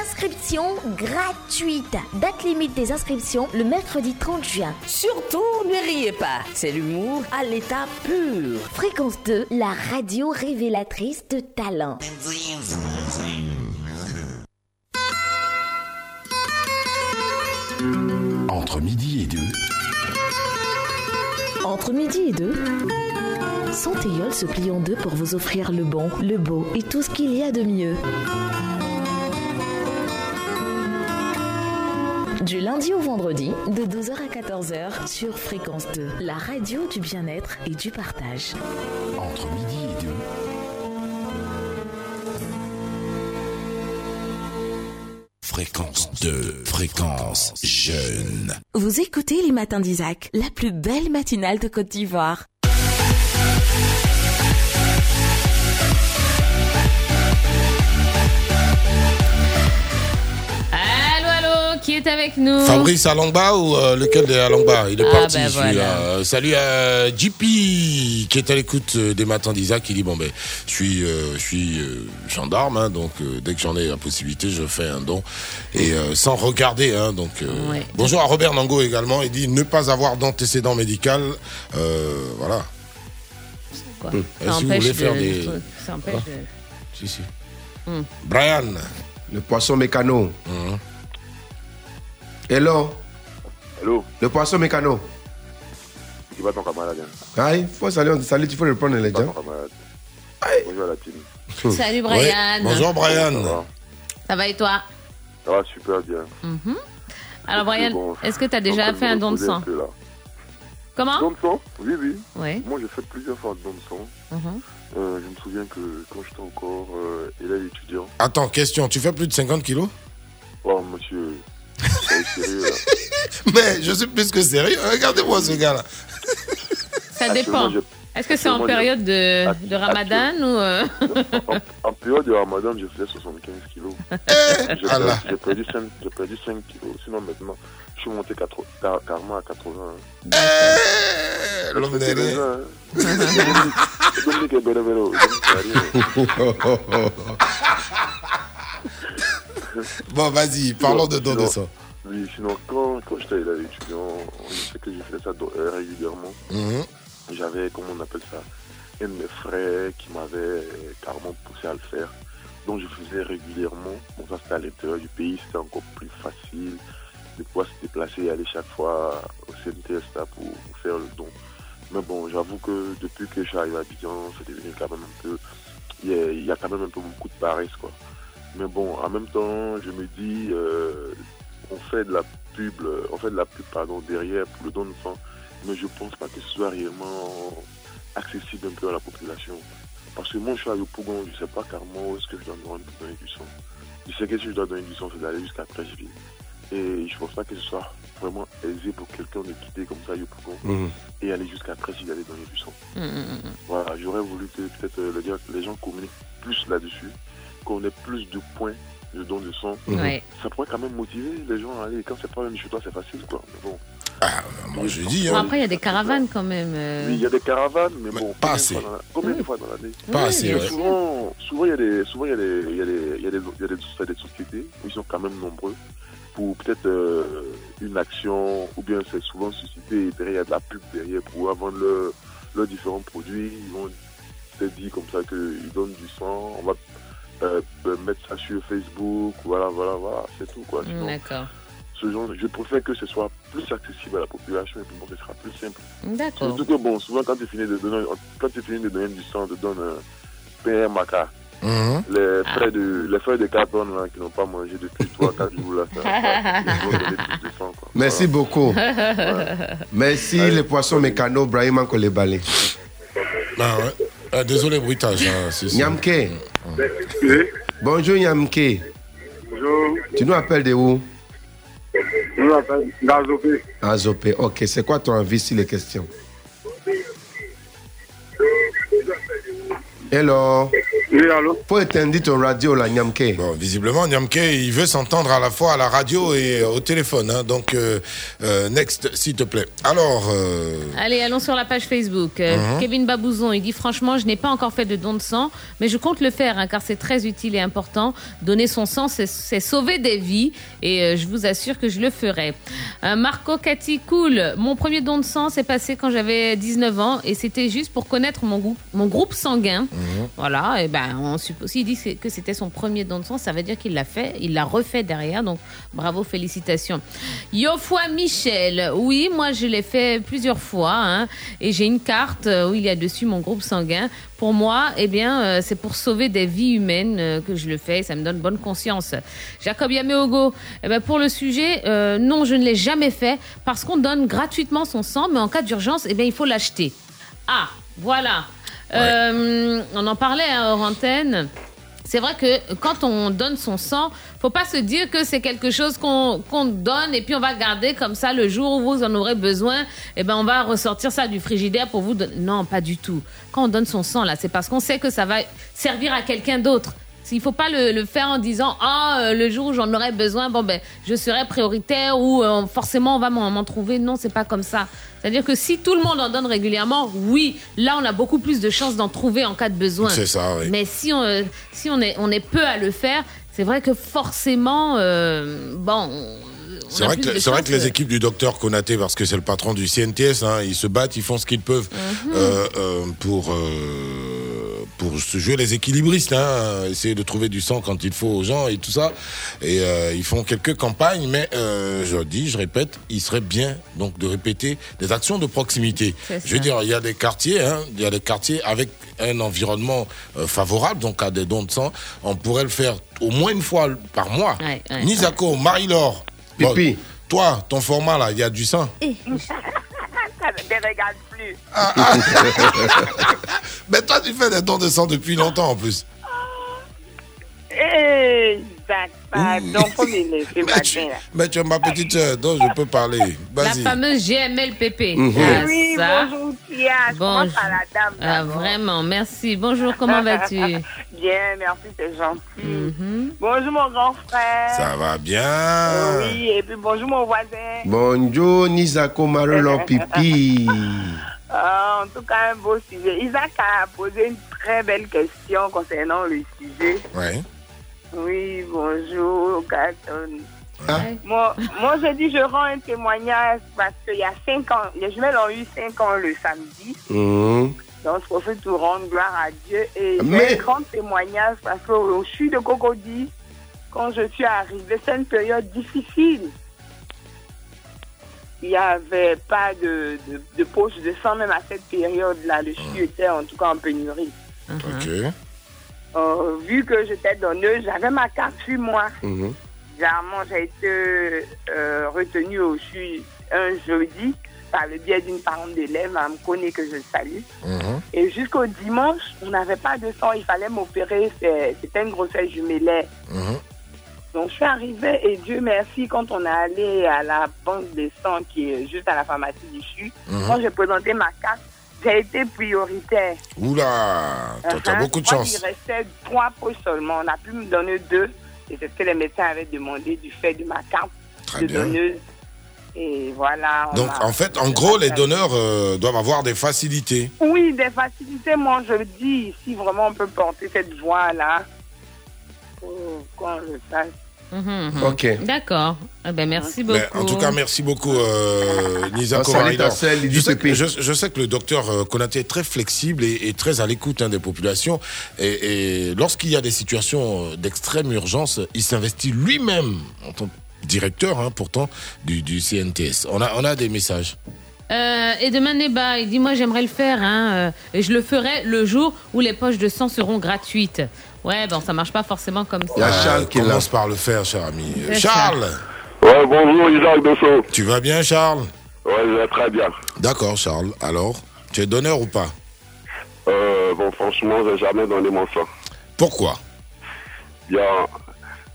Speaker 45: Inscription gratuite. Date limite des inscriptions le mercredi 30 juin.
Speaker 43: Surtout ne riez pas. C'est l'humour à l'état pur.
Speaker 45: Fréquence 2, la radio révélatrice de talent.
Speaker 3: Entre midi et deux,
Speaker 1: Entre midi et deux, Santéol se plie en deux pour vous offrir le bon, le beau et tout ce qu'il y a de mieux. Du lundi au vendredi, de 12h à 14h sur Fréquence 2, la radio du bien-être et du partage.
Speaker 3: entre midi et deux, Fréquence 2, fréquence jeune.
Speaker 1: Vous écoutez les matins d'Isaac, la plus belle matinale de Côte d'Ivoire.
Speaker 10: Qui est avec nous
Speaker 37: Fabrice Alongba ou euh, lequel de Alongba Il est
Speaker 10: Ah,
Speaker 37: parti.
Speaker 10: ben voilà.
Speaker 37: Euh, salut à JP qui est à l'écoute euh, des matins d'Isaac. qui dit bon ben je suis euh, je suis euh, gendarme hein, donc euh, dès que j'en ai la possibilité je fais un don et euh, sans regarder hein, donc euh,
Speaker 10: Ouais.
Speaker 37: bonjour à Robert Nango également. Il dit ne pas avoir d'antécédent médical euh, voilà.
Speaker 10: quoi.
Speaker 37: Et
Speaker 10: Ça
Speaker 37: si vous
Speaker 10: empêche
Speaker 37: voulez
Speaker 10: de-
Speaker 37: faire des-
Speaker 10: Ça empêche
Speaker 37: Ah.
Speaker 10: de-
Speaker 37: Si, si.
Speaker 10: Hmm.
Speaker 37: Brian.
Speaker 7: Le poisson mécano.
Speaker 37: Mhm.
Speaker 7: Hello?
Speaker 46: Hello?
Speaker 7: Le poisson mécano.
Speaker 46: Tu vas ton camarade. hein.
Speaker 7: Aïe, faut saluer, salut, il faut répondre les
Speaker 46: Tu vas
Speaker 7: gens.
Speaker 46: ton camarade. Bonjour à la team.
Speaker 10: Salut, Brian.
Speaker 37: Bonjour, Brian.
Speaker 46: Ça va,
Speaker 10: Ça va et toi?
Speaker 46: Ça va super bien.
Speaker 10: Mhm. Alors, Brian,
Speaker 46: bon,
Speaker 10: est-ce que tu as déjà fait un don de
Speaker 46: un
Speaker 10: sang?
Speaker 46: peu.
Speaker 10: Comment?
Speaker 46: Don de sang? Oui, oui.
Speaker 10: Ouais.
Speaker 46: Moi, j'ai fait plusieurs fois de don de sang.
Speaker 10: Mhm.
Speaker 46: Euh, je me souviens que quand j'étais encore euh, élève étudiant,
Speaker 37: Attends, question. Tu fais plus de 50 kilos?
Speaker 46: Oh monsieur.
Speaker 37: Mais je suis plus que sérieux. Regardez-moi ce gars-là.
Speaker 10: Ça dépend. Est-ce que c'est en période de, de ramadan ou. euh,
Speaker 46: En période de ramadan, je faisais 75 kilos. J'ai
Speaker 37: Allah.
Speaker 46: perdu, j'ai perdu 5, j'ai perdu 5 kilos. Sinon, maintenant, je suis monté 80, car- carrément à 80. hein.
Speaker 37: L'homme n'est rien.
Speaker 46: Dominique est belle, belle, Dominique est rien.
Speaker 37: Bon, vas-y, parlons de don de sang.
Speaker 46: Oui, sinon, quand, quand j'étais étudiant, je sais que je faisais ça euh, régulièrement.
Speaker 37: Mhm.
Speaker 46: J'avais, comment on appelle ça, un de mes frères qui m'avait carrément poussé à le faire. Donc je faisais régulièrement. Bon, ça c'était à l'intérieur du pays, c'était encore plus facile de pouvoir se déplacer et aller chaque fois au CNTS là, pour, pour faire le don. Mais bon, j'avoue que depuis que je suis arrivé à Abidjan, c'est devenu quand même un peu. Il y, a, il y a quand même un peu beaucoup de paresse, quoi. Mais bon, en même temps, je me dis, euh, on fait de la pub, euh, on fait de la pub, pardon, derrière pour le don de sang, mais je pense pas que ce soit réellement accessible un peu à la population. Parce que moi, je suis à Yopougon, je sais pas carrément où est-ce que je dois donner du sang? Je sais que si je dois donner du sang, c'est d'aller jusqu'à Trècheville. Et je pense pas que ce soit vraiment aisé pour quelqu'un de quitter comme ça Yopougon
Speaker 7: Mhm.
Speaker 46: et aller jusqu'à Trècheville aller donner du sang.
Speaker 10: Mm, mm, mm.
Speaker 46: Voilà, j'aurais voulu que peut-être euh, les gens communiquent plus là-dessus, qu'on ait plus de points de don de sang.
Speaker 10: Mhm. Ouais.
Speaker 46: Ça pourrait quand même motiver les gens à aller. Quand c'est pas même chez toi, c'est facile, quoi. Mais bon.
Speaker 37: moi, je dis,
Speaker 10: Bon, après, il y a des caravanes quand même. euh.
Speaker 46: Oui, il y a des caravanes, mais bon,
Speaker 37: pas
Speaker 46: combien de
Speaker 37: assez.
Speaker 46: fois dans la- Combien de fois dans l'année
Speaker 37: Pas Oui, assez, ouais.
Speaker 46: Souvent, souvent il y a des, souvent il y a des, il y a des, il y a des, il y a des, il y a des sociétés où ils sont quand même nombreux pour peut-être euh, une action ou bien c'est souvent et derrière il y a de la pub derrière pour vendre leurs différents produits. Ils vont te dire comme ça qu'ils donnent du sang. On va euh, euh, mettre ça sur Facebook. Voilà, voilà, voilà, c'est tout quoi. Sinon,
Speaker 10: D'accord.
Speaker 46: ce genre, je préfère que ce soit plus accessible à la population et puis bon, ce sera plus simple.
Speaker 10: D'accord.
Speaker 46: Surtout que bon, souvent quand tu finis de donner, quand tu finis de donner du sang, tu donnes un pain maca.
Speaker 37: Mhm.
Speaker 46: Les frères de, les frères de carton là, qui n'ont pas mangé depuis 3-4 jours là, ça, ça, ils vont donner plus de sang, quoi.
Speaker 7: Merci beaucoup. Merci les poissons mécano, Brahim balais.
Speaker 37: Ah ouais. Ah, désolé, bruitage. hein.
Speaker 7: Nyamke. Bonjour Nyamke.
Speaker 47: Bonjour,
Speaker 7: Tu nous appelles de où?
Speaker 47: Je m'appelle Gazopé.
Speaker 7: Azopé. Ok, c'est quoi ton avis sur les questions? Hello?
Speaker 47: Oui, allô?
Speaker 7: Faut éteindre ton radio là, Nyamke.
Speaker 37: Bon, visiblement, Nyamke, il veut s'entendre à la fois à la radio et au téléphone. hein. Donc, euh, euh, next, s'il te plaît. Alors, euh,
Speaker 10: Allez, allons sur la page Facebook. Euh,
Speaker 37: Mhm.
Speaker 10: Kevin Babouzon, il dit franchement, je n'ai pas encore fait de don de sang, mais je compte le faire hein, car c'est très utile et important. Donner son sang, c'est- c'est sauver des vies et euh, je vous assure que je le ferai. Euh, Marco Cathy Cool, mon premier don de sang s'est passé quand j'avais 19 ans et c'était juste pour connaître mon groupe, mon groupe sanguin. Voilà, et ben on suppose, s'il dit que c'était son premier don de sang, ça veut dire qu'il l'a fait, il l'a refait derrière, donc bravo, félicitations. Yofoi Michel, oui, moi je l'ai fait plusieurs fois, hein, et j'ai une carte euh, où il y a dessus mon groupe sanguin. Pour moi, eh bien, euh, c'est pour sauver des vies humaines euh, que je le fais, et ça me donne bonne conscience. Jacob Yameogo, eh ben, pour le sujet, non, je ne l'ai jamais fait parce qu'on donne gratuitement son sang, mais en cas d'urgence, eh bien, il faut l'acheter. Ah, voilà. Euh, on en parlait hein, hors antenne. C'est vrai que quand on donne son sang, faut pas se dire que c'est quelque chose qu'on donne et puis on va garder comme ça le jour où vous en aurez besoin. Et ben on va ressortir ça du frigidaire pour vous donner. Non, pas du tout. Quand on donne son sang là, c'est parce qu'on sait que ça va servir à quelqu'un d'autre. Il faut pas le, le faire en disant ah euh, le jour où j'en aurai besoin bon ben je serai prioritaire ou euh, forcément on va m'en trouver non c'est pas comme ça c'est à dire que si tout le monde en donne régulièrement oui là on a beaucoup plus de chances d'en trouver en cas de besoin
Speaker 37: C'est ça, oui.
Speaker 10: mais si on euh, si on est on est peu à le faire c'est vrai que forcément euh, bon
Speaker 37: C'est vrai, que, c'est vrai que les équipes du docteur Konaté, parce que c'est le patron du CNTS, hein, ils se battent, ils font ce qu'ils peuvent
Speaker 10: Mhm.
Speaker 37: euh, euh, pour, pour se jouer les équilibristes, hein, essayer de trouver du sang quand il faut aux gens et tout ça. Et euh, ils font quelques campagnes, mais euh, je dis, je répète, il serait bien donc de répéter des actions de proximité. Je veux dire, il y a des quartiers, hein, il y a des quartiers avec un environnement euh, favorable, donc à des dons de sang. On pourrait le faire au moins une fois par mois.
Speaker 10: Ouais, ouais,
Speaker 37: Nisako, Marie-Laure. Bon, toi, ton format là, il y a du sang.
Speaker 48: Ça ne plus.
Speaker 37: Mais toi, tu fais des dons de sang depuis longtemps en plus.
Speaker 48: Eh, Jacques, pardon, faut me laisser
Speaker 37: Mais tu,
Speaker 48: matin.
Speaker 37: mais tu es ma petite soeur, donc je peux parler.
Speaker 10: La fameuse GMLPP.
Speaker 37: Mhm.
Speaker 10: Ah,
Speaker 48: Oui,
Speaker 10: ça.
Speaker 48: bonjour Tia. Commence par la dame.
Speaker 10: Ah, vraiment, merci. Bonjour, comment vas-tu?
Speaker 48: Bien, merci, c'est gentil.
Speaker 10: Mhm.
Speaker 48: Bonjour mon grand frère.
Speaker 37: Ça va bien.
Speaker 48: Oui, et puis bonjour mon voisin.
Speaker 7: Bonjour, Nisako Marlon Pipi.
Speaker 48: Ah, en tout cas, un beau sujet. Isaac a posé une très belle question concernant le sujet.
Speaker 37: Ouais.
Speaker 48: Oui, bonjour, Carton.
Speaker 7: Ah.
Speaker 48: Moi, moi, je dis, je rends un témoignage parce qu'il y a cinq ans, les jumelles ont eu cinq ans le samedi.
Speaker 7: Mhm.
Speaker 48: Donc, je profite pour rendre gloire à Dieu. Et
Speaker 7: Mais-
Speaker 48: un grand témoignage parce qu'au CHU de Cocody, quand je suis arrivée, c'est une période difficile. Il n'y avait pas de, de, de poche de sang, même à cette période-là. Le CHU était en tout cas en pénurie.
Speaker 37: Ok.
Speaker 48: Euh, vu que j'étais donneuse, j'avais ma carte sur moi.
Speaker 7: Mhm.
Speaker 48: Généralement, j'ai été euh, retenue au CHU un jeudi par le biais d'une parente d'élève, elle me connaît que je salue.
Speaker 37: Mhm.
Speaker 48: Et jusqu'au dimanche, on n'avait pas de sang, il fallait m'opérer, c'était une grossesse jumellaire.
Speaker 37: Mhm.
Speaker 48: Donc je suis arrivée et Dieu merci, quand on est allé à la banque des sangs qui est juste à la pharmacie du CHU,
Speaker 37: Mhm.
Speaker 48: quand j'ai présenté ma carte, j'ai été prioritaire.
Speaker 37: Oula, t'as
Speaker 48: Uh-huh.
Speaker 37: beaucoup de
Speaker 48: Moi,
Speaker 37: chance.
Speaker 48: Il restait trois poches seulement. On a pu me donner deux. Et c'est ce que les médecins avaient demandé du fait de ma carte
Speaker 37: Très
Speaker 48: de
Speaker 37: bien.
Speaker 48: donneuse. Et voilà. on
Speaker 37: Donc, en fait, en gros, les donneurs euh, doivent avoir des facilités.
Speaker 48: Oui, des facilités. Moi, je dis, si vraiment on peut porter cette voix-là, qu'on le fasse.
Speaker 10: Mhm, mhm.
Speaker 7: Ok.
Speaker 10: D'accord. Eh ben, merci beaucoup.
Speaker 37: Mais en tout cas, merci beaucoup, euh, Nisa
Speaker 7: ta sœur, Lydie
Speaker 37: je, sais que, je, je sais que le docteur euh, Konaté est très flexible et, et très à l'écoute hein, des populations. Et, et lorsqu'il y a des situations euh, d'extrême urgence, il s'investit lui-même en tant que directeur, hein, pourtant, du, du CNTS. On a, on a des messages.
Speaker 10: Euh, et demain, Neba, il dit Moi, j'aimerais le faire, hein, euh, et je le ferai le jour où les poches de sang seront gratuites. Ouais, bon, ça marche pas forcément comme ça.
Speaker 37: Euh, commence par le faire, cher ami. Euh, Charles
Speaker 49: Ouais, bonjour Isaac Dosso.
Speaker 37: Tu vas bien, Charles
Speaker 49: Ouais, je vais très bien.
Speaker 37: D'accord, Charles. Alors, tu es donneur ou pas
Speaker 49: Euh, bon, franchement, j'ai jamais donné mon sang.
Speaker 37: Pourquoi
Speaker 49: Bien,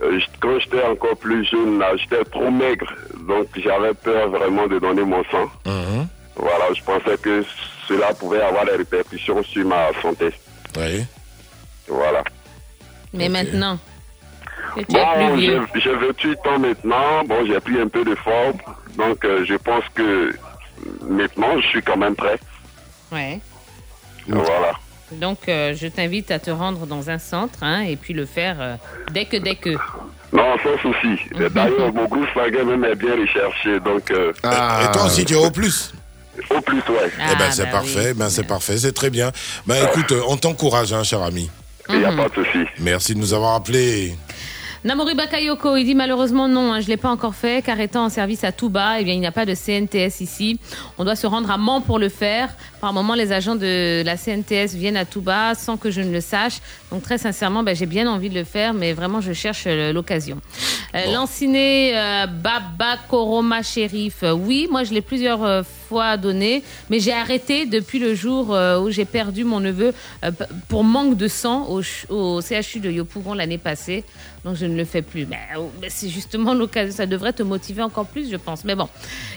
Speaker 49: euh, j- quand j'étais encore plus jeune, là, j'étais trop maigre. Donc, j'avais peur vraiment de donner mon sang.
Speaker 37: Mhm.
Speaker 49: Voilà, je pensais que cela pouvait avoir des répercussions sur ma santé.
Speaker 37: Oui.
Speaker 49: Voilà.
Speaker 10: Mais maintenant,
Speaker 49: Bon, j'ai j'ai 28 ans maintenant. Bon, j'ai pris un peu de forme. Donc, euh, je pense que maintenant, je suis quand même prêt.
Speaker 10: Ouais.
Speaker 49: Voilà.
Speaker 10: Donc, euh, je t'invite à te rendre dans un centre hein, et puis le faire euh, dès que, dès que.
Speaker 49: Non, sans souci. D'ailleurs, mon groupe sanguin même est bien recherché. Donc, euh,
Speaker 37: Et toi aussi, tu es au plus
Speaker 49: Au plus, ouais.
Speaker 37: eh ben, c'est parfait, ben, c'est parfait, c'est très bien. Ben, écoute, on t'encourage, hein, cher ami.
Speaker 49: Il n'y a pas de souci.
Speaker 37: Merci de nous avoir appelés.
Speaker 10: Namori Bakayoko, il dit malheureusement non, hein, je ne l'ai pas encore fait car étant en service à Touba, eh bien, il n'y a pas de CNTS ici. On doit se rendre à Mans pour le faire. Par moment, les agents de la CNTS viennent à Touba sans que je ne le sache. Donc très sincèrement, ben, j'ai bien envie de le faire, mais vraiment je cherche euh, l'occasion. Euh, Lanciné euh, Baba Koroma Shérif, oui, moi je l'ai plusieurs euh, fois donné, mais j'ai arrêté depuis le jour euh, où j'ai perdu mon neveu euh, pour manque de sang au, ch- au CHU de Yopougon l'année passée. Donc je ne le fais plus. Mais, mais c'est justement l'occasion. Ça devrait te motiver encore plus, je pense. Mais bon.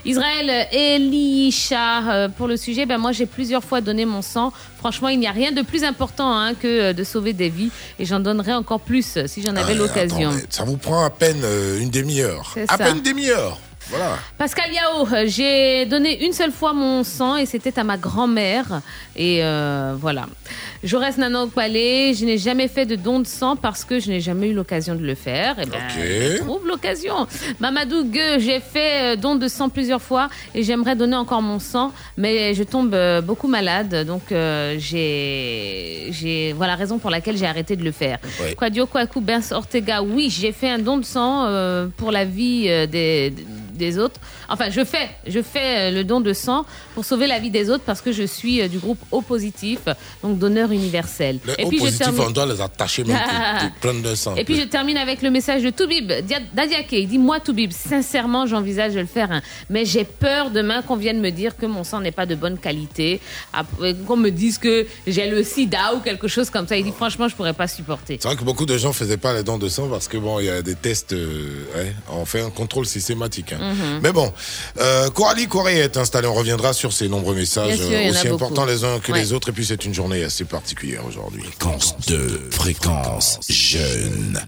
Speaker 10: Israël Elisha, euh, pour le sujet, ben moi j'ai plusieurs fois donné mon sang. Franchement, il n'y a rien de plus important hein, que de sauver des vies. Et j'en donnerais encore plus si j'en avais
Speaker 37: Ah,
Speaker 10: l'occasion.
Speaker 37: ça vous prend à peine une demi-heure. À
Speaker 10: ça.
Speaker 37: peine une demi-heure. Voilà.
Speaker 10: Pascal Yao, j'ai donné une seule fois mon sang et c'était à ma grand-mère. Et euh, voilà. Jaurès Nanok Palais, je n'ai jamais fait de don de sang parce que je n'ai jamais eu l'occasion de le faire. Et ben, je trouve l'occasion. Mamadou Gueux, j'ai fait euh, don de sang plusieurs fois et j'aimerais donner encore mon sang, mais je tombe euh, beaucoup malade. Donc, euh, j'ai, j'ai, voilà la raison pour laquelle j'ai arrêté de le faire.
Speaker 8: Ouais.
Speaker 10: Quadio Kwaku Ortega, oui, j'ai fait un don de sang euh, pour la vie des, des autres. Enfin, je fais, je fais euh, le don de sang pour sauver la vie des autres parce que je suis euh, du groupe O positif, donc donneur universel.
Speaker 37: Les hauts positifs, on doit les attacher même prendre de sang.
Speaker 10: Et puis je termine avec le message de Toubib. Dia- Dadiake, il dit Moi, Toubib, sincèrement, j'envisage de le faire, hein. mais j'ai peur demain qu'on vienne me dire que mon sang n'est pas de bonne qualité, après, qu'on me dise que j'ai le sida ou quelque chose comme ça. Il dit Franchement, je pourrais pas supporter.
Speaker 37: C'est vrai que beaucoup de gens faisaient pas les dons de sang parce que bon, il y a des tests, euh, ouais, on fait un contrôle systématique. hein.
Speaker 10: Mhm.
Speaker 37: Mais bon, euh, Coralie Corée est installée. On reviendra sur ces nombreux messages
Speaker 8: sûr,
Speaker 37: euh, aussi
Speaker 8: beaucoup.
Speaker 37: importants les uns que
Speaker 8: Ouais.
Speaker 37: les autres. Et puis c'est une journée assez particulière aujourd'hui.
Speaker 3: Fréquence 2, fréquence jeune.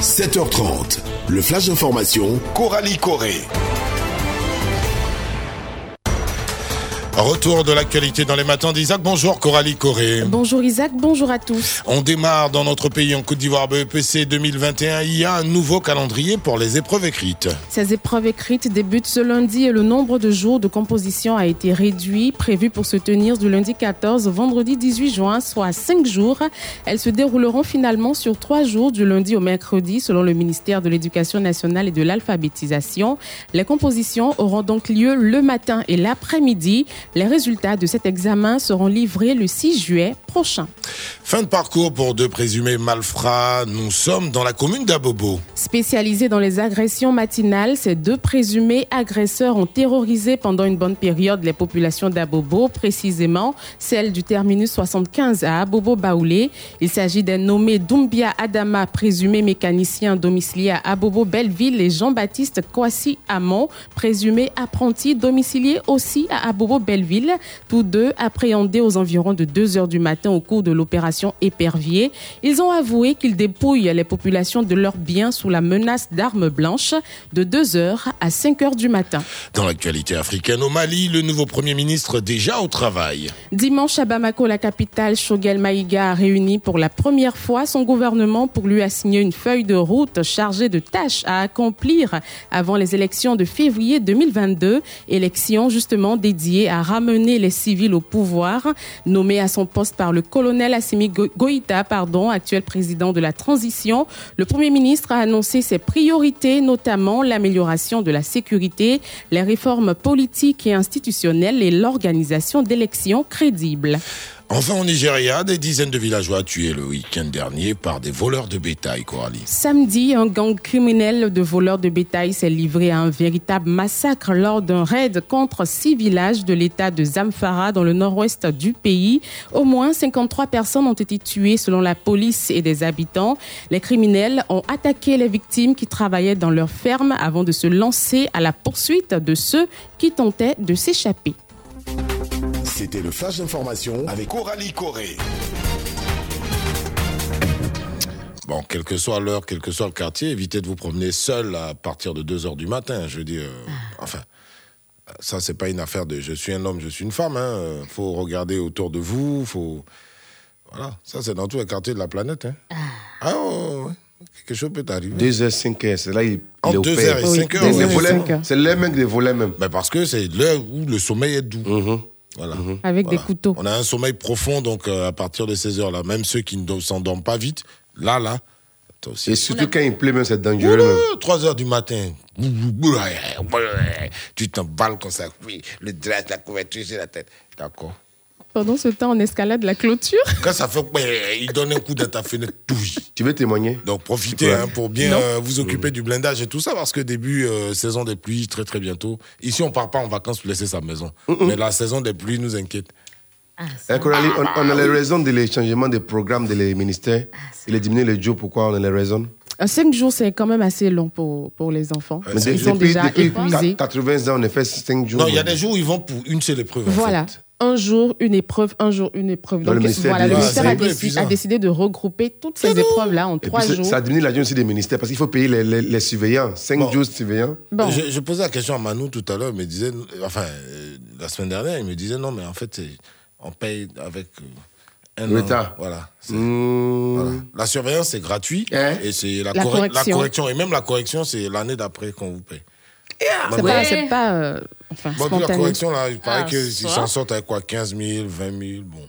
Speaker 3: 7h30, le flash d'information, Coralie Corée.
Speaker 37: Retour de l'actualité dans les matins d'Isaac. Bonjour Coralie Corée.
Speaker 8: Bonjour Isaac, bonjour à tous.
Speaker 37: On démarre dans notre pays en Côte d'Ivoire BEPC 2021. Il y a un nouveau calendrier pour les épreuves écrites.
Speaker 8: Ces épreuves écrites débutent ce lundi et le nombre de jours de composition a été réduit, prévu pour se tenir du lundi 14 au vendredi 18 juin, soit 5 jours. Elles se dérouleront finalement sur 3 jours du lundi au mercredi selon le ministère de l'Éducation nationale et de l'alphabétisation. Les compositions auront donc lieu le matin et l'après-midi. Les résultats de cet examen seront livrés le 6 juillet prochain.
Speaker 37: Fin de parcours pour deux présumés malfrats. Nous sommes dans la commune d'Abobo.
Speaker 8: Spécialisés dans les agressions matinales, ces deux présumés agresseurs ont terrorisé pendant une bonne période les populations d'Abobo, précisément celle du terminus 75 à Abobo-Baoulé. Il s'agit d'un nommé Doumbia Adama, présumé mécanicien domicilié à Abobo-Belleville, et Jean-Baptiste Kwasi Amon, présumé apprenti domicilié aussi à Tous deux appréhendés aux environs de 2 heures du matin au cours de l'opération Épervier. Ils ont avoué qu'ils dépouillent les populations de leurs biens sous la menace d'armes blanches de 2 heures à 5 heures du matin.
Speaker 37: Dans l'actualité africaine au Mali, le nouveau Premier ministre déjà au travail.
Speaker 8: Dimanche à Bamako, la capitale, Shogel Maïga a réuni pour la première fois son gouvernement pour lui assigner une feuille de route chargée de tâches à accomplir avant les élections de février 2022, élections justement dédiées à ramener les civils au pouvoir. Nommé à son poste par le colonel Assimi Go- Goïta, pardon, actuel président de la transition, le Premier ministre a annoncé ses priorités, notamment l'amélioration de la sécurité, les réformes politiques et institutionnelles et l'organisation d'élections crédibles.
Speaker 37: Enfin, au Nigeria, des dizaines de villageois tués le week-end dernier par des voleurs de bétail, Coralie.
Speaker 8: Samedi, un gang criminel de voleurs de bétail s'est livré à un véritable massacre lors d'un raid contre six villages de l'état de Zamfara dans le nord-ouest du pays. Au moins 53 personnes ont été tuées selon la police et des habitants. Les criminels ont attaqué les victimes qui travaillaient dans leur ferme avant de se lancer à la poursuite de ceux qui tentaient de s'échapper.
Speaker 3: C'était le flash d'information avec Coralie Corée.
Speaker 37: Bon, quelle que soit l'heure, quel que soit le quartier, évitez de vous promener seul à partir de 2 heures du matin. Je veux dire, euh, enfin, ça, c'est pas une affaire de je suis un homme, je suis une femme. Hein. Faut regarder autour de vous, faut. Voilà, ça, c'est dans tous les quartiers de la planète. Hein. Ah, ouais, ouais. Quelque chose peut arriver.
Speaker 7: 2h, 5h, c'est là il,
Speaker 37: En
Speaker 7: il est au
Speaker 37: 2
Speaker 7: père.
Speaker 37: heures et 5 heures.
Speaker 7: Les
Speaker 37: oui.
Speaker 7: volets, C'est les mecs des volets même.
Speaker 37: Ben parce que c'est l'heure où le sommeil est doux. Voilà.
Speaker 8: Avec
Speaker 37: Voilà.
Speaker 8: des couteaux.
Speaker 37: On a un sommeil profond, donc euh, à partir de ces heures-là, même ceux qui ne do- s'endorment pas vite, là, là, toi aussi.
Speaker 7: Et surtout quand il pleut, même, c'est dangereux. même.
Speaker 37: 3 heures du matin. Tu t'emballes comme ça, oui, le drap, la couverture sur la tête. D'accord.
Speaker 8: Pendant ce temps, on escalade la clôture.
Speaker 37: Quand ça fait, il donne un coup dans ta fenêtre, tout.
Speaker 7: Tu veux témoigner?
Speaker 37: Donc profitez
Speaker 7: Ouais.
Speaker 37: hein, pour bien euh, vous occuper du blindage et tout ça, parce que début euh, saison des pluies, très très bientôt. Ici, on part pas en vacances pour laisser sa maison. Mais la saison des pluies nous inquiète.
Speaker 7: Eh, Coralie, on, on a les raisons de les changements des programmes des ministères. Il est diminué les jours, pourquoi on a les raisons?
Speaker 8: Cinq jours, c'est quand même assez long pour, pour les enfants.
Speaker 7: Mais
Speaker 8: Ils sont
Speaker 7: depuis,
Speaker 8: déjà
Speaker 7: depuis
Speaker 8: épuisés.
Speaker 7: 80 ans, on a fait 5 jours.
Speaker 37: Non, il y a des jours où ils vont pour une seule épreuve. en
Speaker 8: Voilà.
Speaker 37: fait.
Speaker 50: Un jour une épreuve, un jour une épreuve.
Speaker 7: Dans le
Speaker 50: Donc
Speaker 7: ministère
Speaker 50: voilà, le ministère a, a décidé de regrouper toutes ces épreuves-là en
Speaker 7: Et
Speaker 50: trois jours.
Speaker 7: ça diminue l'argent aussi des ministères parce qu'il faut payer les, les, les surveillants. Cinq jours de surveillants.
Speaker 37: Je, je posais la question à Manu tout à l'heure, il me disait, enfin, euh, la semaine dernière, il me disait non, mais en fait, on paye avec euh, un
Speaker 7: L'État.
Speaker 37: an. Voilà.
Speaker 7: Mmh.
Speaker 37: La surveillance, c'est gratuit. et c'est la,
Speaker 50: La
Speaker 37: corre-
Speaker 50: correction.
Speaker 37: la correction. Et même la correction, c'est l'année d'après qu'on vous paye.
Speaker 50: C'est
Speaker 37: Bon,
Speaker 50: pas, c'est pas euh, enfin,
Speaker 37: Bon, puis la
Speaker 50: spontané.
Speaker 37: correction, là, il paraît
Speaker 50: Ah,
Speaker 37: qu'ils
Speaker 50: ça.
Speaker 37: s'en sortent avec quoi 15 000, 20 000, bon.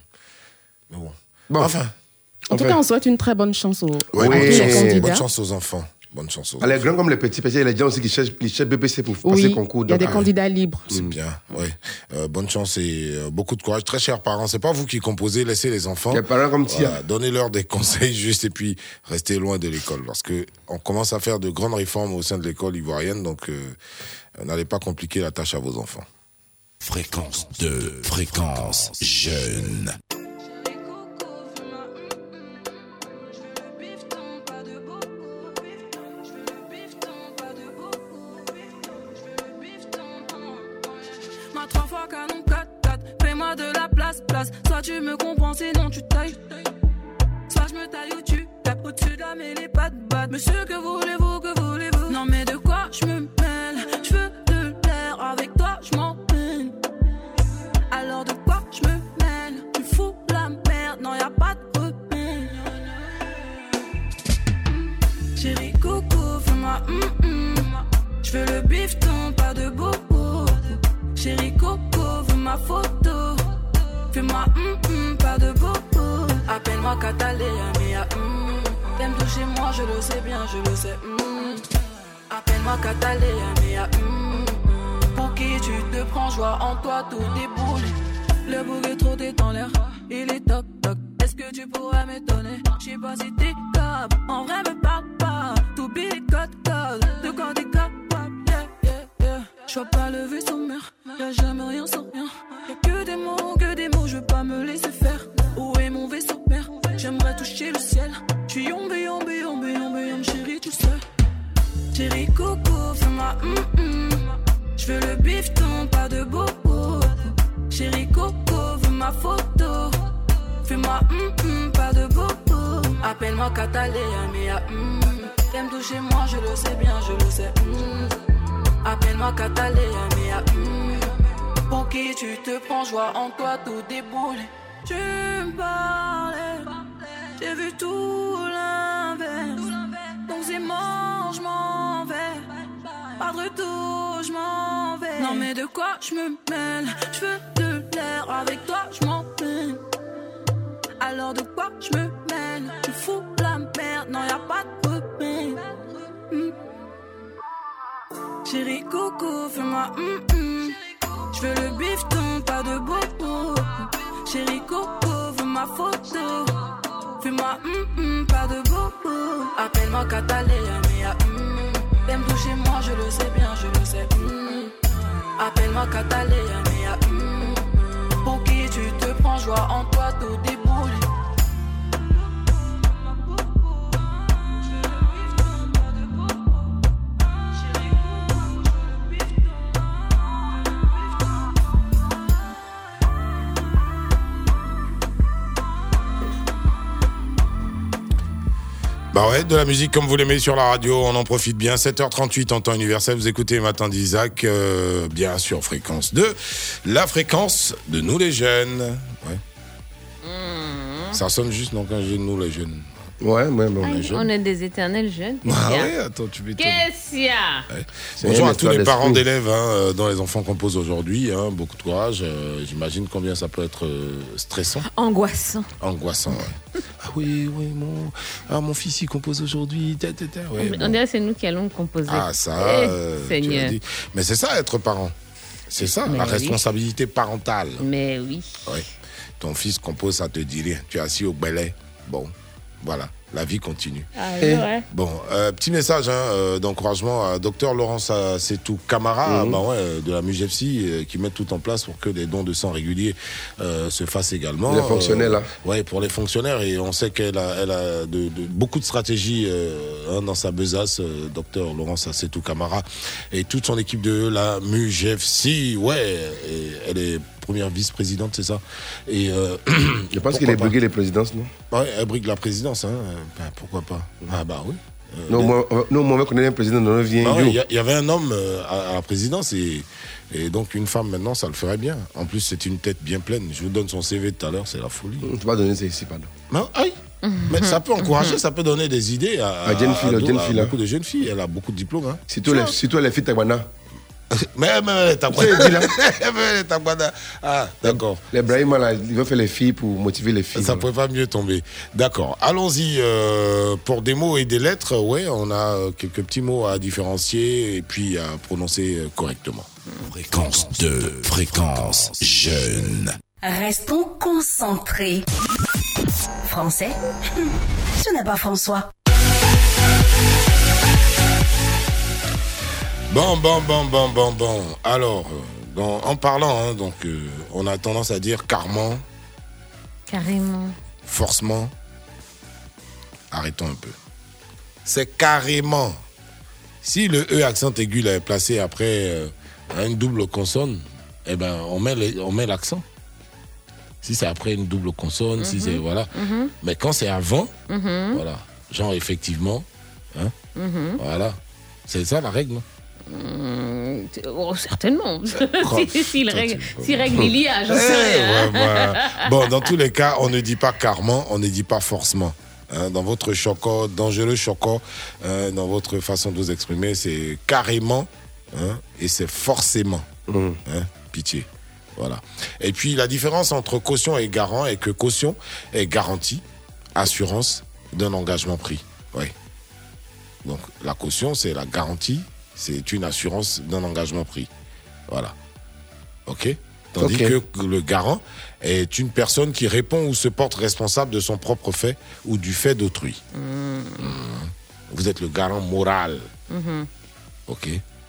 Speaker 37: Mais bon.
Speaker 7: Bon.
Speaker 37: Enfin.
Speaker 50: En tout cas, on souhaite une très bonne chance aux,
Speaker 37: Ouais, chance,
Speaker 50: candidats.
Speaker 37: bonne chance aux enfants. Bonne chance aux
Speaker 7: les grands comme les petits, parce qu'il y a les gens aussi qui cherchent, qui cherchent BPC pour passer
Speaker 50: Oui,
Speaker 7: concours.
Speaker 50: il y a des candidats libres.
Speaker 37: C'est bien, ouais. Euh, bonne chance et euh, beaucoup de courage. Très chers parents, c'est pas vous qui composez, laissez les enfants.
Speaker 7: Les parents comme Tia.
Speaker 37: Voilà, Donnez-leur des conseils juste et puis restez loin de l'école parce que on commence à faire de grandes réformes au sein de l'école ivoirienne, donc euh, n'allez pas compliquer la tâche à vos enfants.
Speaker 3: Fréquence 2, fréquence jeune.
Speaker 51: Place. Soit tu me comprends, sinon tu tailles. Soit je me taille ou tu tapes au-dessus de la mêlée, pas de batte. Monsieur, que voulez-vous, que voulez-vous? Non, mais de quoi je me mêle? Je veux de l'air, avec toi je m'en peine. Alors de quoi je me mêle? Tu fous la merde, non, y a pas de repère. Chérie Coco, fais-moi hum. Je veux le bifton, pas de bobo. Chérie Coco, veux ma photo. Fais-moi hum hum, pas de bobo. Appelle-moi Catalina, mais hum. T'aimes toucher moi, je le sais bien, je le sais. hum. Appelle-moi Catalina, mais hum. Pour qui tu te prends, joie en toi, tout déboule. Le bouc est trop en l'air, il est toc toc. Est-ce que tu pourrais m'étonner? Je sais pas si t'es capable, en vrai me parle pas. Tout billet code code, de quoi t'es capable, yeah, yeah, yeah. J'vois pas le vaisseau mère, y'a jamais rien sans rien. Des mots, que des mots, je veux pas me laisser faire. Où est mon vaisseau mère? J'aimerais toucher le ciel. J'suis yombe, yombe, yombe, yombe, yombe, chérie, tu sais. Chérie Coco, fais-moi hum hum. J'veux le bifton, pas de bobo. Chérie Coco, veux ma photo. Fais-moi hum hum, pas de bobo. Appelle-moi Catalina, mais hum. T'aimes toucher moi, je le sais bien, je le sais. Appelle-moi Catalina, mais hum. Pour qui tu te prends, joie en toi, tout déboule. Tu me parlais, j'ai vu tout l'inverse. Donc c'est mort, je m'en vais. Pas de retour, je m'en vais. Non mais de quoi je me mêle? Je veux de l'air, avec toi je m'en peine. Alors de quoi je me mêle? Tu fous la merde, non y a pas de repère. Hmm. Chérie Coco, fais-moi hum hum. Je veux le bifton, pas de bobo. Chérie Coco, veux ma photo. Fais-moi hum hum, pas de bobo. Appelle-moi Catalina, mais hum. T'aimes toucher moi, je le sais bien, je le sais. hum. Appelle-moi Catalina, mais. Pour qui tu te prends, joie en toi, tout déboule.
Speaker 37: Bah ouais, de la musique comme vous l'aimez sur la radio, on en profite bien. 7h38 en temps universel, vous écoutez Matin d'Isaac, euh, bien sûr, fréquence 2. La fréquence de nous les jeunes. Ouais. Ça sonne juste, non, quand je dis nous les jeunes.
Speaker 7: Ouais, ouais, mais
Speaker 37: on est jeunes.
Speaker 10: On est des éternels jeunes.
Speaker 37: Ah ouais, attends, tu m'étonnes.
Speaker 10: Qu'est-ce qu'il y a
Speaker 7: C'est
Speaker 37: Bonjour à tous les parents d'élèves hein, euh, dont les enfants composent aujourd'hui. hein, beaucoup de courage. euh, J'imagine combien ça peut être euh, stressant,
Speaker 10: Angoissant.
Speaker 37: angoissant. ouais. ah oui, oui, mon, ah, mon fils il compose aujourd'hui. ouais,
Speaker 10: On
Speaker 37: bon.
Speaker 10: dirait que c'est nous qui allons composer.
Speaker 37: Ah ça,
Speaker 10: Eh,
Speaker 37: euh,
Speaker 10: Seigneur.
Speaker 37: dit. Mais c'est ça être parent. C'est ça,
Speaker 10: Mais
Speaker 37: la
Speaker 10: oui.
Speaker 37: responsabilité parentale.
Speaker 10: Mais oui.
Speaker 37: Ouais. Ton fils compose, ça te dit rien. Tu es assis au balai. Bon, voilà, la vie continue.
Speaker 10: Ah, c'est vrai.
Speaker 37: Bon, euh, petit message hein, euh, d'encouragement à docteur Laurence Setou Camara,
Speaker 7: Mhm.
Speaker 37: bah ouais, euh, de la MUGFC, euh, qui met tout en place pour que des dons de sang réguliers euh, se fassent également.
Speaker 7: Les fonctionnaires, là.
Speaker 37: Ouais, pour les fonctionnaires. Et on sait qu'elle a, elle a de, de- beaucoup de stratégies euh, hein, dans sa besace, euh, docteur Laurence Setou Camara, et toute son équipe de la MUGFC. Ouais, et elle est première vice-présidente, c'est ça. Et euh,
Speaker 7: Je pense qu'il a brigué les présidences, non?
Speaker 37: Ouais, elle brigue la présidence, hein. ben, pourquoi pas Ah bah oui. Euh,
Speaker 7: Non, moi, euh, non, moi, on est un président dans notre vie.
Speaker 37: Bah ouais. Il y, avait un homme euh, à, à la présidence et, et donc une femme maintenant, ça le ferait bien. En plus, c'est une tête bien pleine. Je vous donne son CV tout à l'heure, c'est la folie.
Speaker 7: Tu peux pas donner ça ici, pardon.
Speaker 37: Aïe. Mais ça peut encourager, ça peut donner des idées à,
Speaker 7: À
Speaker 37: à-
Speaker 7: à
Speaker 37: beaucoup de jeunes filles. Elle a beaucoup de diplômes. Hein.
Speaker 7: Si toi, les, si toi, les filles Taïwana.
Speaker 37: Mais, mais, t'as
Speaker 7: Tu sais, dis là.
Speaker 37: Mais, t'as pas d'a- Ah, d'accord.
Speaker 7: Les Brahima, là, ils veulent faire les filles pour motiver les filles.
Speaker 37: Ça ne pouvait pas mieux tomber. D'accord. Allons-y euh, pour des mots et des lettres. Ouais, on a euh, quelques petits mots à différencier et puis à prononcer euh, correctement.
Speaker 3: Fréquence 2, fréquence jeune.
Speaker 52: Restons concentrés. Français? Ce n'est pas François.
Speaker 37: Bon, bon, bon, bon, bon, bon. Alors, euh, dans- en parlant, hein, donc, euh, on a tendance à dire carrément,
Speaker 10: Carrément.
Speaker 37: forcément. Arrêtons un peu. C'est carrément. Si le E accent aigu là, est placé après euh, une double consonne, eh ben, on met le- on met l'accent. Si c'est après une double consonne, si
Speaker 10: Mhm.
Speaker 37: c'est. Voilà.
Speaker 10: Mhm.
Speaker 37: Mais quand c'est avant,
Speaker 10: Mhm.
Speaker 37: voilà. Genre, effectivement. Hein,
Speaker 10: Mhm.
Speaker 37: Voilà. C'est ça la règle,
Speaker 10: Hum, oh, certainement. Règle, s'il règle rien.
Speaker 37: ouais, voilà. Bon, dans tous les cas, on ne dit pas carrément, on ne dit pas forcément. Hein, dans votre choco, dangereux choco, hein, dans votre façon de vous exprimer, c'est carrément hein, et c'est forcément. Hein, pitié. Voilà. Et puis la différence entre caution et garant est que caution est garantie, assurance d'un engagement pris. Oui. Donc la caution, c'est la garantie, c'est une assurance d'un engagement pris. Voilà. OK? Tandis que le garant est une personne qui répond ou se porte responsable de son propre fait ou du fait d'autrui. Mhm. Vous êtes le garant moral.
Speaker 10: Mhm.
Speaker 37: OK?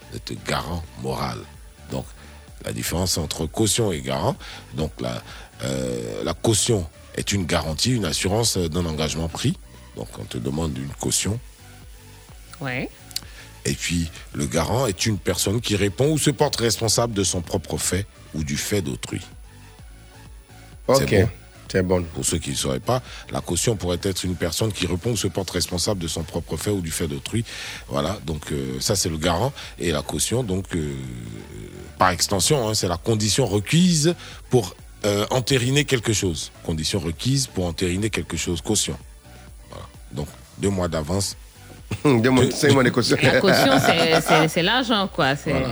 Speaker 37: Vous êtes le garant moral. Donc, la différence entre caution et garant. Donc, la, euh, la caution est une garantie, une assurance d'un engagement pris. Donc, on te demande une caution.
Speaker 10: Ouais.
Speaker 37: Et puis, le garant est une personne qui répond ou se porte responsable de son propre fait ou du fait d'autrui.
Speaker 7: Ok.
Speaker 37: C'est bon. Pour ceux qui ne sauraient pas, la caution pourrait être une personne qui répond ou se porte responsable de son propre fait ou du fait d'autrui. Voilà, donc euh, ça c'est le garant. Et la caution, donc, euh, par extension, hein, c'est la condition requise pour euh, entériner quelque chose. Condition requise pour entériner quelque chose. Caution. Voilà. Donc, deux mois d'avance.
Speaker 7: deux mois, cinq mois de caution.
Speaker 10: La caution, c'est- c'est c'est l'argent, quoi. C'est
Speaker 37: Voilà.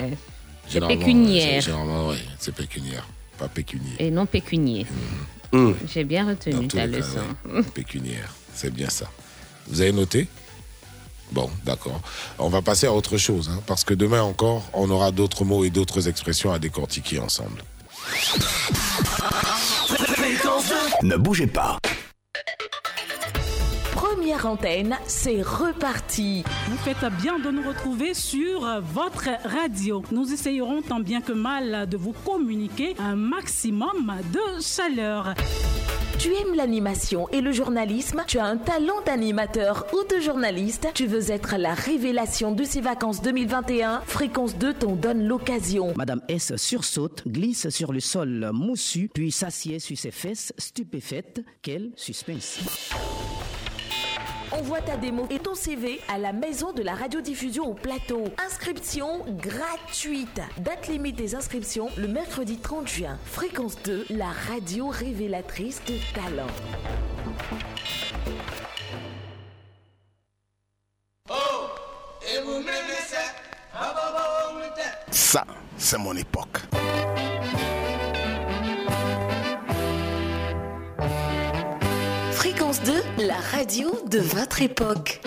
Speaker 10: c'est pécuniaire.
Speaker 37: c'est- Généralement, oui, c'est pécuniaire, pas pécunier.
Speaker 10: et non pécunier. J'ai bien retenu ta
Speaker 37: les cas,
Speaker 10: leçon.
Speaker 37: ouais, pécuniaire, c'est bien ça. Vous avez noté? Bon, d'accord. On va passer à autre chose, hein, parce que demain encore, on aura d'autres mots et d'autres expressions à décortiquer ensemble.
Speaker 42: Ne bougez pas.
Speaker 24: Première antenne, c'est reparti.
Speaker 53: Vous faites bien de nous retrouver sur votre radio. Nous essayerons tant bien que mal de vous communiquer un maximum de chaleur.
Speaker 1: Tu aimes l'animation et le journalisme? Tu as un talent d'animateur ou de journaliste? Tu veux être la révélation de ces vacances 2021 Fréquence 2 t'en donne l'occasion.
Speaker 54: Madame S sursaute, glisse sur le sol moussu, puis s'assied sur ses fesses, stupéfaite. Quel suspense.
Speaker 1: Envoie ta démo et ton CV à la maison de la radiodiffusion au plateau. Inscription gratuite. Date limite des inscriptions le mercredi 30 juin. Fréquence 2, la radio révélatrice de talent.
Speaker 3: Ça, c'est mon époque.
Speaker 1: Fréquence 2, la radio de votre époque.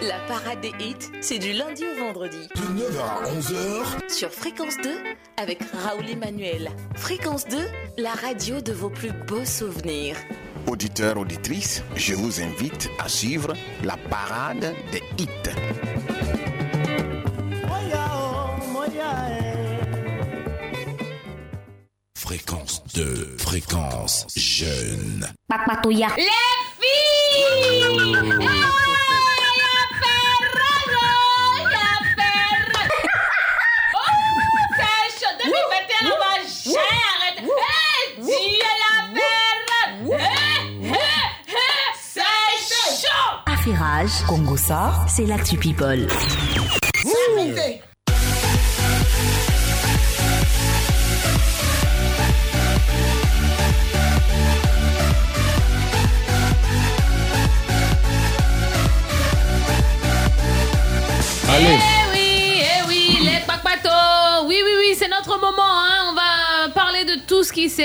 Speaker 1: La parade des hits, c'est du lundi au vendredi.
Speaker 3: De 9h à 11h.
Speaker 1: Sur Fréquence 2, avec Raoul Emmanuel. Fréquence 2, la radio de vos plus beaux souvenirs.
Speaker 3: Auditeurs, auditrices, je vous invite à suivre la parade des hits. Fréquence 2, fréquence jeune. Papatouya.
Speaker 45: Les filles!
Speaker 52: Oh, ah, oh c'est chaud
Speaker 10: de liberté à la magie Arrête! Hé, la perra C'est chaud! Affirage, Congo ça, c'est l'actu people.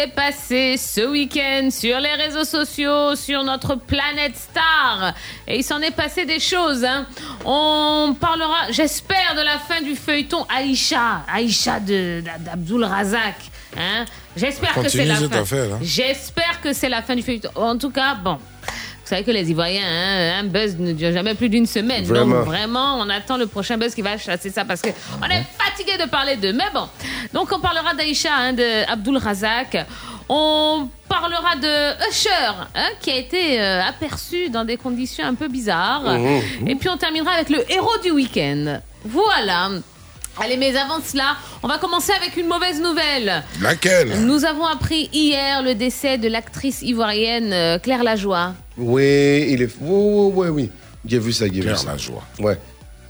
Speaker 10: S'est passé ce week-end sur les réseaux sociaux, sur notre planète Star. Et il s'en est passé des choses. hein. On parlera, j'espère, de la fin du feuilleton Aïcha, Aïcha d'Abdul Razak. hein. J'espère que c'est la fin.
Speaker 37: hein.
Speaker 10: J'espère que c'est la fin du feuilleton. En tout cas, bon. Vous savez que les Ivoiriens, hein, un buzz ne dure jamais plus d'une semaine.
Speaker 7: Vraiment.
Speaker 10: Donc vraiment, on attend le prochain buzz qui va chasser ça parce que on est fatigué de parler d'eux. Mais bon, donc on parlera d'Aïcha, hein, de Abdul Razak. On parlera de Usher, hein, qui a été euh, aperçu dans des conditions un peu bizarres.
Speaker 7: Mhm.
Speaker 10: Et puis on terminera avec le héros du week-end. Voilà. Allez, mais avant cela, on va commencer avec une mauvaise nouvelle.
Speaker 37: Laquelle
Speaker 10: Nous avons appris hier le décès de l'actrice ivoirienne euh, Claire Lajoie.
Speaker 7: Oui, il est. Oui, oui, oui. J'ai vu ça, j'ai vu
Speaker 37: Claire
Speaker 7: ça.
Speaker 37: Lajoie.
Speaker 7: Ouais.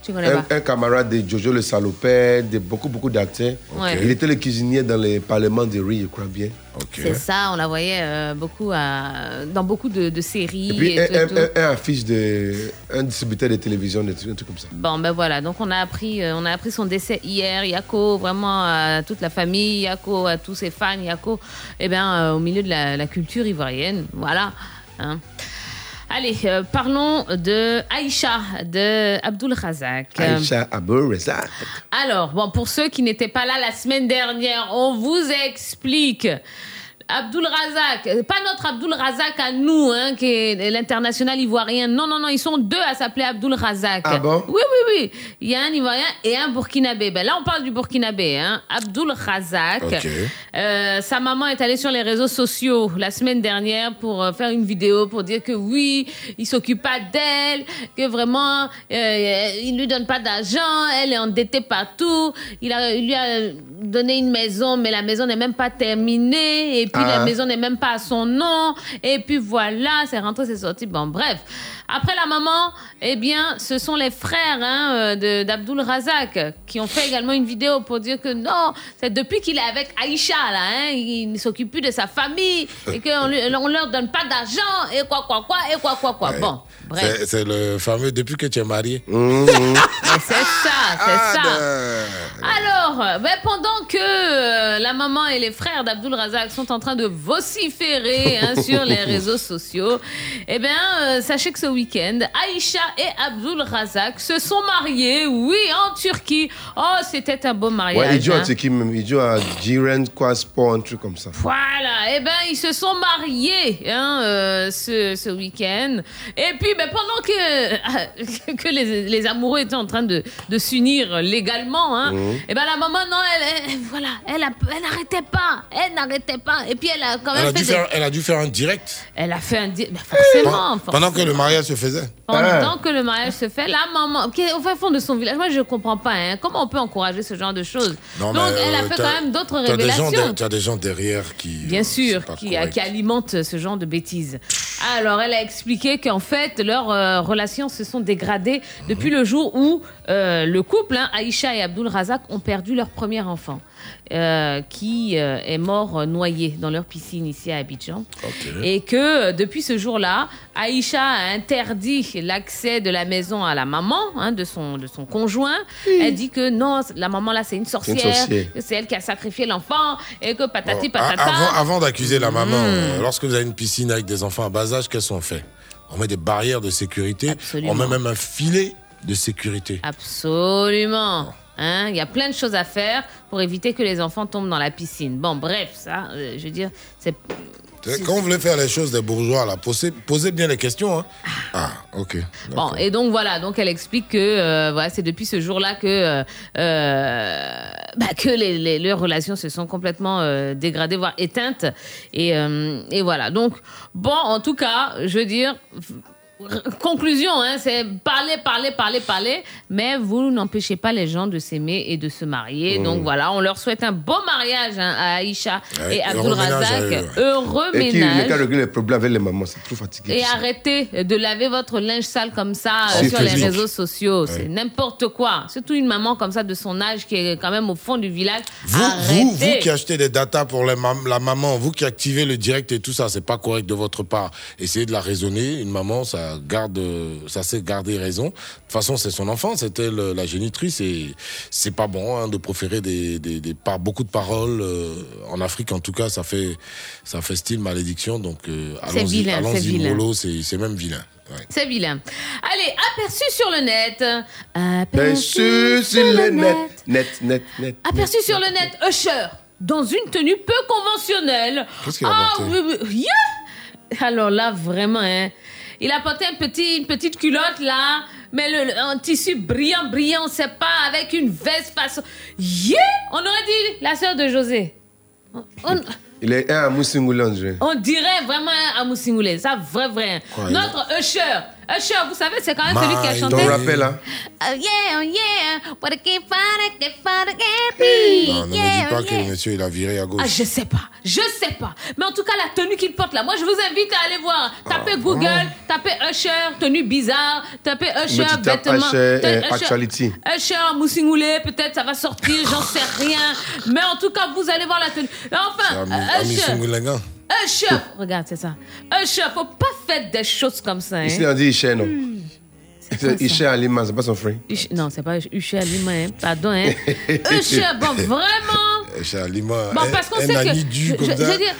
Speaker 10: Tu connais
Speaker 7: Un,
Speaker 10: pas?
Speaker 7: un camarade de Jojo le salopette, de beaucoup, beaucoup d'acteurs. Il était le cuisinier dans les parlements de Riz, je crois bien.
Speaker 10: C'est ça, on la voyait euh, beaucoup à- dans beaucoup de, de séries.
Speaker 7: Et puis
Speaker 10: et
Speaker 7: un,
Speaker 10: tout,
Speaker 7: un,
Speaker 10: tout.
Speaker 7: un, un affiche de. Un distributeur de télévision, des trucs, un truc comme ça.
Speaker 10: Bon, ben voilà, donc on a appris, euh, on a appris son décès hier. Yako, vraiment à toute la famille, Yako, à tous ses fans, Yako, eh bien, euh, au milieu de la, la culture ivoirienne. Voilà. hein. Allez, euh, parlons de Aïcha, de Abdul Razak.
Speaker 7: Aïcha Abou Rezak.
Speaker 10: Alors, bon, pour ceux qui n'étaient pas là la semaine dernière, on vous explique. Abdul Razak, pas notre Abdul Razak à nous, hein, qui est l'international ivoirien. Non, non, non, ils sont deux à s'appeler Abdul Razak.
Speaker 7: Ah bon?
Speaker 10: Oui, oui, oui. Il y a un Ivoirien et un Burkinabé. Ben là, on parle du Burkinabé, hein. Abdul Razak.
Speaker 37: Ok.
Speaker 10: Euh, sa maman est allée sur les réseaux sociaux la semaine dernière pour euh, faire une vidéo pour dire que oui, il s'occupe pas d'elle, que vraiment euh, il lui donne pas d'argent, elle est endettée partout. Il, a, il lui a donné une maison, mais la maison n'est même pas terminée et puis
Speaker 7: Ah.
Speaker 10: la maison n'est même pas à son nom. Et puis voilà, c'est rentré, c'est sorti. Bon, bref. Après la maman, eh bien, ce sont les frères hein, euh, de- d'Abdul Razak qui ont fait également une vidéo pour dire que non, c'est depuis qu'il est avec Aïcha, là, hein, il ne s'occupe plus de sa famille et qu'on on leur donne pas d'argent et quoi, quoi, quoi, et quoi, quoi, quoi. Bon, bref.
Speaker 37: C'est le fameux depuis que tu es marié.
Speaker 10: Mais c'est ça, c'est
Speaker 37: Ah,
Speaker 10: ça. Alors, ben, pendant que euh, la maman et les frères d'Abdul Razak sont en train de vociférer hein, sur les réseaux sociaux, eh bien, euh, sachez que ce week-end, Aïcha et Abdul Razak se sont mariés, oui, en Turquie. Oh, c'était un beau mariage.
Speaker 7: Ouais, joue
Speaker 10: hein.
Speaker 7: à Tiki même. Joue à Jiren quoi Sport, un truc comme ça.
Speaker 10: Voilà, eh ben ils se sont mariés hein, euh, ce, ce week-end. Et puis ben, pendant que, que les, les amoureux étaient en train de, de s'unir légalement, hein,
Speaker 37: Mhm.
Speaker 10: eh ben la maman non, elle, elle- voilà, elle, a- elle n'arrêtait pas, elle n'arrêtait pas. Et puis elle a quand même
Speaker 37: Elle a,
Speaker 10: fait
Speaker 37: dû
Speaker 10: des-
Speaker 37: faire, elle a dû faire un direct.
Speaker 10: elle a fait un di- ben, forcément,
Speaker 37: Pendant que le mariage se faisait.
Speaker 10: pendant que le mariage se fait, la maman, qui est au fin fond de son village, moi je comprends pas, hein, comment on peut encourager ce genre de choses?
Speaker 37: Non,
Speaker 10: Donc
Speaker 37: mais,
Speaker 10: elle a
Speaker 37: euh,
Speaker 10: fait quand même d'autres
Speaker 37: t'as des gens
Speaker 10: révélations.
Speaker 37: Tu as des gens derrière qui.
Speaker 10: Bien sûr, qui,
Speaker 37: correct.
Speaker 10: qui alimente ce genre de bêtises. Alors, elle a expliqué qu'en fait, leurs euh, relations se sont dégradées depuis le jour où euh, le couple, hein, Aïcha et Abdul Razak, ont perdu leur premier enfant, euh, qui euh, est mort euh, noyé dans leur piscine ici à Abidjan. Et que depuis ce jour-là, Aïcha a interdit l'accès de la maison à la maman hein, de, son, de son conjoint. Elle dit que non, la maman là, c'est une sorcière, c'est elle qui a sacrifié l'enfant et que patati
Speaker 37: Bon, a-
Speaker 10: patata.
Speaker 37: avant avant d'accuser la maman,
Speaker 10: Mm.
Speaker 37: euh, lorsque vous avez une piscine avec des enfants à bas âge, qu'est-ce qu'on fait On met des barrières de sécurité.
Speaker 10: Absolument.
Speaker 37: On met même un filet de sécurité.
Speaker 10: Absolument. Hein, Il y a plein de choses à faire pour éviter que les enfants tombent dans la piscine. Bon, bref, ça, euh, je veux dire, c'est.
Speaker 37: Quand vous voulez faire les choses des bourgeois, là, posez, posez bien les questions. Hein. Ah, ok.
Speaker 10: Bon, et donc voilà, donc elle explique que euh, voilà, c'est depuis ce jour-là que, euh, bah, que les, les- leurs relations se sont complètement euh, dégradées, voire éteintes. Et, et voilà, donc bon, en tout cas, je veux dire, conclusion, hein, c'est parler, parler, parler, parler, mais vous n'empêchez pas les gens de s'aimer et de se marier.
Speaker 7: Mhm.
Speaker 10: Donc voilà, on leur souhaite un beau mariage hein, à Aïcha
Speaker 7: Ouais,
Speaker 10: et Abdul Razak. Heureux
Speaker 7: Et qui,
Speaker 10: ménage.
Speaker 7: règlent les problèmes avec les mamans, c'est trop fatigué.
Speaker 10: Et
Speaker 7: ça.
Speaker 10: arrêtez de laver votre linge sale comme ça euh, sur les réseaux sociaux. C'est n'importe quoi. Surtout une maman comme ça de son âge qui est quand même au fond du village.
Speaker 37: Vous, vous, vous qui achetez des datas pour mam- la maman, vous qui activez le direct et tout ça, c'est pas correct de votre part. Essayez de la raisonner. Une maman, ça garde, ça sait garder raison. De toute façon, c'est son enfant, euh, la génitrice et c'est pas bon hein, de proférer des, des, des par- beaucoup de paroles. euh, en Afrique, en tout cas, ça fait, ça fait style malédiction. Donc, euh,
Speaker 10: C'est
Speaker 37: allons-y,
Speaker 10: vilain, c'est
Speaker 37: allons-y mollo, c'est c'est même vilain. Ouais.
Speaker 10: C'est vilain. Allez, aperçu sur le net.
Speaker 7: Perçu sur le net. Net, net, net.
Speaker 10: Aperçu sur le net, Usher, dans une tenue peu conventionnelle.
Speaker 7: Qu'est-ce qu'il a
Speaker 10: oui, yeah Alors là, vraiment, hein. Il a porté un petit, une petite culotte là, mais le, le- un tissu brillant, brillant, on sait pas, avec une veste façon. Yeah On aurait dit la sœur de José. On,
Speaker 7: Il est un à Moussingoulé, on dirait.
Speaker 10: vraiment un Moussingoulé, ça vrai, vrai.
Speaker 7: Quoi,
Speaker 10: Notre Usher, Usher, vous savez, c'est quand même celui qui a chanté.
Speaker 7: Ton rappel, hein
Speaker 10: Oh yeah, oh yeah, what a keep fighting, keep me.
Speaker 37: Non, ne me dis pas
Speaker 10: oh
Speaker 37: que le monsieur, il a viré à gauche.
Speaker 10: Ah, je sais pas, je sais pas. Mais en tout cas, la tenue qu'il porte là, moi je vous invite à aller voir. Tapez Google, tapez Usher, tenue bizarre, tapez Usher, vêtements.
Speaker 7: Usher, actuality.
Speaker 10: Usher, Moussingoulé, peut-être ça va sortir, j'en sais rien. Mais en tout cas, vous allez voir la tenue. Enfin, Usher.
Speaker 37: Singulinga.
Speaker 10: Usher, regarde, c'est ça. Usher, faut pas faire des choses comme ça. Hein.
Speaker 7: Ici, on dit Isher, non?
Speaker 10: Ça?
Speaker 7: Isher Alima, c'est pas son frère?
Speaker 10: Non, c'est pas Usher Lima, hein. pardon. Hein. Usher, bon, vraiment.
Speaker 37: Chez Lima,
Speaker 10: Bon,
Speaker 37: un-
Speaker 10: parce qu'on
Speaker 37: un
Speaker 10: sait que. je-
Speaker 37: comme
Speaker 10: je-
Speaker 37: ça.
Speaker 10: je veux dire,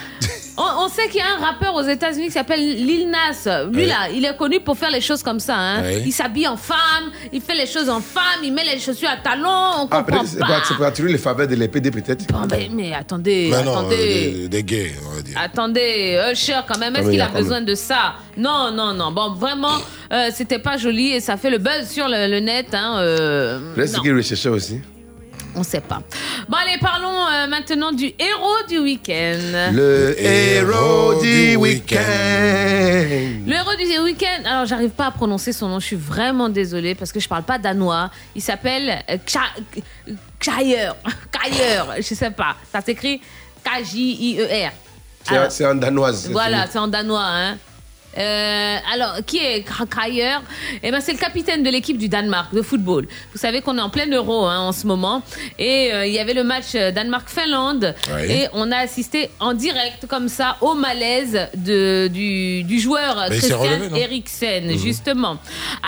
Speaker 10: on, on sait qu'il y a un rappeur aux États-Unis qui s'appelle Lil Nas. Lui, là, il est connu pour faire les choses comme ça. Hein. Il s'habille en femme, il fait les choses en femme, il met les chaussures à talons, on
Speaker 7: Ah,
Speaker 10: comprend pas.
Speaker 7: pour- c'est pour attirer les faveurs de l'épée, peut-être.
Speaker 10: Bon, ben, mais attendez,
Speaker 37: Mais non, euh,
Speaker 10: attendez.
Speaker 37: des, des gays, on va dire.
Speaker 10: Attendez, Usher, quand même, est-ce qu'il
Speaker 7: a
Speaker 10: a
Speaker 7: quand même.
Speaker 10: besoin de ça? Non, non, non. Bon, vraiment, euh, c'était pas joli et ça fait le buzz sur le, le net. Hein, euh,
Speaker 7: qu'il recherchait aussi.
Speaker 10: On sait pas. Bon, allez, parlons euh, maintenant du héros du week-end.
Speaker 7: Le héros du week-end.
Speaker 10: Le héros du week-end. Alors, j'arrive pas à prononcer son nom. Je suis vraiment désolée parce que je parle pas danois. Il s'appelle euh, Kjaer. Kjaer. Je sais pas. Ça s'écrit K-J-I-E-R.
Speaker 7: C'est en danoise.
Speaker 10: Voilà, c'est en danois. Hein. Euh, alors, qui est Kjaer Eh ben, c'est le capitaine de l'équipe du Danemark de football. Vous savez qu'on est en plein euro hein, en ce moment, et euh, il y avait le match euh, Danemark-Finlande, et on a assisté en direct comme ça au malaise de, du, du joueur
Speaker 37: Mais
Speaker 10: Christian
Speaker 37: relevé,
Speaker 10: Eriksen,
Speaker 37: Mhm.
Speaker 10: justement.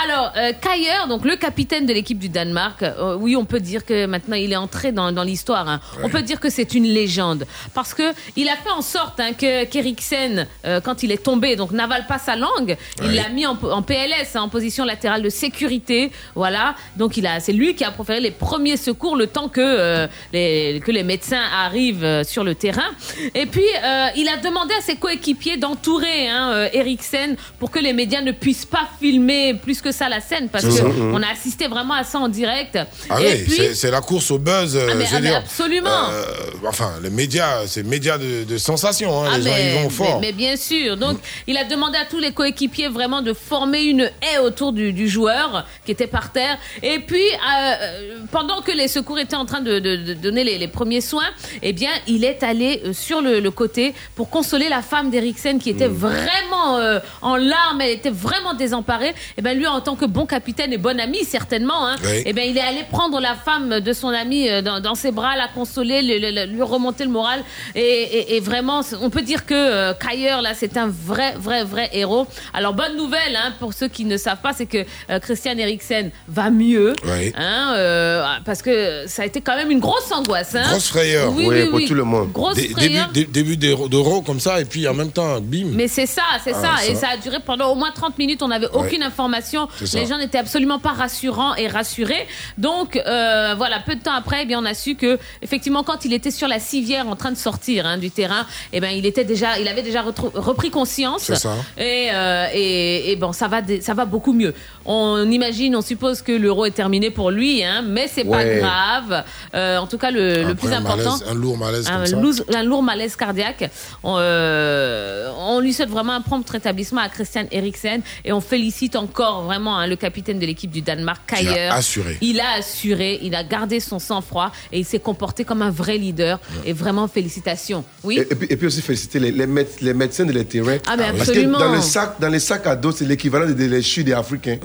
Speaker 10: Alors, euh, Kjaer, donc le capitaine de l'équipe du Danemark, oui, on peut dire que maintenant il est entré dans, dans l'histoire. hein. On peut dire que c'est une légende parce que il a fait en sorte hein, que qu'Eriksen, quand il est tombé, donc n'avale pas sa langue, il
Speaker 37: Ouais.
Speaker 10: l'a mis en, en PLS, hein, en position latérale de sécurité. Voilà, donc il a, c'est lui qui a proféré les premiers secours le temps que euh, les que les médecins arrivent euh, sur le terrain. Et puis euh, il a demandé à ses coéquipiers d'entourer hein, euh, Eriksen pour que les médias ne puissent pas filmer plus que ça la scène parce
Speaker 37: C'est
Speaker 10: que.
Speaker 37: Mhm.
Speaker 10: on a assisté vraiment à ça en direct.
Speaker 37: Ah
Speaker 10: Et
Speaker 37: oui,
Speaker 10: puis-
Speaker 37: c'est- la course au buzz. euh,
Speaker 10: Ah, mais-
Speaker 37: veux
Speaker 10: ah, mais absolument.
Speaker 37: euh, enfin, les médias, c'est médias de, de sensation. Hein,
Speaker 10: Ah,
Speaker 37: les gens, ils vont fort.
Speaker 10: mais- mais bien sûr. Donc, il a demandé à tous les coéquipiers vraiment de former une haie autour du, du joueur qui était par terre. Et puis, euh, euh, pendant que les secours étaient en train de, de- de donner les, les premiers soins, eh bien, il est allé euh, sur le, le côté pour consoler la femme d'Eriksen qui était vraiment euh, en larmes, elle était vraiment désemparée. Et bien, lui, en tant que bon capitaine et bon ami, certainement, hein,
Speaker 37: Oui.
Speaker 10: eh bien, il est allé prendre la femme de son ami dans, dans ses bras, la consoler, le- le- le- lui remonter le moral. Et, et- et vraiment, on peut dire que euh, Kjaer, là, c'est un vrai, vrai, vrai héros. Alors, bonne nouvelle, hein, pour ceux qui ne savent pas, c'est que euh, Christian Eriksen va mieux.
Speaker 37: Oui.
Speaker 10: Hein, euh, parce que ça a été quand même une grosse angoisse. Hein.
Speaker 37: Grosse frayeur.
Speaker 10: Oui, oui, oui. Grosse
Speaker 37: Dé- début,
Speaker 10: frayeur.
Speaker 37: dé- début d'Euro- comme ça, et puis en même temps, bim.
Speaker 10: Mais c'est ça, c'est
Speaker 37: Ah,
Speaker 10: ça. Et
Speaker 37: ça.
Speaker 10: a duré pendant au moins 30 minutes. On n'avait aucune information. Les gens n'étaient absolument pas rassurants et rassurés. Donc, euh, voilà, peu de temps après, eh bien, on a su que, effectivement, quand il était sur la civière en train de sortir hein, du terrain, eh ben, il était déjà, il avait déjà repris conscience. Et, euh, et, et bon, ça va, ça va beaucoup mieux. On imagine, on suppose que l'euro est terminé pour lui, hein, mais c'est pas
Speaker 37: Ouais.
Speaker 10: grave. Euh, en tout cas, le, le plus
Speaker 37: un
Speaker 10: important.
Speaker 37: malaise, un lourd malaise
Speaker 10: un,
Speaker 37: comme ça.
Speaker 10: lourd- un lourd malaise cardiaque. On, euh, on lui souhaite vraiment un prompt rétablissement à Christian Eriksen et on félicite encore vraiment hein, le capitaine de l'équipe du Danemark, Kayer.
Speaker 37: assuré.
Speaker 10: Il a assuré, il a gardé son sang-froid et il s'est comporté comme un vrai leader. Et vraiment, félicitations. Oui.
Speaker 7: Et, et puis, et puis aussi féliciter les, les, méde- les médecins de les terrains.
Speaker 10: Ah, mais
Speaker 7: Parce que
Speaker 10: absolument.
Speaker 7: dans les sacs, dans les sacs à dos, c'est l'équivalent des, des chutes des Africains.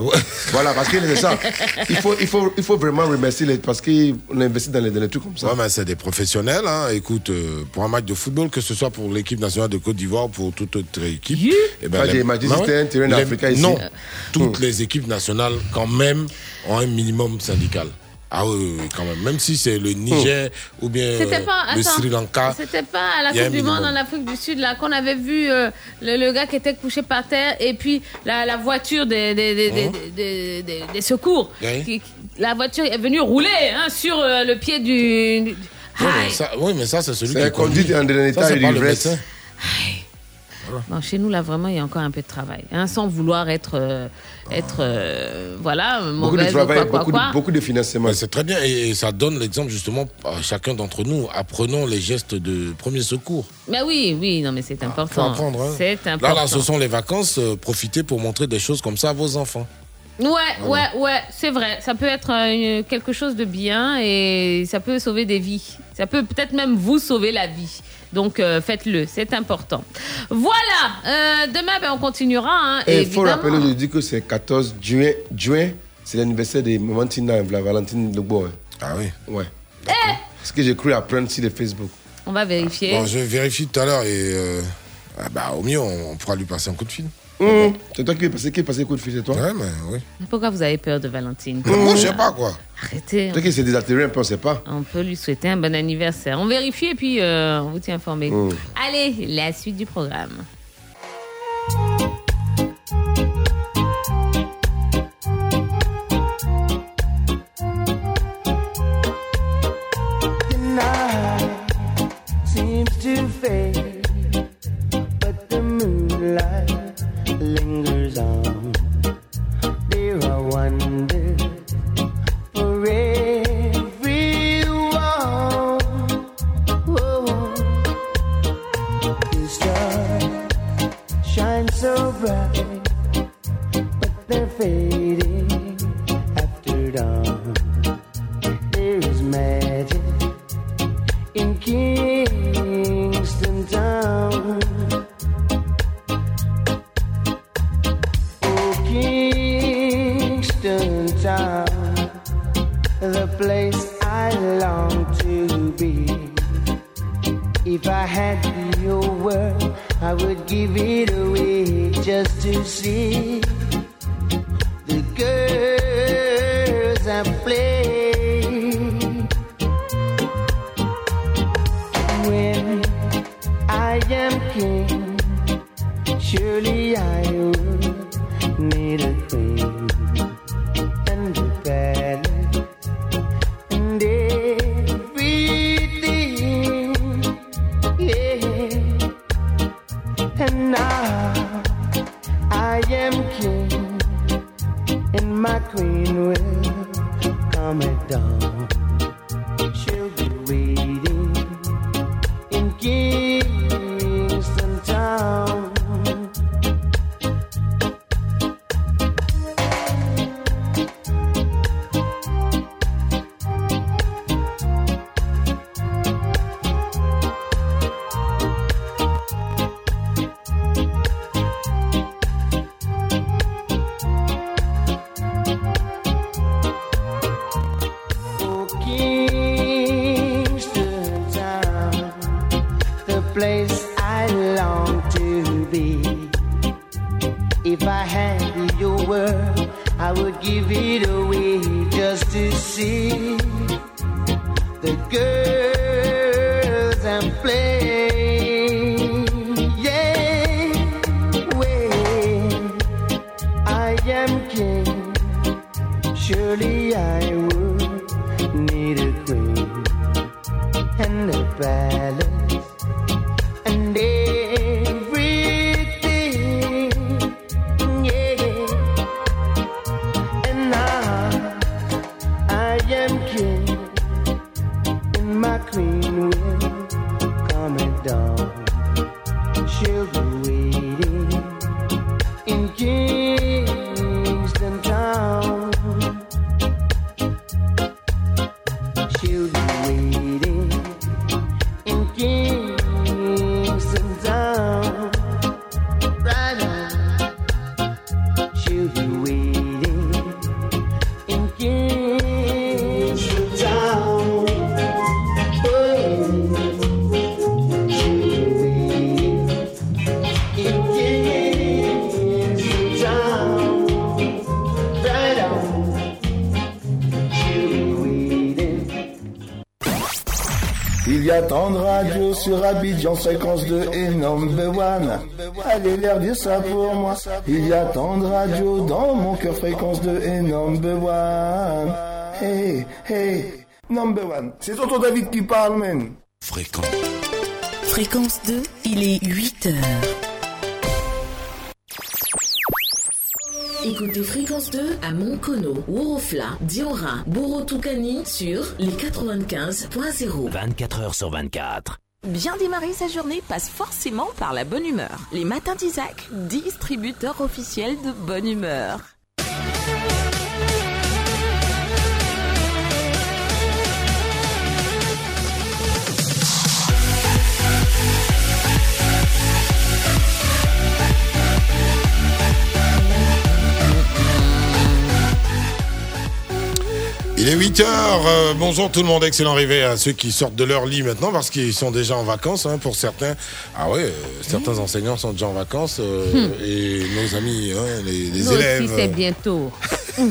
Speaker 7: Voilà, parce que c'est ça. Il faut, il, faut, il faut vraiment remercier les, parce qu'on a investi dans les, dans les trucs comme ça.
Speaker 37: Ouais, mais c'est des professionnels. Hein. Écoute, euh, pour un match de football, que ce soit pour l'équipe nationale de Côte d'Ivoire ou pour toute autre équipe. eh
Speaker 7: terrain
Speaker 37: les-
Speaker 7: ici.
Speaker 37: Non,
Speaker 7: Euh.
Speaker 37: toutes les équipes nationales, quand même, ont un minimum syndical. Ah oui, quand même. Même si c'est le Niger ou bien euh,
Speaker 10: pas,
Speaker 37: le
Speaker 10: attends,
Speaker 37: Sri Lanka.
Speaker 10: C'était pas à la Coupe
Speaker 37: un
Speaker 10: du Monde en Afrique du Sud là qu'on avait vu euh, le, le gars qui était couché par terre et puis la, la voiture des, des, des, des- des- des- des secours.
Speaker 37: Oui.
Speaker 10: Qui- qui- la voiture est venue rouler hein, sur euh, le pied du. du-
Speaker 37: Oui, mais ça, oui, mais ça, c'est celui
Speaker 7: C'est
Speaker 37: qui
Speaker 7: un conduit en état
Speaker 37: Ça, c'est pas le
Speaker 7: d'ivresse.
Speaker 10: Bon, chez nous, là, vraiment, il y a encore un peu de travail. hein, sans vouloir être, euh, être euh, voilà,
Speaker 7: Beaucoup de travail,
Speaker 10: quoi, quoi,
Speaker 7: beaucoup,
Speaker 10: quoi.
Speaker 7: De, beaucoup de financement.
Speaker 37: C'est très bien et, ça donne l'exemple justement à chacun d'entre nous. Apprenons les gestes de premier secours.
Speaker 10: Mais oui, oui, non, mais c'est
Speaker 37: Faut
Speaker 10: important.
Speaker 37: apprendre. hein.
Speaker 10: C'est
Speaker 37: Là,
Speaker 10: important.
Speaker 37: là, ce sont les vacances. euh, profitez pour montrer des choses comme ça à vos enfants.
Speaker 10: Ouais, ouais, ouais, c'est vrai. Ça peut être euh, quelque chose de bien et ça peut sauver des vies. Ça peut peut-être même vous sauver la vie. Donc euh, faites-le, c'est important. Voilà, euh, demain ben, on continuera. Hein,
Speaker 7: Et il faut rappeler aujourd'hui que c'est 14 juin. juin c'est l'anniversaire de la Valentine Lugbo.
Speaker 37: Ah oui
Speaker 7: Ouais.
Speaker 10: Eh,
Speaker 7: Ce que j'ai cru apprendre sur le Facebook.
Speaker 10: on va vérifier.
Speaker 37: Bon, je vérifie tout à l'heure et euh, ah bah, au mieux, on, on pourra lui passer un coup de fil.
Speaker 7: Hum, C'est toi qui es passé, qui est passé coup de fil, c'est toi
Speaker 37: Ouais, mais oui.
Speaker 10: Pourquoi vous avez peur de Valentine
Speaker 37: Moi, je sais pas quoi.
Speaker 10: Arrêtez.
Speaker 7: Toi qui s'est désaltéré un peu, on sait pas.
Speaker 10: On peut lui souhaiter un bon anniversaire. On vérifie et puis euh, on vous tient informé.
Speaker 7: Mm.
Speaker 10: Allez, la suite du programme.
Speaker 55: Sur Abidjan, fréquence 2 et number one. Allez leur dire ça pour moi. Il y a tant de radios dans mon cœur, fréquence 2 et number one. Hey, hey, number one. C'est Tonton David qui parle, même.
Speaker 56: Fréquence.
Speaker 57: Fréquence 2, il est 8 heures.
Speaker 58: Écoutez Fréquence 2 à Monkono, Worofla, Diora, Borotukani sur les 95.0.
Speaker 59: 24 heures sur 24.
Speaker 1: Bien démarrer sa journée passe forcément par la bonne humeur. Les matins d'Isaac, distributeur officiel de bonne humeur.
Speaker 37: Il est 8 heures. euh, bonjour tout le monde. Excellent arrivé à ceux qui sortent de leur lit maintenant parce qu'ils sont déjà en vacances hein, pour certains. Ah ouais, euh, certains enseignants sont déjà en vacances euh,
Speaker 10: Hmm.
Speaker 37: et nos amis, hein, les, les
Speaker 10: Nous
Speaker 37: élèves.
Speaker 10: aussi, c'est bientôt.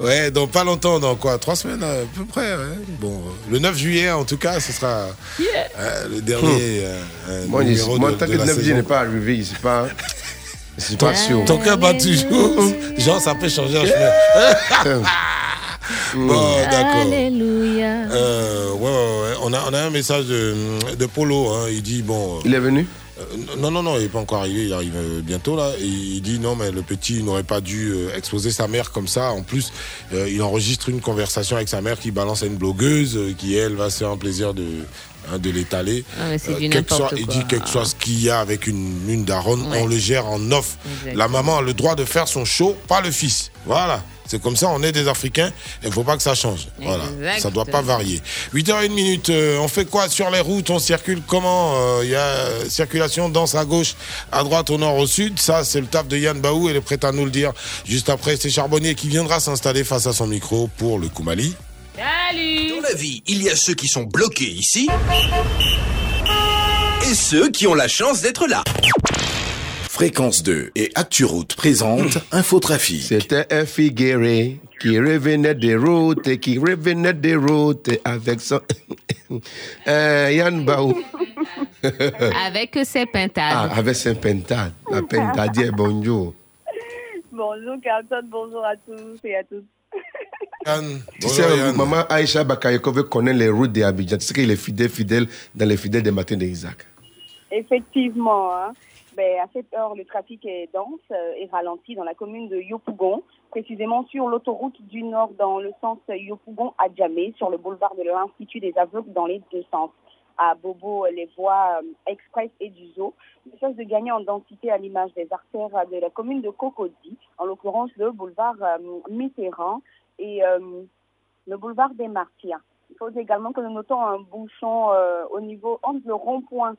Speaker 37: Ouais, dans pas longtemps, dans quoi Trois semaines à peu près. ouais. Bon, le 9 juillet en tout cas, ce sera le dernier euh,
Speaker 7: Moi,
Speaker 37: numéro
Speaker 7: moi,
Speaker 37: de,
Speaker 7: tant
Speaker 37: de
Speaker 7: que le 9
Speaker 37: saison.
Speaker 7: n'est pas arrivé, c'est pas. C'est pas sûr.
Speaker 37: Ton cœur bat toujours. Genre, ça peut changer en chemin. bon, d'accord.
Speaker 10: Alléluia.
Speaker 37: Euh, ouais, ouais, ouais. On, a, on a un message de, de Polo. hein. Il dit bon.
Speaker 7: Il est venu
Speaker 37: Non, non, non, il n'est pas encore arrivé. Il arrive euh, bientôt là. Et il dit non, mais le petit n'aurait pas dû euh, exposer sa mère comme ça. En plus, euh, il enregistre une conversation avec sa mère qui balance à une blogueuse euh, qui elle va se faire un plaisir de hein, de l'étaler.
Speaker 10: Ah,
Speaker 37: soit- Il
Speaker 10: quoi.
Speaker 37: dit quel que soit ce qu'il y a avec une, une daronne,
Speaker 10: Ouais.
Speaker 37: on le gère en off. La maman a le droit de faire son show, pas le fils. Voilà. C'est comme ça, on est des Africains, il ne faut pas que ça change. Voilà. Ça ne doit pas varier. 8h01 minute, euh, on fait quoi sur les routes? On circule comment? Euh, Il y a euh, circulation dense à gauche, à droite, au nord, au sud. Ça, c'est le taf de Yann Baou, elle est prête à nous le dire. Juste après, c'est Charbonnier qui viendra s'installer face à son micro pour le Koumali.
Speaker 10: Salut
Speaker 60: Dans la vie, il y a ceux qui sont bloqués ici et ceux qui ont la chance d'être là.
Speaker 56: Fréquence 2 et ActuRoute présente Infotrafic.
Speaker 7: C'était un figuéré qui revenait des routes et qui revenait des routes avec son. Euh, Yann Baou.
Speaker 10: Avec ses
Speaker 7: ah,
Speaker 10: pintades.
Speaker 7: avec ses pentades. La pentadier, bonjour.
Speaker 48: Bonjour Carlton, bonjour à tous et à toutes.
Speaker 37: Yann,
Speaker 7: Tu sais, maman Aïcha Bakayekove connaît les routes d'Abidjan. Tu sais qu'il est fidèle, fidèle dans les fidèles des matins d'Isaac.
Speaker 48: Effectivement, hein. Ben, à cette heure, le trafic est dense euh, et ralenti dans la commune de Yopougon, précisément sur l'autoroute du Nord dans le sens Yopougon à Djamé, sur le boulevard de l'Institut des aveugles dans les deux sens. À Bobo, les voies euh, express et du zoo ne cessent de gagner en densité à l'image des artères de la commune de Cocody, en l'occurrence le boulevard euh, Mitterrand et le boulevard des Martyrs. Il faut également que nous notons un bouchon au niveau entre le rond-point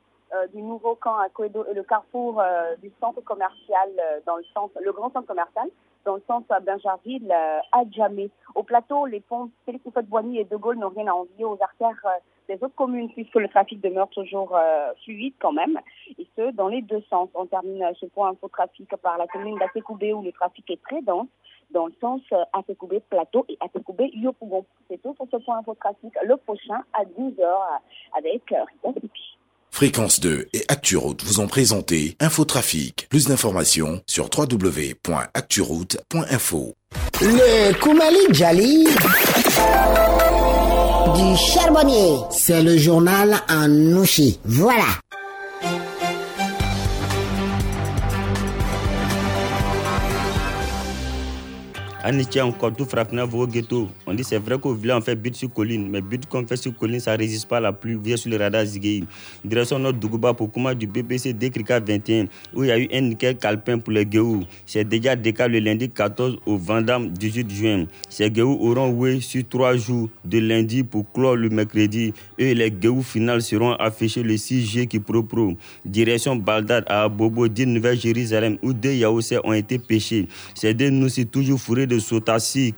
Speaker 48: du nouveau camp à Coedo et le carrefour euh, du centre commercial euh, dans le sens, le grand centre commercial dans le sens à Binjarville euh, à Djamé. Au plateau, les ponts Félix Houphouët-Boigny et De Gaulle n'ont rien à envier aux artères euh, des autres communes puisque le trafic demeure toujours euh, fluide quand même et ce dans les deux sens. On termine euh, ce point infotrafic par la commune d'Atekoubé où le trafic est très dense dans le sens euh, Atekoubé Plateau et Atekoubé Yopougon. C'est tout pour ce point infotrafic. Le prochain à 10h avec euh, Rita.
Speaker 56: Fréquence 2 et ActuRoute vous ont présenté Infotrafic. Plus d'informations sur www.acturoute.info.
Speaker 61: Le Koumali Djali du charbonnier. C'est le journal en nouchi. Voilà.
Speaker 36: Encore tout vos ghetto. On dit c'est vrai qu'au village on fait but sur colline, mais but qu'on fait sur colline ça résiste pas à la pluie vient sur le radar Zigei. Direction notre Dougouba pour comment du BBC Décrica 21 où il y a eu un nickel calpin pour les Guéou. C'est déjà décalé le lundi 14 au Vendam 18 juin. Ces Guéou auront oué sur trois jours de lundi pour clore le mercredi. Eux les Guéou finales seront affichés le 6 juillet qui pro pro. Direction Baldad à Bobo, dit Nouvelle-Jérusalem où deux Yaossais ont été pêchés. Ces deux nous c'est toujours fourrés de de Sotassi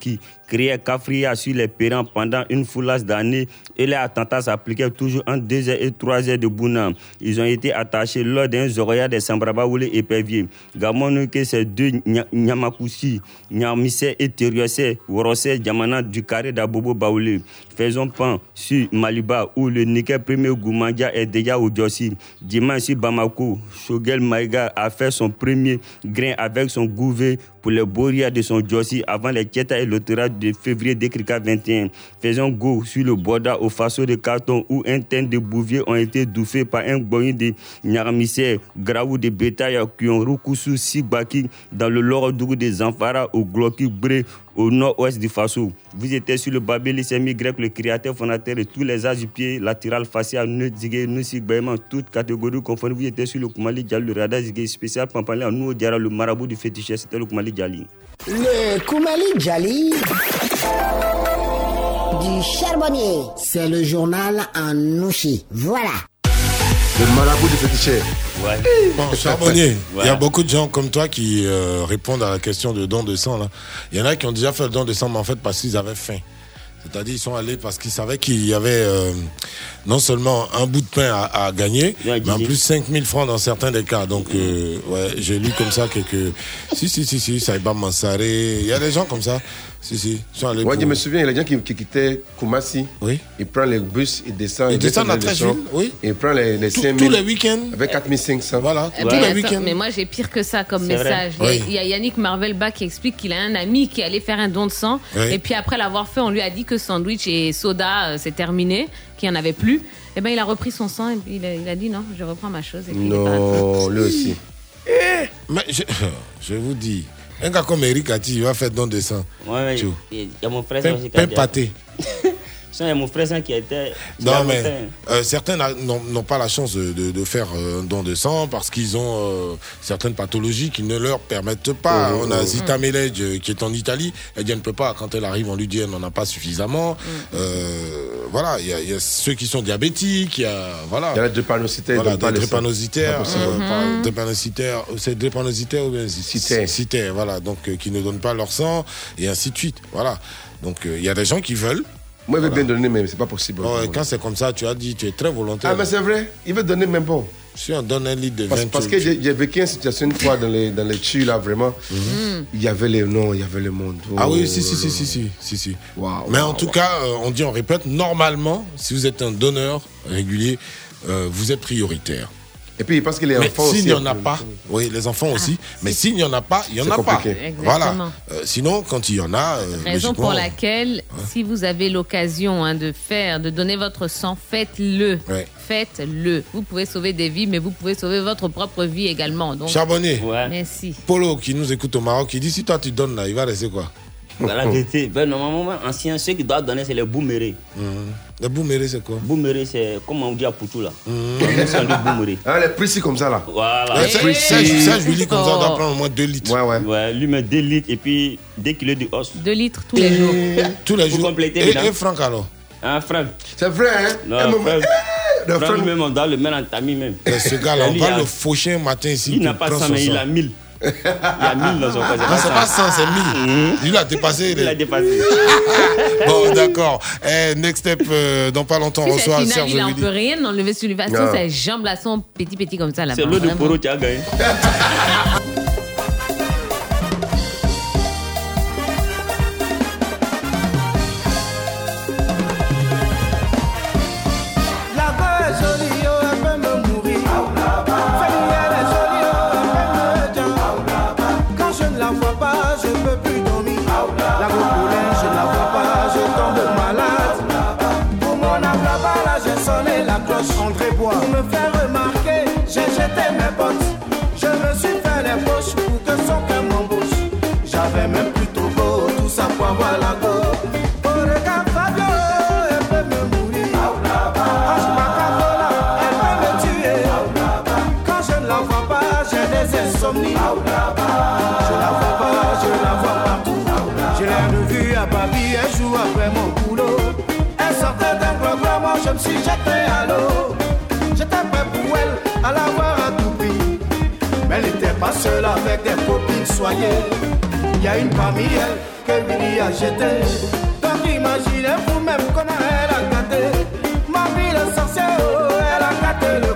Speaker 36: criait Kafria sur les périns pendant une foulasse d'années et les attentats s'appliquaient toujours entre 2h et 3h de Bouna. Ils ont été attachés lors d'un Zoroya de Sambrabaoule épervier. Gamon que ces deux Nya- Nyamakoussi, Nyamise et Teriose, Worose, Diamana du carré d'Abobo Baoulé. Faisons pan sur Maliba où le Nikel premier Goumandia est déjà au Djossi. Dimanche sur Bamako, Shogel Maïga a fait son premier grain avec son gouvet pour les Boria de son Djossi avant les Tcheta et l'Otera de février d'Ekrika 21. Faisons go sur le Borda au faso de carton où un teint de bouvier ont été douffés par un boyin de Nyaramisser, Graou de bétail qui ont Rukusu Sibaki dans le Lorodougou des Amphara au Gloki Bré au nord-ouest du Faso. Vous étiez sur le Semi grec, le créateur fondateur de tous les arts du pied, latéral, facial, nœud, zigué, baïman, toutes catégories confondues. Vous étiez sur le Koumali Djali, le radar zigué spécial, Pampalé, à nous, Diara, le marabout du féticheur, c'était le Koumali Djali.
Speaker 61: Le Koumali Djali du charbonnier. C'est le journal en Nouchi. Voilà.
Speaker 7: Le marabout du féticheur.
Speaker 37: Bon, charbonnier, il y a
Speaker 36: Ouais.
Speaker 37: beaucoup de gens comme toi qui euh, répondent à la question de don de sang. Là. Il y en a qui ont déjà fait le don de sang, mais en fait parce qu'ils avaient faim. C'est-à-dire ils sont allés parce qu'ils savaient qu'il y avait euh, non seulement un bout de pain à, à gagner, mais en plus 5000 francs dans certains des cas. Donc, euh, ouais, j'ai lu comme ça quelques... Si, si, si, si, Saïba Mansaré, il y a des gens comme ça. Si, si, ils sont allés
Speaker 7: Ouais,
Speaker 37: pour-
Speaker 7: je me souviens, il y a des gens qui, qui quittaient Koumassi.
Speaker 37: Oui.
Speaker 7: Il prend les bus, il descend.
Speaker 37: Ils
Speaker 7: il descend
Speaker 37: descendent à
Speaker 7: les
Speaker 37: Trècheville, oui.
Speaker 7: Il prend les, les
Speaker 37: Tous-
Speaker 7: 5000.
Speaker 37: tous les week-ends.
Speaker 7: Avec 4500.
Speaker 37: Voilà.
Speaker 10: Eh ben, attends, mais moi j'ai pire que ça comme message. Il y a-
Speaker 7: Oui.
Speaker 10: Il y, a Yannick Marvelbach qui explique qu'il a un ami qui allait faire un don de sang
Speaker 7: Oui.
Speaker 10: et puis après l'avoir fait, on lui a dit que sandwich et soda euh, c'est terminé, qu'il n'y en avait plus. Et ben il a repris son sang et puis il a, il a dit non, je reprends ma chose. Et puis il est
Speaker 7: Non, lui aussi.
Speaker 37: Mais je, je vous dis, un gars comme Eric Ati, il va faire don de sang.
Speaker 36: Ouais, il y a mon frère
Speaker 37: Pain- pain
Speaker 36: a dit-
Speaker 37: pâté.
Speaker 36: Sinon, Il y a mon frère qui
Speaker 37: Non,
Speaker 36: a
Speaker 37: mais
Speaker 36: monté.
Speaker 37: euh, certains n'ont pas la chance de, de- de faire euh, un don de sang parce qu'ils ont euh, certaines pathologies qui ne leur permettent pas.
Speaker 7: Oh,
Speaker 37: on a
Speaker 7: oh.
Speaker 37: Zita Melej euh, qui est en Italie. Elle dit elle ne peut pas. Quand elle arrive, on lui dit elle n'en a pas suffisamment. Euh, voilà, il y, a- il y a ceux qui sont diabétiques. Il y a voilà.
Speaker 7: Il y a la drépanocytaire,
Speaker 37: Voilà,
Speaker 7: pas
Speaker 37: des drépanocytaires. Drépanocytaires, C'est drépanocytaires ou bien
Speaker 7: cytaires,
Speaker 37: voilà. Donc euh, qui ne donnent pas leur sang et ainsi de suite. Voilà. Donc euh, il y a des gens qui veulent.
Speaker 7: Moi, il veut bien donner, mais c'est pas possible.
Speaker 37: Oh, quand c'est comme ça, tu as dit, tu es très volontaire.
Speaker 7: Ah, mais c'est vrai, il veut donner même pas.
Speaker 37: Si on donne un litre de
Speaker 7: Parce,
Speaker 37: vin,
Speaker 7: parce que j'ai j'ai vécu une situation une fois dans les, dans les là, vraiment.
Speaker 37: Mhm.
Speaker 7: Il y avait les noms, il y avait le monde.
Speaker 37: Ah oui,
Speaker 7: Oh,
Speaker 37: si, si, si, si, si, si, si. Mais en tout cas, euh, on dit, on répète, normalement, si vous êtes un donneur régulier, euh, vous êtes prioritaire.
Speaker 7: Et puis, parce que les
Speaker 37: Mais
Speaker 7: enfants
Speaker 37: s'il
Speaker 7: aussi.
Speaker 37: n'y en a pas, oui, les enfants aussi, mais s'il n'y en a pas, il n'y en a pas.
Speaker 7: compliqué.
Speaker 37: Voilà. Euh, sinon, quand il y en a. euh,
Speaker 10: Raison pour laquelle, si vous avez l'occasion hein, de faire, de donner votre sang, faites-le.
Speaker 37: Ouais.
Speaker 10: Faites-le. Vous pouvez sauver des vies, mais vous pouvez sauver votre propre vie également. Donc,
Speaker 37: Charbonnier.
Speaker 10: Merci.
Speaker 37: Polo qui nous écoute au Maroc, il dit si toi tu donnes là, il va rester quoi?
Speaker 36: Dans la vérité, ben, normalement, ancien, ceux qui doivent donner, c'est les boumérés.
Speaker 37: Les boumérés, c'est quoi?
Speaker 36: Boumérés, c'est comme on dit à Poutou là. Les boumérés.
Speaker 7: Ah, les précis comme ça, là.
Speaker 36: Voilà.
Speaker 37: Ça, ça, je- ça, je lui dis comme ça, on doit prendre au moins 2 litres.
Speaker 7: Ouais, ouais.
Speaker 36: Ouais, lui met 2 litres et puis 2 kilos de os.
Speaker 10: 2 litres tous les jours.
Speaker 37: Tous les
Speaker 36: Pour
Speaker 37: jours.
Speaker 36: compléter,
Speaker 37: Et, et Franck alors?
Speaker 36: Hein, Franck
Speaker 7: C'est vrai, hein?
Speaker 36: Non, Franck.
Speaker 7: Le
Speaker 36: Franck
Speaker 7: Franck-
Speaker 36: même, on doit le mettre en tamis même.
Speaker 37: Ce gars-là, on
Speaker 36: Lui,
Speaker 37: va
Speaker 36: il a-
Speaker 37: le faucher un matin ici.
Speaker 36: Il n'a
Speaker 37: pour
Speaker 36: pas
Speaker 37: prendre
Speaker 36: 100,
Speaker 37: son
Speaker 36: mais il a 1000. Il a 1000 dans son corps.
Speaker 37: Non, c'est pas 100, c'est 1000. Lui, il a dépassé.
Speaker 36: Il a dépassé.
Speaker 37: Bon, d'accord. Eh, next step, euh, dans pas longtemps, on
Speaker 10: Si
Speaker 37: reçoit Serge
Speaker 10: il en
Speaker 37: Willy.
Speaker 10: peut rien enlever sur lui. Parce que
Speaker 36: Non.
Speaker 10: ses jambes là sont petit petit comme ça là.
Speaker 36: C'est l'eau de Poro qui a gagné.
Speaker 9: pas seule avec des copines soignées. Il y a une parmi elles que Billy a jetée. Donc imaginez vous-même comment elle a gâté. Ma vie le sorcier, oh, elle a gâté le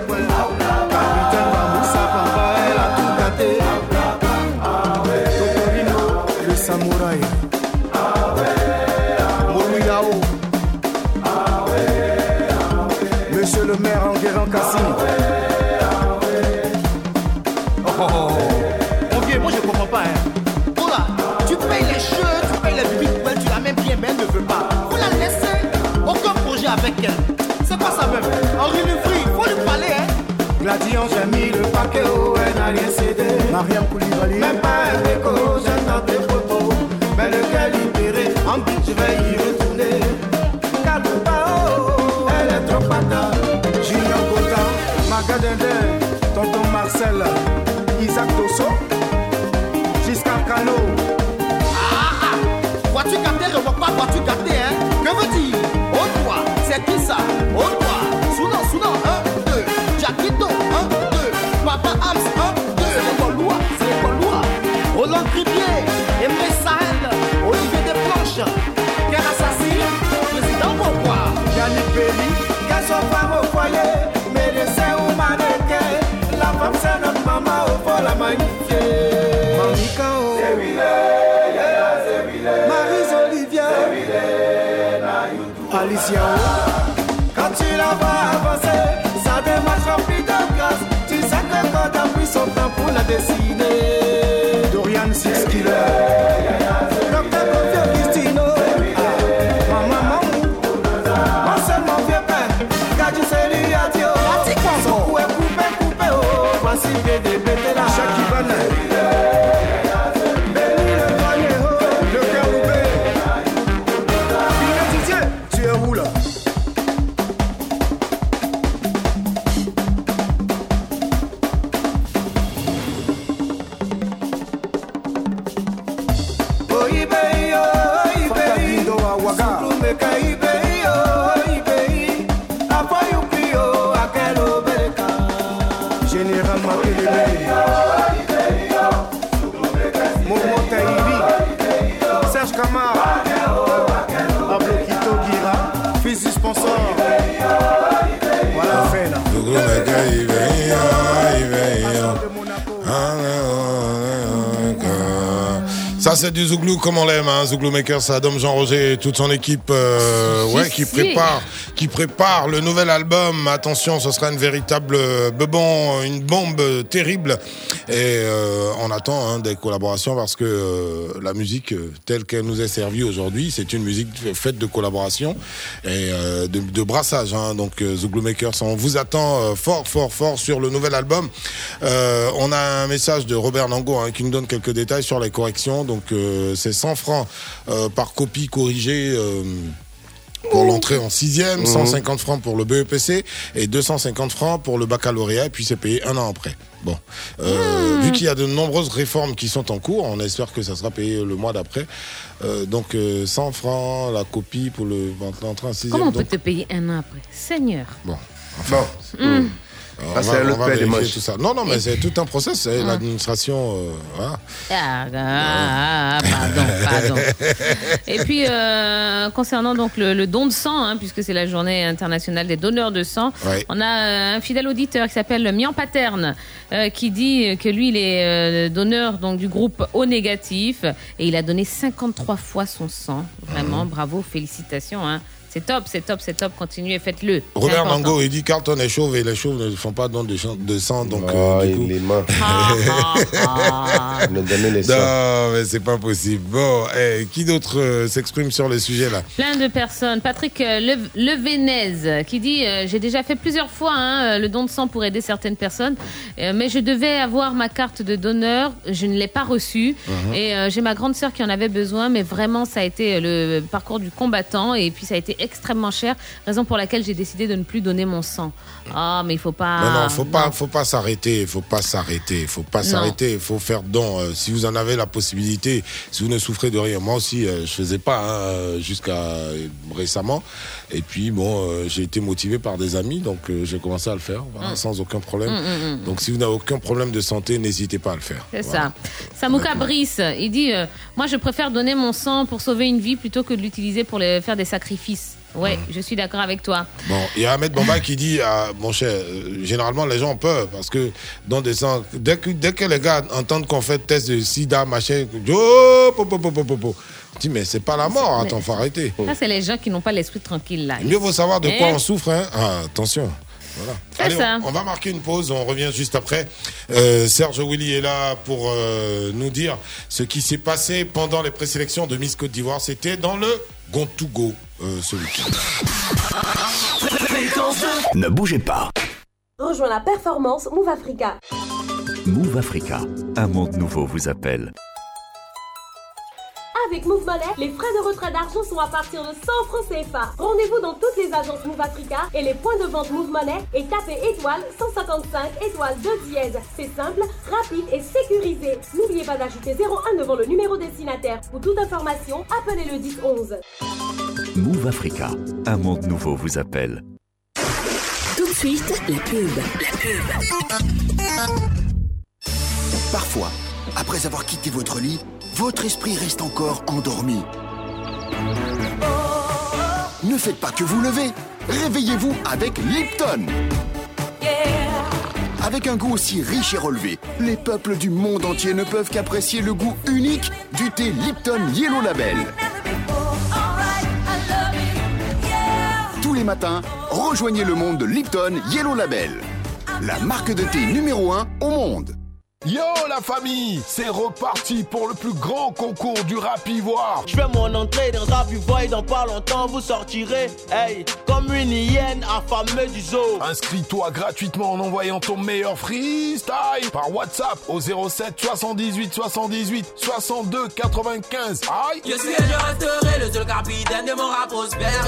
Speaker 9: Mariam Koulibaly, même pas un déco, j'ai dans tes photos. Mais le cœur libéré, en dit, je vais y retourner. Kadouba, oh, elle est trop patate. Junior Gota, Magadende, Tonton Marcel, Isaac Dosso, Giscard Cano. Ah, ah, vois-tu gâter, je vois pas, vois-tu gâter, hein? Que dire? Oh toi, c'est qui ça? Oh toi, Alicia, oh. quand tu la vois avancer, ça démarche rempli de grâce, tu sais que quand a pris son temps pour la dessiner. Dorian Six Killer, Docteur Confio Christino, ah, Maman Mamou, mon seul mon vieux père, oh, des bêtes
Speaker 37: Ça, c'est du Zouglou comme on l'aime. Hein. Zouglou Maker, c'est Adam Jean-Roger et toute son équipe euh, ouais, qui, prépare, qui prépare le nouvel album. Attention, ce sera une véritable bebon, une bombe terrible. Et euh, on attend hein, des collaborations parce que euh, la musique euh, telle qu'elle nous est servie aujourd'hui, c'est une musique faite de collaboration et euh, de, de brassage. Hein. Donc, euh, Zouglou Makers, on vous attend euh, fort, fort, fort sur le nouvel album. Euh, on a un message de Robert Nango hein, qui nous donne quelques détails sur les corrections. Donc, euh, c'est 100 francs euh, par copie corrigée. euh, pour l'entrée en sixième,
Speaker 7: Mhm.
Speaker 37: 150 francs pour le BEPC et 250 francs pour le baccalauréat, et puis c'est payé un an après. Bon, Euh, vu qu'il y a de nombreuses réformes qui sont en cours, on espère que ça sera payé le mois d'après. Euh, donc euh, 100 francs la copie pour le l'entrée en sixième.
Speaker 10: Comment on peut
Speaker 37: donc-
Speaker 10: te payer un an après? Seigneur.
Speaker 37: Bon, enfin,
Speaker 7: Ah, c'est père des
Speaker 37: vérifier
Speaker 7: manches.
Speaker 37: tout ça. Non, non, mais c'est tout un process. c'est
Speaker 10: Ah.
Speaker 37: L'administration, euh, voilà.
Speaker 10: Ah, ah, ah, pardon, pardon. Et puis, euh, concernant donc le, le don de sang, hein, puisque c'est la journée internationale des donneurs de sang,
Speaker 37: Ouais.
Speaker 10: on a euh, un fidèle auditeur qui s'appelle Mian Paterne, euh, qui dit que lui, il est donneur donc, du groupe O négatif, et il a donné 53 fois son sang. Vraiment, bravo, félicitations. Hein. C'est top, c'est top, c'est top. Continuez, faites-le.
Speaker 37: Robert. Mango, il dit Carlton est chauve et les chauves ne font pas don de, sang, donc
Speaker 7: Ah,
Speaker 37: euh, du coup.
Speaker 7: il est main.
Speaker 10: Ah,
Speaker 7: nous donnait les sangs.
Speaker 37: Non, mais c'est pas possible. Bon, eh, qui d'autre euh, s'exprime sur les sujets là?
Speaker 10: Plein de personnes. Patrick euh, Le- Levenez qui dit euh, J'ai déjà fait plusieurs fois hein, euh, le don de sang pour aider certaines personnes, euh, mais je devais avoir ma carte de donneur. Je ne l'ai pas reçue.
Speaker 62: Mhm.
Speaker 10: Et euh, j'ai ma grande sœur qui en avait besoin, mais vraiment, ça a été le parcours du combattant. Et puis, ça a été extrêmement cher, raison pour laquelle j'ai décidé de ne plus donner mon sang. Ah, mais il faut pas.
Speaker 37: Non, non, faut pas, faut pas s'arrêter, faut pas s'arrêter, faut pas
Speaker 10: Non.
Speaker 37: s'arrêter, il faut faire don. Euh, si vous en avez la possibilité, si vous ne souffrez de rien, moi aussi, euh, je faisais pas hein, jusqu'à euh, récemment. Et puis bon, euh, j'ai été motivé par des amis, donc euh, j'ai commencé à le faire, voilà,
Speaker 10: Mm.
Speaker 37: sans aucun problème.
Speaker 10: Mm, mm.
Speaker 37: Donc si vous n'avez aucun problème de santé, n'hésitez pas à le faire.
Speaker 10: C'est
Speaker 37: Voilà.
Speaker 10: ça. Samouka Brice, il dit euh, Moi, je préfère donner mon sang pour sauver une vie plutôt que de l'utiliser pour les- faire des sacrifices. Ouais, je suis d'accord avec toi.
Speaker 37: Bon, il y a Ahmed Bamba qui dit, ah, mon cher, euh, généralement les gens ont peur parce que dans des sens, dès que, dès que les gars entendent qu'on fait test de sida, machin, oh, po, po, dis, mais c'est pas la mort, attends, faut arrêter.
Speaker 10: Ça, c'est les gens qui n'ont pas l'esprit tranquille là.
Speaker 37: Mieux vaut savoir de quoi
Speaker 10: Eh,
Speaker 37: on souffre, hein. Ah, attention. Voilà. Allez,
Speaker 10: ça.
Speaker 37: On, on va marquer une pause, on revient juste après. Euh, Serge Willy est là pour euh, nous dire ce qui s'est passé pendant les présélections de Miss Côte d'Ivoire. C'était dans le Gontougo euh, ce week-end.
Speaker 42: Ne bougez pas.
Speaker 63: Rejoins la performance Move Africa.
Speaker 42: Move Africa, un monde nouveau vous appelle.
Speaker 63: Avec Move Money, les frais de retrait d'argent sont à partir de 100 francs CFA. Rendez-vous dans toutes les agences Move Africa et les points de vente Move Money et tapez étoile 155 étoile 2 dièse. C'est simple, rapide et sécurisé. N'oubliez pas d'ajouter 01 devant le numéro destinataire. Pour toute information, appelez le 10 11.
Speaker 42: Move Africa, un monde nouveau vous appelle.
Speaker 45: Tout de suite, la pub. La
Speaker 64: Parfois, après avoir quitté votre lit, votre esprit reste encore endormi. Ne faites pas que vous lever. Réveillez-vous avec Lipton. Avec un goût aussi riche et relevé, les peuples du monde entier ne peuvent qu'apprécier le goût unique du thé Lipton Yellow Label. Matins, rejoignez le monde de Lipton Yellow Label, la marque de thé numéro 1 au monde.
Speaker 3: Yo la famille, c'est reparti pour le plus grand concours du rap ivoire.
Speaker 65: Je fais mon entrée dans Rap Ivoire et dans pas longtemps vous sortirez, hey, comme une hyène affamée du zoo.
Speaker 3: Inscris-toi gratuitement en envoyant ton meilleur freestyle par WhatsApp au 07 78 78 62 95. Aïe
Speaker 65: Je suis et je resterai le seul capitaine de mon rap prospère.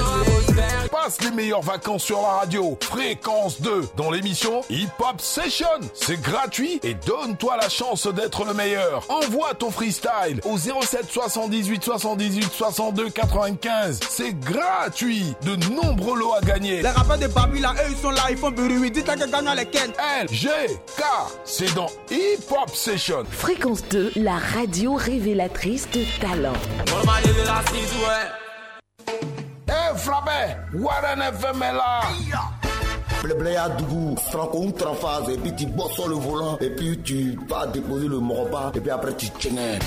Speaker 3: Passe les meilleures vacances sur la radio. Fréquence 2 dans l'émission Hip Hop Session. C'est gratuit et donne-toi la chance d'être le meilleur. Envoie ton freestyle au 07 78 78 62 95. C'est gratuit. De nombreux lots à gagner.
Speaker 65: Les rappeurs de Babi là, eux ils sont là, ils font bruit. Dites-leur que gagnent lesquels.
Speaker 3: L, G, K. C'est dans Hip Hop Session.
Speaker 45: Fréquence 2, la radio révélatrice de talent.
Speaker 3: Eh, Flabé, Warren FM est là.
Speaker 66: Blé à Dougou, Franco ou Trafaz, et puis tu bosses sur le volant, et puis tu vas déposer le moroba, et puis après tu tiens.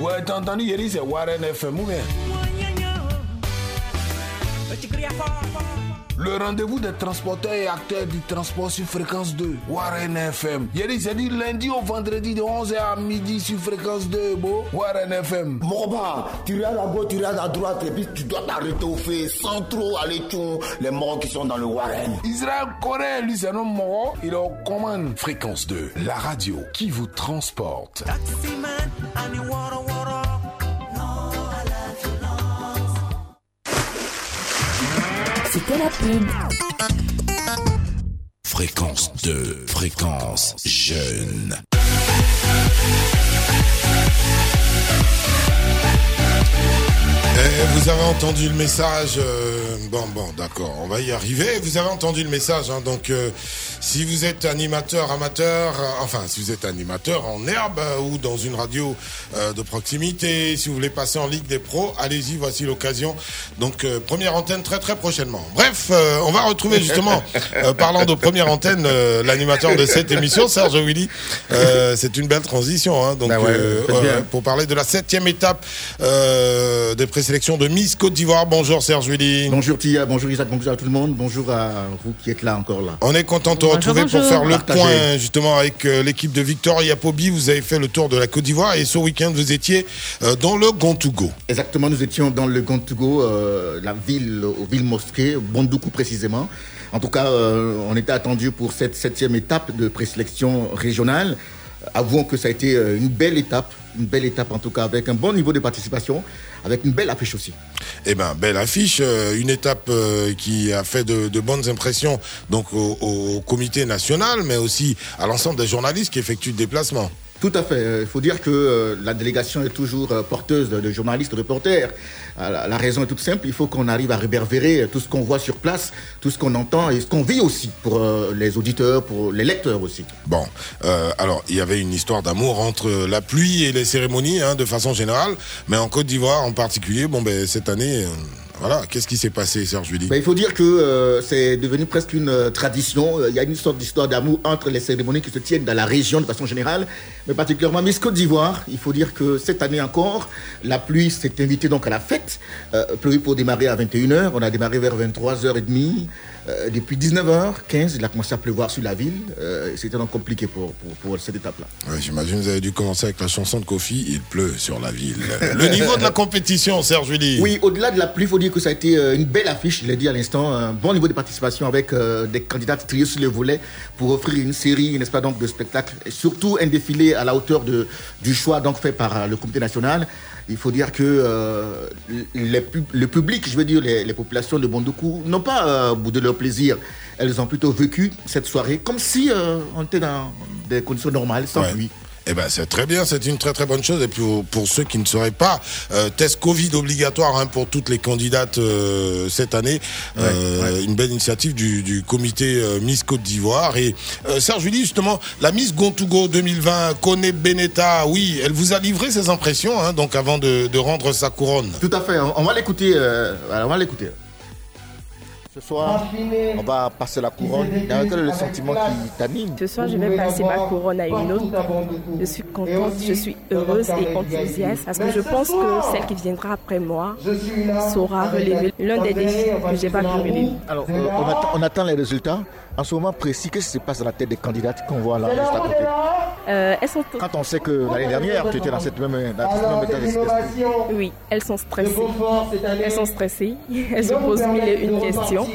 Speaker 3: Ouais, t'as entendu, Yeri, c'est Warren FM ou bien? Le rendez-vous des transporteurs et acteurs du transport sur fréquence 2, Warren FM. Yeri, c'est du lundi au vendredi de 11h à midi sur fréquence 2, beau. Warren FM.
Speaker 66: Moroba, tu regardes à gauche, tu regardes à droite, et puis tu dois t'arrêter au fait, sans trop aller tchou, les morts qui sont dans le Warren.
Speaker 3: Israël Corée, lui, c'est un homme mort. Il est aux commandes. Fréquence 2, la radio qui vous transporte. Fréquence 2, fréquence jeune.
Speaker 37: Eh, vous avez entendu le message. Bon, bon, d'accord, on va y arriver. Vous avez entendu le message. hein, donc, euh, si vous êtes animateur, amateur, euh, enfin, si vous êtes animateur en herbe euh, ou dans une radio euh, de proximité, si vous voulez passer en Ligue des Pros, allez-y, voici l'occasion. Donc, euh, première antenne très, très prochainement. Bref, euh, on va retrouver justement, euh, parlant de première antenne, euh, l'animateur de cette émission, Serge Willy. Euh, C'est une belle transition. Hein, donc,
Speaker 7: Bah ouais,
Speaker 37: euh, pour parler de la septième étape euh, des présélections de Miss Côte d'Ivoire. Bonjour Serge Willy.
Speaker 67: Bonjour Tia, bonjour Isaac, bonjour à tout le monde, bonjour à vous qui êtes là encore là.
Speaker 37: On est content de te retrouver
Speaker 67: bonjour.
Speaker 37: pour faire le
Speaker 67: Partagez.
Speaker 37: point justement avec euh, l'équipe de Victor Yapobi. Vous avez fait le tour de la Côte d'Ivoire et ce week-end vous étiez euh, dans le Gontougo.
Speaker 67: Exactement, nous étions dans le Gontougo, euh, la ville, aux villes mosquées, Bondoukou précisément. En tout cas, euh, on était attendu pour cette septième étape de présélection régionale. Avouons que ça a été euh, une belle étape, une belle étape en tout cas, avec un bon niveau de participation, avec une belle affiche aussi.
Speaker 37: Eh ben, belle affiche, euh, une étape euh, qui a fait de, de bonnes impressions donc au, au comité national, mais aussi à l'ensemble des journalistes qui effectuent le déplacement.
Speaker 67: Tout à fait. Euh, Il faut dire que euh, la délégation est toujours euh, porteuse de, journalistes, de reporters. La, raison est toute simple. Il faut qu'on arrive à réverbérer tout ce qu'on voit sur place, tout ce qu'on entend et ce qu'on vit aussi pour les auditeurs, pour les lecteurs aussi.
Speaker 37: Bon, alors il y avait une histoire d'amour entre la pluie et les cérémonies, hein, de façon générale, mais en Côte d'Ivoire en particulier, bon ben cette année, voilà, qu'est-ce qui s'est passé, Serge Julie
Speaker 67: Ben, il faut dire que euh, c'est devenu presque une euh, tradition. Il y a une sorte d'histoire d'amour entre les cérémonies qui se tiennent dans la région de façon générale, mais particulièrement Miss Côte d'Ivoire. Il faut dire que cette année encore, la pluie s'est invitée donc à la fête, euh, prévue pour démarrer à 21h. On a démarré vers 23h30. Euh, depuis 19h15, il a commencé à pleuvoir sur la ville. Euh, C'était donc compliqué pour, pour, pour cette étape-là.
Speaker 37: Ouais, J'imagine que vous avez dû commencer avec la chanson de Kofi, Il pleut sur la ville. Le niveau de la compétition, Serge Julie
Speaker 67: Oui, au-delà de la pluie, il faut dire que ça a été euh, une belle affiche, je l'ai dit à l'instant, un bon niveau de participation avec euh, des candidats triés sur le volet pour offrir une série, n'est-ce pas, donc, de spectacles, et surtout un défilé à la hauteur de, du choix donc fait par le comité national. Il faut dire que euh, les pub- le public, je veux dire les, les populations de Bondoku, n'ont pas euh, boudé leur plaisir. Elles ont plutôt vécu cette soirée comme si euh, on était dans des conditions normales, sans
Speaker 37: Ouais.
Speaker 67: pluie.
Speaker 37: Eh ben c'est très bien, c'est une très très bonne chose. Et puis pour, pour ceux qui ne sauraient pas, euh, test Covid obligatoire hein, pour toutes les candidates euh, cette année. Euh, Une belle initiative du, du comité euh, Miss Côte d'Ivoire. Et euh, Serge Julie, justement, la Miss Gontougo 2020, Kone Benetta, oui, elle vous a livré ses impressions, hein, donc avant de, de rendre sa couronne.
Speaker 67: Tout à fait, on, va l'écouter. on va l'écouter. Ce soir, on va passer la couronne. Quel est le sentiment qui t'anime
Speaker 68: Ce soir, je vais passer ma couronne à une autre. Je suis contente, je suis heureuse et enthousiaste parce que je pense que celle qui viendra après moi saura relever l'un des défis que j'ai pas pu relever.
Speaker 67: Alors, euh, on, attend, on attend les résultats. En ce moment précis, qu'est-ce qui se passe dans la tête des candidates qu'on voit là, juste à côté
Speaker 68: Euh, elles sont
Speaker 67: Quand on sait que l'année dernière, tu étais dans cette même, dans cette même état d'esprit.
Speaker 68: Oui, elles sont stressées. Elles sont stressées. Elles se posent mille et une questions.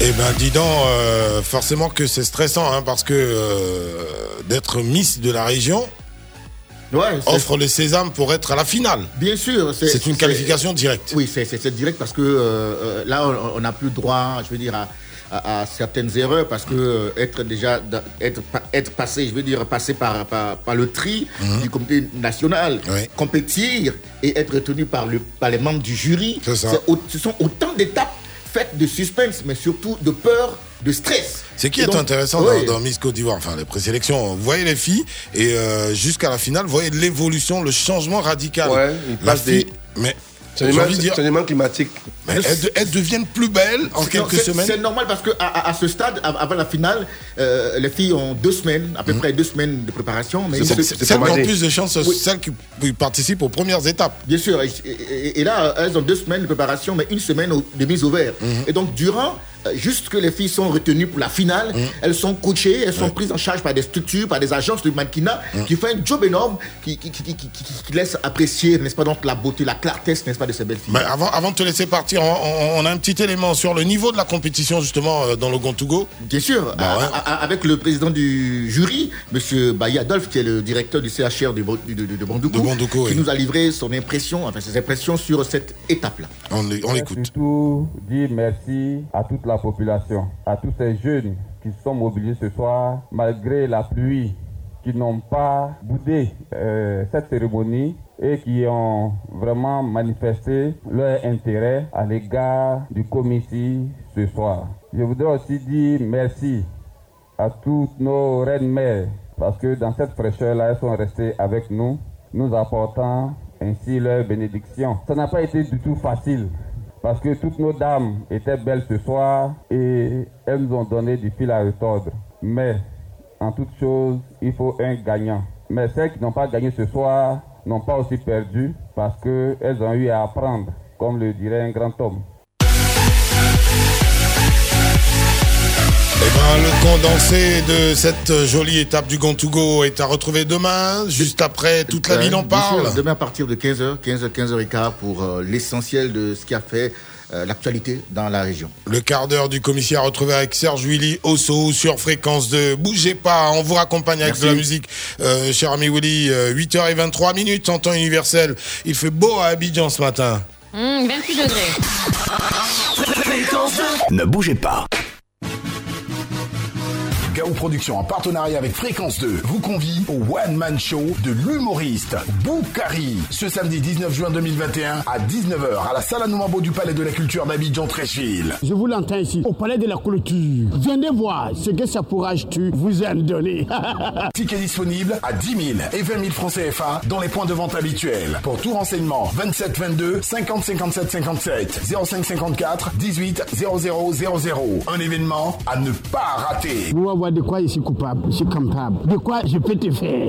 Speaker 37: Eh ben, dis donc, euh, forcément que c'est stressant, hein, parce que euh, d'être Miss de la région offre le sésame pour être à la finale.
Speaker 67: Bien sûr.
Speaker 37: C'est une qualification directe.
Speaker 67: Oui, c'est direct parce que euh, euh, là, on- n'a plus droit, je veux dire, à, à- à certaines erreurs parce que euh, être déjà, être, pa- être passé, je veux dire, passer par, par, par le tri
Speaker 37: Mhm.
Speaker 67: du comité national, compétir et être retenu par, le, par les membres du jury,
Speaker 37: ça.
Speaker 67: ce sont autant d'étapes faites de suspense, mais surtout de peur, de stress.
Speaker 37: C'est qui est
Speaker 67: donc,
Speaker 37: intéressant dans, dans Miss Côte d'Ivoire, enfin les présélections. Vous voyez les filles et euh, jusqu'à la finale, vous voyez l'évolution, le changement radical.
Speaker 7: Ouais,
Speaker 37: la fille,
Speaker 7: des-
Speaker 37: mais
Speaker 7: Changement- climatique.
Speaker 37: mais elles, de- elles deviennent plus belles en quelques semaines.
Speaker 67: C'est normal parce que à, à- à ce stade, av- avant la finale, euh, les filles ont deux semaines, à peu près deux semaines de préparation. Mais
Speaker 37: Celles qui ont plus de chances,
Speaker 67: Oui.
Speaker 37: celles qui participent aux premières étapes.
Speaker 67: Bien sûr. Et, et- et là, elles ont deux semaines de préparation, mais une semaine de mise au vert.
Speaker 37: Mhm.
Speaker 67: Et donc, durant, juste que les filles sont retenues pour la finale,
Speaker 37: Mhm.
Speaker 67: elles sont coachées, elles sont prises en charge par des structures, par des agences de mannequinat
Speaker 37: Mhm.
Speaker 67: qui font un job énorme, qui, qui, qui, qui, qui- qui- qui laisse apprécier, n'est-ce pas, donc la beauté, la clarté, n'est-ce pas, de ces belles filles.
Speaker 37: Mais avant, avant de te laisser partir, on, a un petit élément sur le niveau de la compétition justement euh, dans le Gontougo.
Speaker 67: Bien sûr,
Speaker 37: Bah ouais.
Speaker 67: avec le président du jury, M. Baye Adolphe, qui est le directeur du CHR de, de, de- de Bandoukou, qui nous a livré son impression, enfin ses impressions sur cette étape-là.
Speaker 37: On,
Speaker 67: on l'écoute.
Speaker 69: Surtout dire merci à toute la population, à tous ces jeunes qui sont mobilisés ce soir, malgré la pluie, qui n'ont pas boudé euh, cette cérémonie et qui ont vraiment manifesté leur intérêt à l'égard du comité ce soir. Je voudrais aussi dire merci à toutes nos reines mères parce que dans cette fraîcheur-là, elles sont restées avec nous, nous apportant ainsi leur bénédiction. Ça n'a pas été du tout facile parce que toutes nos dames étaient belles ce soir et elles nous ont donné du fil à retordre. Mais en toute chose, il faut un gagnant. Mais celles qui n'ont pas gagné ce soir n'ont pas aussi perdu parce qu'elles ont eu à apprendre, comme le dirait un grand homme.
Speaker 37: Le condensé de cette jolie étape du Gontougo est à retrouver demain, juste après toute la
Speaker 67: Euh,
Speaker 37: ville en
Speaker 67: sûr,
Speaker 37: parle.
Speaker 67: demain à partir de 15h, 15h, 15h15 pour euh, l'essentiel de ce qui a fait euh, l'actualité dans la région.
Speaker 37: Le quart d'heure du commissaire retrouvé avec Serge Willy Osso sur fréquence de Bougez pas, on vous raccompagne avec
Speaker 67: Merci.
Speaker 37: de la musique. Euh, cher ami Willy, euh, 8h23 minutes en temps universel. Il fait beau à Abidjan ce matin.
Speaker 10: Hum, 28 degrés.
Speaker 3: Ne bougez pas. Gao Productions en partenariat avec Fréquence 2 vous convie au One Man Show de l'humoriste Boukari ce samedi 19 juin 2021 à 19h à la salle Anoumabo du Palais de la Culture d'Abidjan Tréchville.
Speaker 70: Je vous l'entends ici, au palais de la clôture. Venez voir ce que ça pourra tu vous en donner.
Speaker 3: Tickets disponibles à 10 000 et 20 000 francs CFA dans les points de vente habituels. Pour tout renseignement, 27 22 50 57 57 05 54 18 00 00. Un événement à ne pas rater.
Speaker 70: Vous de quoi je suis coupable, je suis capable. De quoi je peux te faire?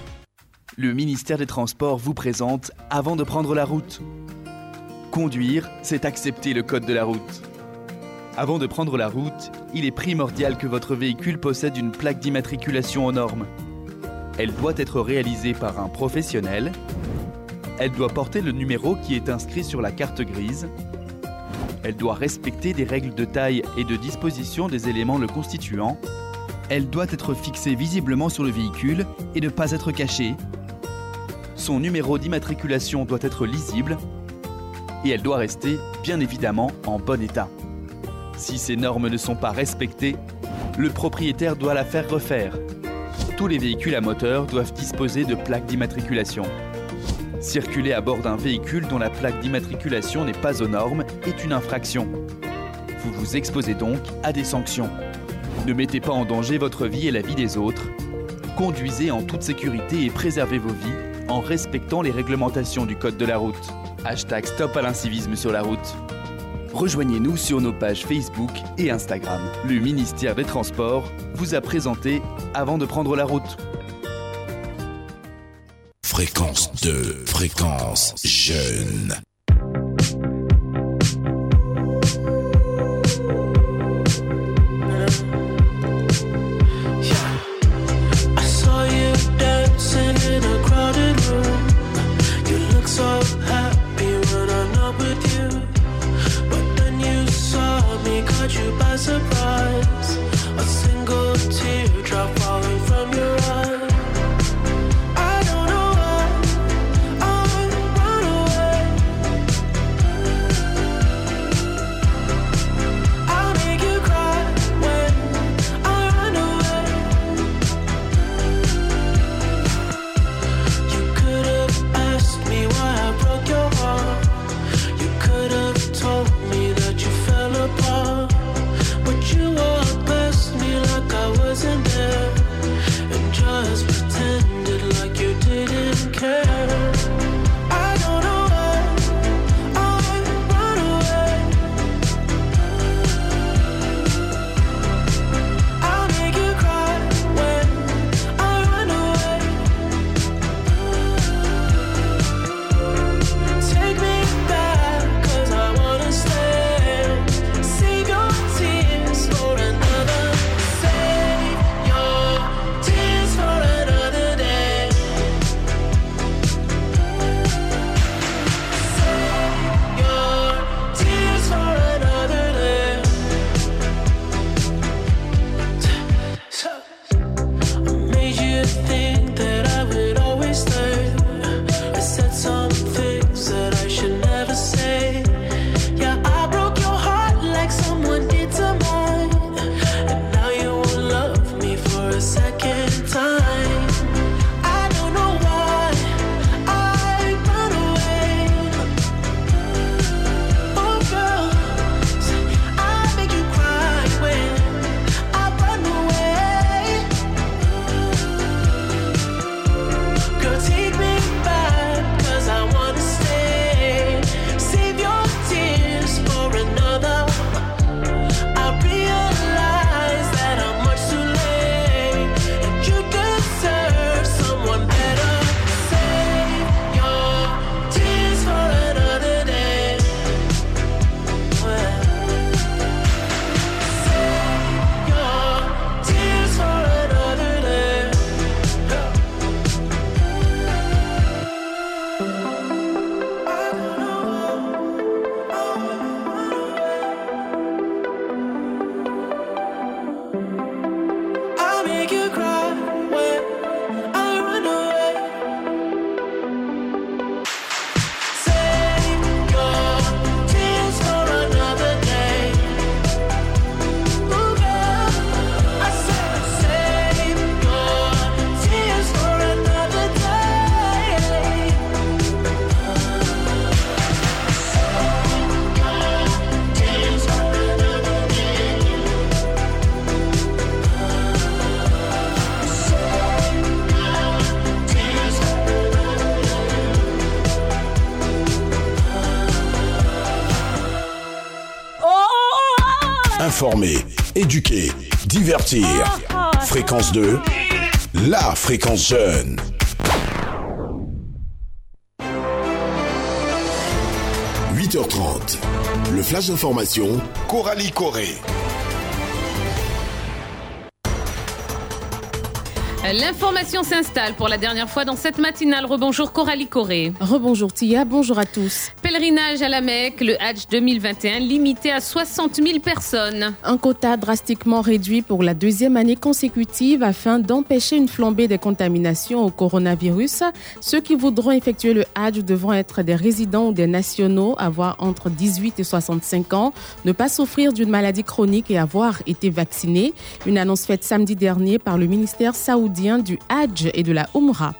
Speaker 71: Le ministère des Transports vous présente Avant de prendre la route. Conduire, c'est accepter le code de la route. Avant de prendre la route, il est primordial que votre véhicule possède une plaque d'immatriculation aux normes. Elle doit être réalisée par un professionnel. Elle doit porter le numéro qui est inscrit sur la carte grise. Elle doit respecter des règles de taille et de disposition des éléments le constituant. Elle doit être fixée visiblement sur le véhicule et ne pas être cachée. Son numéro d'immatriculation doit être lisible et elle doit rester, bien évidemment, en bon état. Si ces normes ne sont pas respectées, le propriétaire doit la faire refaire. Tous les véhicules à moteur doivent disposer de plaques d'immatriculation. Circuler à bord d'un véhicule dont la plaque d'immatriculation n'est pas aux normes est une infraction. Vous vous exposez donc à des sanctions. Ne mettez pas en danger votre vie et la vie des autres. Conduisez en toute sécurité et préservez vos vies en respectant les réglementations du code de la route. Hashtag Stop à l'incivisme sur la route. Rejoignez-nous sur nos pages Facebook et Instagram. Le ministère des Transports vous a présenté avant de prendre la route.
Speaker 3: Fréquence 2, fréquence jeune. Fréquence 2, la fréquence jeune. – 8h30, le flash d'information, Coralie Corée.
Speaker 10: L'information s'installe pour la dernière fois dans cette matinale. Rebonjour Coralie Corée.
Speaker 8: Rebonjour Tia, bonjour à tous.
Speaker 10: Pèlerinage à la Mecque, le Hajj 2021 limité à 60 000 personnes.
Speaker 8: Un quota drastiquement réduit pour la deuxième année consécutive afin d'empêcher une flambée des contaminations au coronavirus. Ceux qui voudront effectuer le Hajj devront être des résidents ou des nationaux, avoir entre 18 et 65 ans, ne pas souffrir d'une maladie chronique et avoir été vaccinés. Une annonce faite samedi dernier par le ministère saoudien du Hajj et de la Umrah.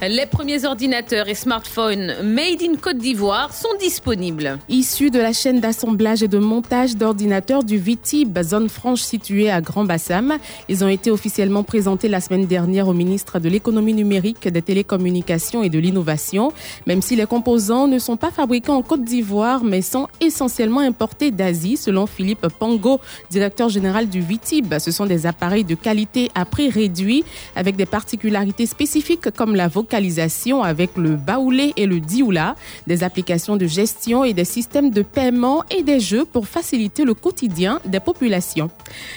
Speaker 10: Les premiers ordinateurs et smartphones made in Côte d'Ivoire sont disponibles.
Speaker 8: Issus de la chaîne d'assemblage et de montage d'ordinateurs du VITIB, zone franche située à Grand Bassam, ils ont été officiellement présentés la semaine dernière au ministre de l'économie numérique, des télécommunications et de l'innovation. Même si les composants ne sont pas fabriqués en Côte d'Ivoire, mais sont essentiellement importés d'Asie, selon Philippe Pango, directeur général du VITIB. Ce sont des appareils de qualité à prix réduit, avec des particularités spécifiques comme la vocalisation avec le baoulé et le dioula, des applications de gestion et des systèmes de paiement et des jeux pour faciliter le quotidien des populations.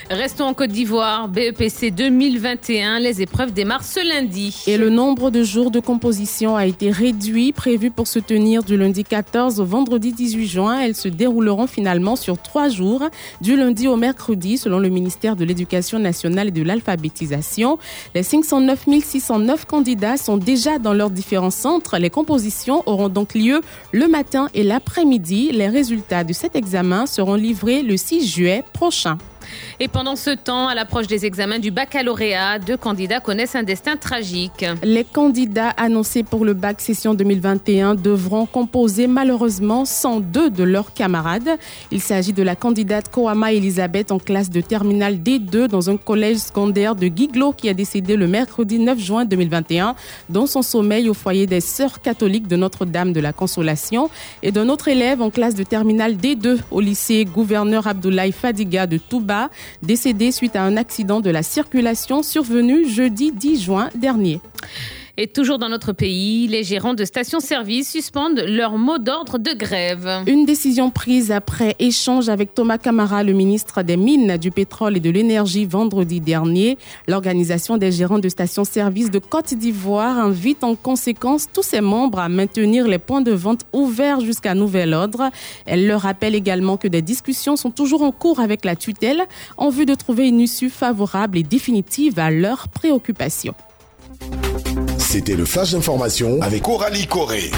Speaker 10: Restons en Côte d'Ivoire. BEPC 2021, les épreuves démarrent ce lundi.
Speaker 8: Et le nombre de jours de composition a été réduit, prévu pour se tenir du lundi 14 au vendredi 18 juin. Elles se dérouleront finalement sur trois jours, du lundi au mercredi, selon le ministère de l'Éducation nationale et de l'alphabétisation. Les 509 609 candidats sont déjà dans leurs différents centres. Les compositions auront donc lieu le matin et l'après-midi. Les résultats de cet examen seront livrés le 6 juillet prochain.
Speaker 10: Et pendant ce temps, à l'approche des examens du baccalauréat, deux candidats connaissent un destin tragique.
Speaker 8: Les candidats annoncés pour le bac session 2021 devront composer malheureusement 102 de leurs camarades. Il s'agit de la candidate Koama Elisabeth en classe de terminale D2 dans un collège secondaire de Guiglo qui a décédé le mercredi 9 juin 2021 dans son sommeil au foyer des Sœurs catholiques de Notre-Dame de la Consolation et d'un autre élève en classe de terminale D2 au lycée gouverneur Abdoulaye Fadiga de Touba décédé suite à un accident de la circulation survenu jeudi 10 juin dernier.
Speaker 10: Et toujours dans notre pays, les gérants de stations-service suspendent leur mot d'ordre de grève.
Speaker 8: Une décision prise après échange avec Thomas Camara, le ministre des Mines, du Pétrole et de l'Énergie vendredi dernier. L'organisation des gérants de stations-service de Côte d'Ivoire invite en conséquence tous ses membres à maintenir les points de vente ouverts jusqu'à nouvel ordre. Elle leur rappelle également que des discussions sont toujours en cours avec la tutelle en vue de trouver une issue favorable et définitive à leurs préoccupations.
Speaker 3: C'était le flash d'information avec Coralie Corée.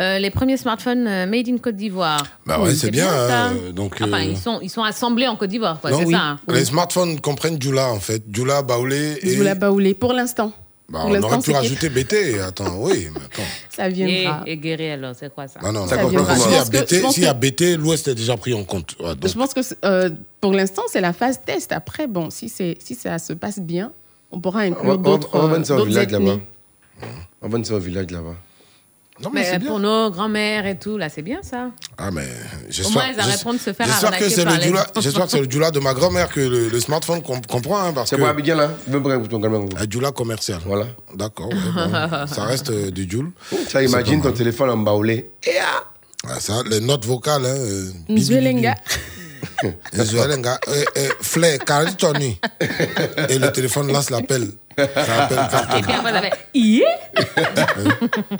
Speaker 10: Euh, les premiers smartphones euh, made in Côte d'Ivoire.
Speaker 37: Bah ouais, c'est bien,
Speaker 10: ça.
Speaker 37: hein, donc,
Speaker 10: enfin,
Speaker 37: euh,
Speaker 10: ils sont ils sont assemblés en Côte d'Ivoire, quoi.
Speaker 37: Non,
Speaker 10: C'est
Speaker 37: oui.
Speaker 10: ça. hein.
Speaker 37: Les smartphones comprennent Joula en fait. Joula, Baoulé et.
Speaker 8: Zoula Baoulé, pour l'instant.
Speaker 37: Bah, on aurait pu rajouter BT. Attends, oui, mais attends.
Speaker 8: Ça
Speaker 10: Et,
Speaker 8: viendra.
Speaker 10: et Guéry, alors, c'est quoi ça
Speaker 37: Non, non,
Speaker 8: Ça
Speaker 37: non.
Speaker 8: viendra.
Speaker 37: S'il y a
Speaker 8: pense que- je
Speaker 37: BT, BT, l'Ouest est déjà pris en compte. Ouais, donc-
Speaker 8: Je pense que euh, pour l'instant, c'est la phase test. Après, bon, si, c'est- si ça se passe bien, on pourra
Speaker 7: On
Speaker 8: inclure
Speaker 7: on va-
Speaker 8: d'autres
Speaker 7: on va ça au
Speaker 8: d'autres
Speaker 7: village là-bas.
Speaker 8: ethnies.
Speaker 7: On va ça au village là-bas.
Speaker 37: Non, mais,
Speaker 10: Mais
Speaker 37: bien.
Speaker 10: pour nos grands-mères et tout, là, c'est bien ça.
Speaker 37: Ah, mais
Speaker 10: Au
Speaker 37: j'espère.
Speaker 10: moins, ils
Speaker 37: j'es-
Speaker 10: arrêteront de se faire
Speaker 37: J'espère que c'est le
Speaker 10: gens.
Speaker 37: J'espère que c'est le Joula de ma grand-mère que le, le smartphone com- comprend, hein, parce
Speaker 7: C'est
Speaker 37: que.
Speaker 7: Abidjan là Même ton gamin.
Speaker 37: Un Joula commercial.
Speaker 7: Voilà.
Speaker 37: D'accord. ouais, bon. ça reste euh, du Joule.
Speaker 7: Ça, imagine ton téléphone en baoulé.
Speaker 37: Ah, ça, les notes vocales, hein. euh,
Speaker 8: Nzuelenga.
Speaker 37: Euh, euh, Flair, Carly Tony. Et le téléphone lance l'appel. Ça appelle
Speaker 10: Et
Speaker 37: carton.
Speaker 10: puis après, ça fait Yeah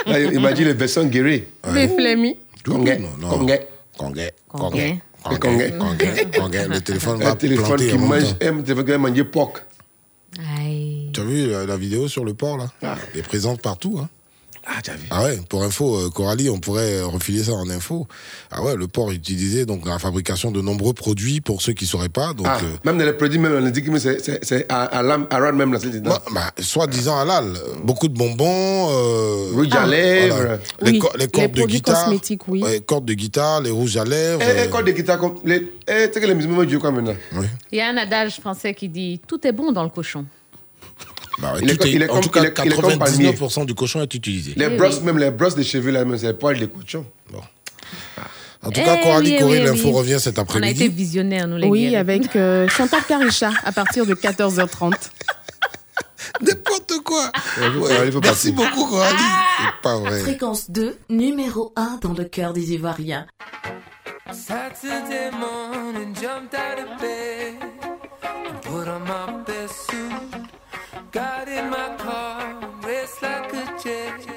Speaker 7: Là, imagine les versions guéries.
Speaker 8: Des flemmis.
Speaker 7: Congé.
Speaker 37: non.
Speaker 7: Congé.
Speaker 37: Congé.
Speaker 10: Congé.
Speaker 7: Congé.
Speaker 37: Congé. Congé. Congé. Le téléphone va
Speaker 7: Un téléphone
Speaker 37: planter
Speaker 7: qui
Speaker 37: en même
Speaker 7: mange,
Speaker 37: temps.
Speaker 7: un téléphone qui va manger porc.
Speaker 10: Aïe.
Speaker 37: Tu as vu la, la vidéo sur le port, là? Elle est présente partout, hein.
Speaker 7: Ah, t'as vu.
Speaker 37: Ah ouais, pour info, euh, Coralie, on pourrait euh, refiler ça en info. Ah ouais, le port utilisait donc la fabrication de nombreux produits pour ceux qui sauraient pas. Donc,
Speaker 7: Ah,
Speaker 37: euh,
Speaker 7: même dans les produits, même, on dit que c'est- Rad même là.
Speaker 37: bah, bah, soi-disant halal, beaucoup de bonbons, euh,
Speaker 7: Rouge à lèvres.
Speaker 37: les,
Speaker 8: Oui,
Speaker 37: co- les
Speaker 8: les
Speaker 37: cordes de
Speaker 8: produits
Speaker 37: guitare,
Speaker 8: cosmétiques, oui.
Speaker 37: ouais, cordes de guitare, les rouges à lèvres.
Speaker 7: Eh, eh,
Speaker 37: euh,
Speaker 7: quand des guitares comme. les- Eh, tu sais que les musulmans jouent quoi maintenant?
Speaker 37: Oui.
Speaker 10: Il y a un adage français qui dit Tout est bon dans le cochon.
Speaker 37: Bah,
Speaker 7: Il est
Speaker 37: tout
Speaker 7: comme-
Speaker 37: est-
Speaker 7: il est
Speaker 37: en
Speaker 7: comme-
Speaker 37: tout cas,
Speaker 7: il est- il est comme palmier.
Speaker 37: 99% du cochon est utilisé.
Speaker 7: Les brosses, même les brosses de cheveux, là, même, c'est les poils des cochons.
Speaker 37: Bon. En tout cas,
Speaker 10: Eh
Speaker 37: Coralie
Speaker 10: oui,
Speaker 37: Corée,
Speaker 10: oui,
Speaker 37: l'info
Speaker 10: oui.
Speaker 37: revient cet
Speaker 10: On a été
Speaker 37: après-midi.
Speaker 10: visionnaires, nous les
Speaker 72: Oui,
Speaker 10: gars.
Speaker 72: avec euh, Chantal Caricha à partir de 14h30.
Speaker 37: N'importe quoi.
Speaker 7: Ouais, il faut
Speaker 37: Merci beaucoup, Coralie. C'est pas vrai.
Speaker 73: Fréquence 2, numéro 1 dans le cœur des Ivoiriens.
Speaker 74: Saturday morning, jumped out of bed and put on my best suit. Got in my car, raced like a jet,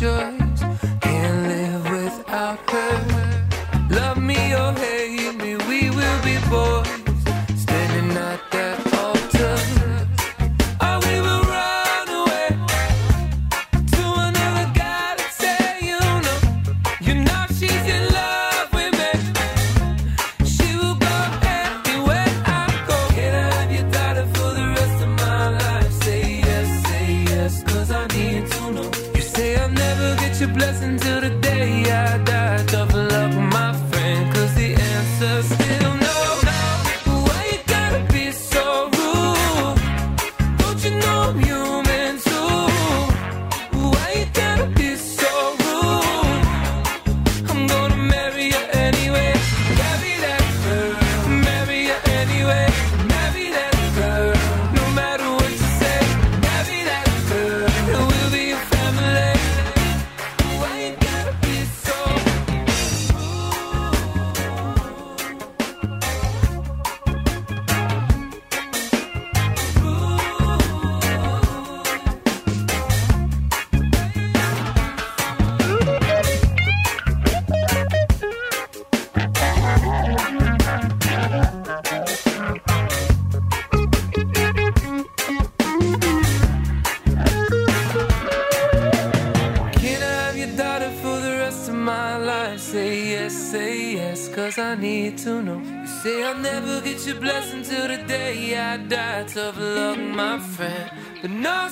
Speaker 74: sure say I'll never get your blessing till the day I die. Tough luck, my friend. But no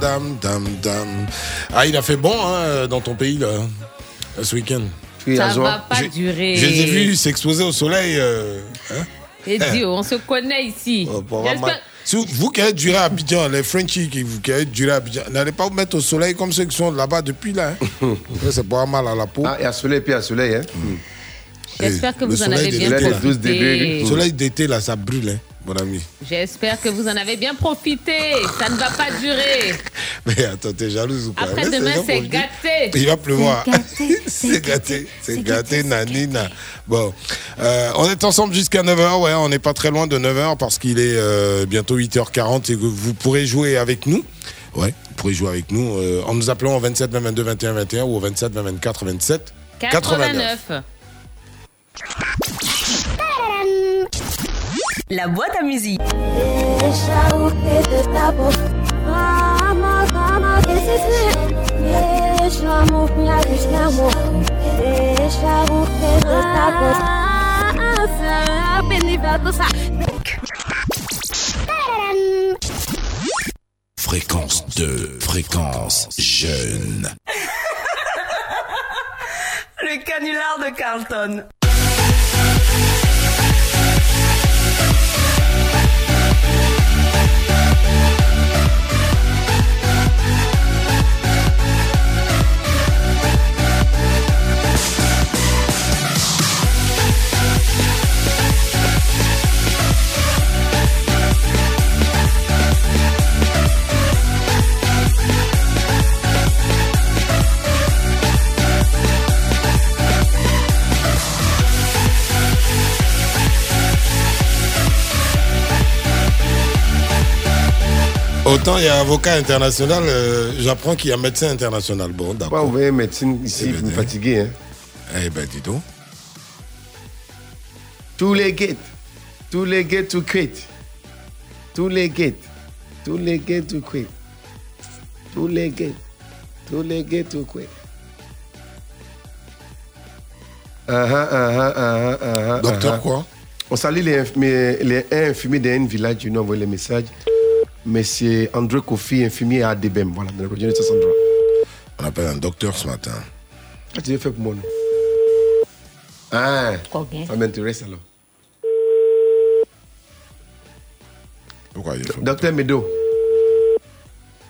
Speaker 37: Dabadabadam, dam, dam. Ah, il a fait bon hein, dans ton pays, là, ce week-end.
Speaker 10: Ça va pas durer.
Speaker 37: Je les ai vus s'exposer au soleil. euh, hein.
Speaker 10: Et Dieu, on se connaît ici.
Speaker 37: Si vous, vous qui êtes duré à Abidjan, les Frenchies qui, vous- qui êtes duré à Abidjan, n'allez pas vous mettre au soleil comme ceux qui sont là-bas depuis là. hein. Après, c'est pas mal à la peau.
Speaker 7: Ah, il y a soleil, puis il y a soleil. Hein.
Speaker 10: J'espère que
Speaker 37: Le
Speaker 10: vous en avez bien profité.
Speaker 37: Le soleil d'été, là, ça brûle, hein, mon ami.
Speaker 10: J'espère que vous en avez bien profité. Ça ne va pas durer.
Speaker 37: Mais attends, t'es jalouse ou quoi
Speaker 10: Après demain, c'est gâté.
Speaker 37: Il va pleuvoir.
Speaker 10: C'est gâté,
Speaker 37: C'est gâté, c'est gâté, nanina. Bon, euh, on est ensemble jusqu'à 9h, ouais, on n'est pas très loin de 9h parce qu'il est euh, bientôt 8h40 et que vous pourrez jouer avec nous. Ouais, vous pourrez jouer avec nous euh, en nous appelant au 27 20 22 21 21 ou au 27 20 24 27 89.
Speaker 10: 89.
Speaker 73: La boîte à musique.
Speaker 3: Fréquence 2, fréquence jeune.
Speaker 29: Le canular de Carlton.
Speaker 37: Autant il y a avocat international, euh, j'apprends qu'il y a médecin international. Bon, d'accord.
Speaker 7: Vous voyez médecine ici, vous me fatiguez, hein
Speaker 37: Eh ben, dis donc.
Speaker 7: Tous les gates. Tous les gates to quit. Tous les gates. Tous les gates to quit. Tous les gates. Tous les gates to quit. Ah, ah, ah, ah, ah, ah,
Speaker 37: Docteur quoi?
Speaker 7: On salue les, infirmiers- les un infirmier d'un village, ils nous envoyé le message. Monsieur André Kofi, infirmier à Adebem. Voilà, dans la région de Sassandra.
Speaker 37: On appelle un docteur ce matin.
Speaker 7: Qu'est-ce que tu veux faire pour moi non? Ah,
Speaker 10: Ok.
Speaker 7: ça m'intéresse alors.
Speaker 37: Pourquoi il faut
Speaker 7: Docteur Medo.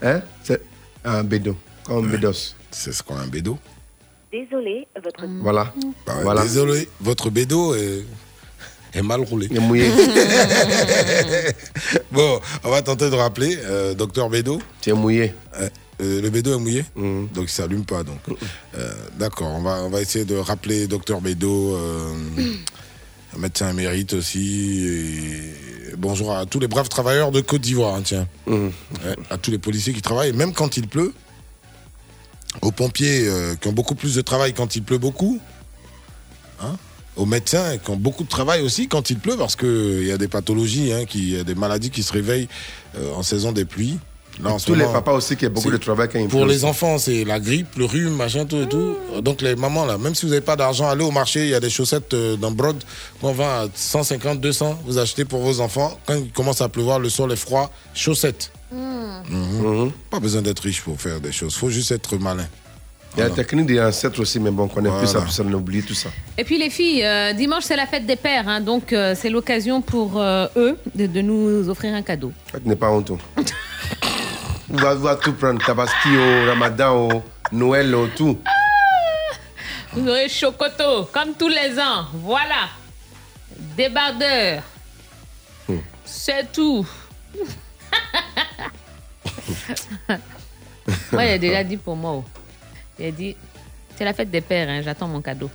Speaker 7: Hein? C'est un bédo. Comme Bédos.
Speaker 37: C'est ce qu'on a un bédo
Speaker 75: Désolé, votre...
Speaker 7: Voilà.
Speaker 37: Bah,
Speaker 7: Voilà.
Speaker 37: Désolé, votre bédo est, est mal roulé.
Speaker 7: Il est mouillé.
Speaker 37: bon, on va tenter de rappeler, euh, docteur Bédo.
Speaker 7: Es mouillé.
Speaker 37: Euh, euh, le bédo est mouillé, donc il s'allume pas. Donc, Euh, d'accord, on va on va essayer de rappeler docteur Bédo, un médecin émérite aussi. et bonjour à tous les braves travailleurs de Côte d'Ivoire, hein, tiens, Ouais, à tous les policiers qui travaillent, même quand il pleut, aux pompiers qui ont beaucoup plus de travail quand il pleut beaucoup, hein, aux médecins qui ont beaucoup de travail aussi quand il pleut, parce qu'il y a des pathologies, hein, qui, y a des maladies qui se réveillent euh, en saison des pluies. Là, en ce
Speaker 7: Tous les papas aussi qui ont beaucoup de travail quand ils
Speaker 37: Pour les enfants, c'est la grippe, le rhume, machin, tout et tout. Donc les mamans, là, même si vous n'avez pas d'argent, allez au marché, il y a des chaussettes euh, dans Brod qu'on vend à 150, 200. Vous achetez pour vos enfants. Quand il commence à pleuvoir, le sol est froid, chaussettes. Mhm. Pas besoin d'être riche pour faire des choses. faut juste être malin.
Speaker 7: Il y a la technique des ancêtres aussi, mais bon, on connaît plus ça,
Speaker 37: Voilà.
Speaker 7: plus ça, on a oublié tout ça.
Speaker 10: Et puis les filles, euh, dimanche c'est la fête des pères, hein, donc euh, c'est l'occasion pour euh, eux de, de nous offrir un cadeau.
Speaker 7: Tu n'es pas honte. On va, on va tout prendre, Tabaski au Ramadan, au Noël, au tout.
Speaker 10: Vous aurez Chocoto, comme tous les ans. Voilà. Débardeur.
Speaker 7: Hmm.
Speaker 10: C'est tout. moi, il a déjà dit pour moi. oh. Il a dit, c'est la fête des pères, hein, j'attends mon cadeau.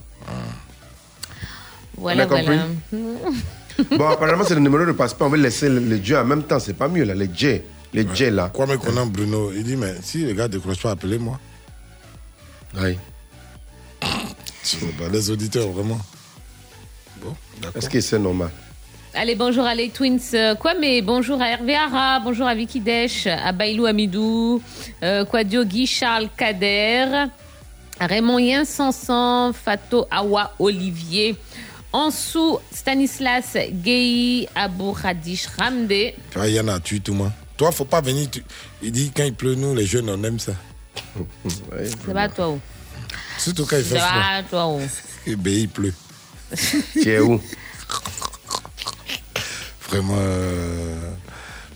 Speaker 10: Voilà,
Speaker 7: On a compris.
Speaker 10: voilà.
Speaker 7: Bon, apparemment, c'est le numéro de passeport. On va laisser le, le J en même temps. C'est pas mieux, là. Les J. Les J, là.
Speaker 37: Quoi, mais qu'on a Bruno, il dit, mais si les gars ne décrochent pas, appelez-moi.
Speaker 7: Oui.
Speaker 37: Pas, les auditeurs, vraiment. Bon, d'accord.
Speaker 7: Est-ce que c'est normal?
Speaker 10: Allez, bonjour à les Twins. Euh, Quoi, mais bonjour à Hervé Ara, bonjour à Vicky Desch, à Bailou Amidou, euh, Quadio Guy Charles Kader, Raymond Yen Sansan, Fato Awa Olivier, Ansou Stanislas Gei Abou Radish Ramde.
Speaker 37: Ah, il y en a, tu tout moi. Toi, faut pas venir. tu- Il dit, quand il pleut, nous, les jeunes, on aime ça.
Speaker 10: C'est pas toi où?
Speaker 37: Surtout quand il
Speaker 10: C'est
Speaker 37: fait froid.
Speaker 10: pas toi où?
Speaker 37: Eh ben, il pleut.
Speaker 7: Tu es où?
Speaker 37: Vraiment. euh,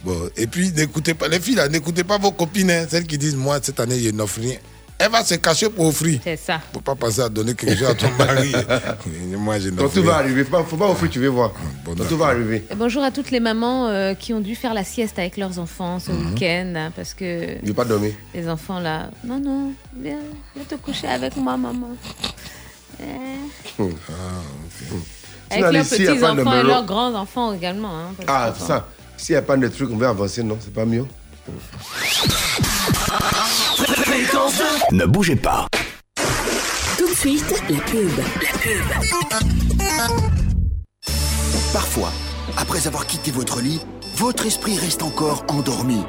Speaker 37: Bon, et puis, n'écoutez pas, les filles là, n'écoutez pas vos copines, hein, celles qui disent, moi, cette année, je n'offre rien. Elle va se cacher pour offrir.
Speaker 10: C'est ça.
Speaker 37: Faut pas penser à donner quelque chose à ton mari. moi, je
Speaker 7: Quand
Speaker 37: n'offre
Speaker 7: tout va arriver, faut pas, faut pas offrir, tu veux voir. Quand tout va arriver.
Speaker 10: Et bonjour à toutes les mamans euh, qui ont dû faire la sieste avec leurs enfants ce
Speaker 7: Mhm.
Speaker 10: week-end, hein, parce que
Speaker 7: Il veut pas dormir.
Speaker 10: les enfants là, non, non, viens, viens te coucher avec moi, maman. Eh.
Speaker 7: Hum.
Speaker 10: Avec leurs petits-enfants et leurs grands-enfants également. hein,
Speaker 7: Ah, ça. S'il n'y a pas de truc, on va avancer, non C'est pas mieux
Speaker 59: Ne bougez pas.
Speaker 73: Tout de suite, la pub. La pub.
Speaker 64: Parfois, après avoir quitté votre lit, votre esprit reste encore endormi.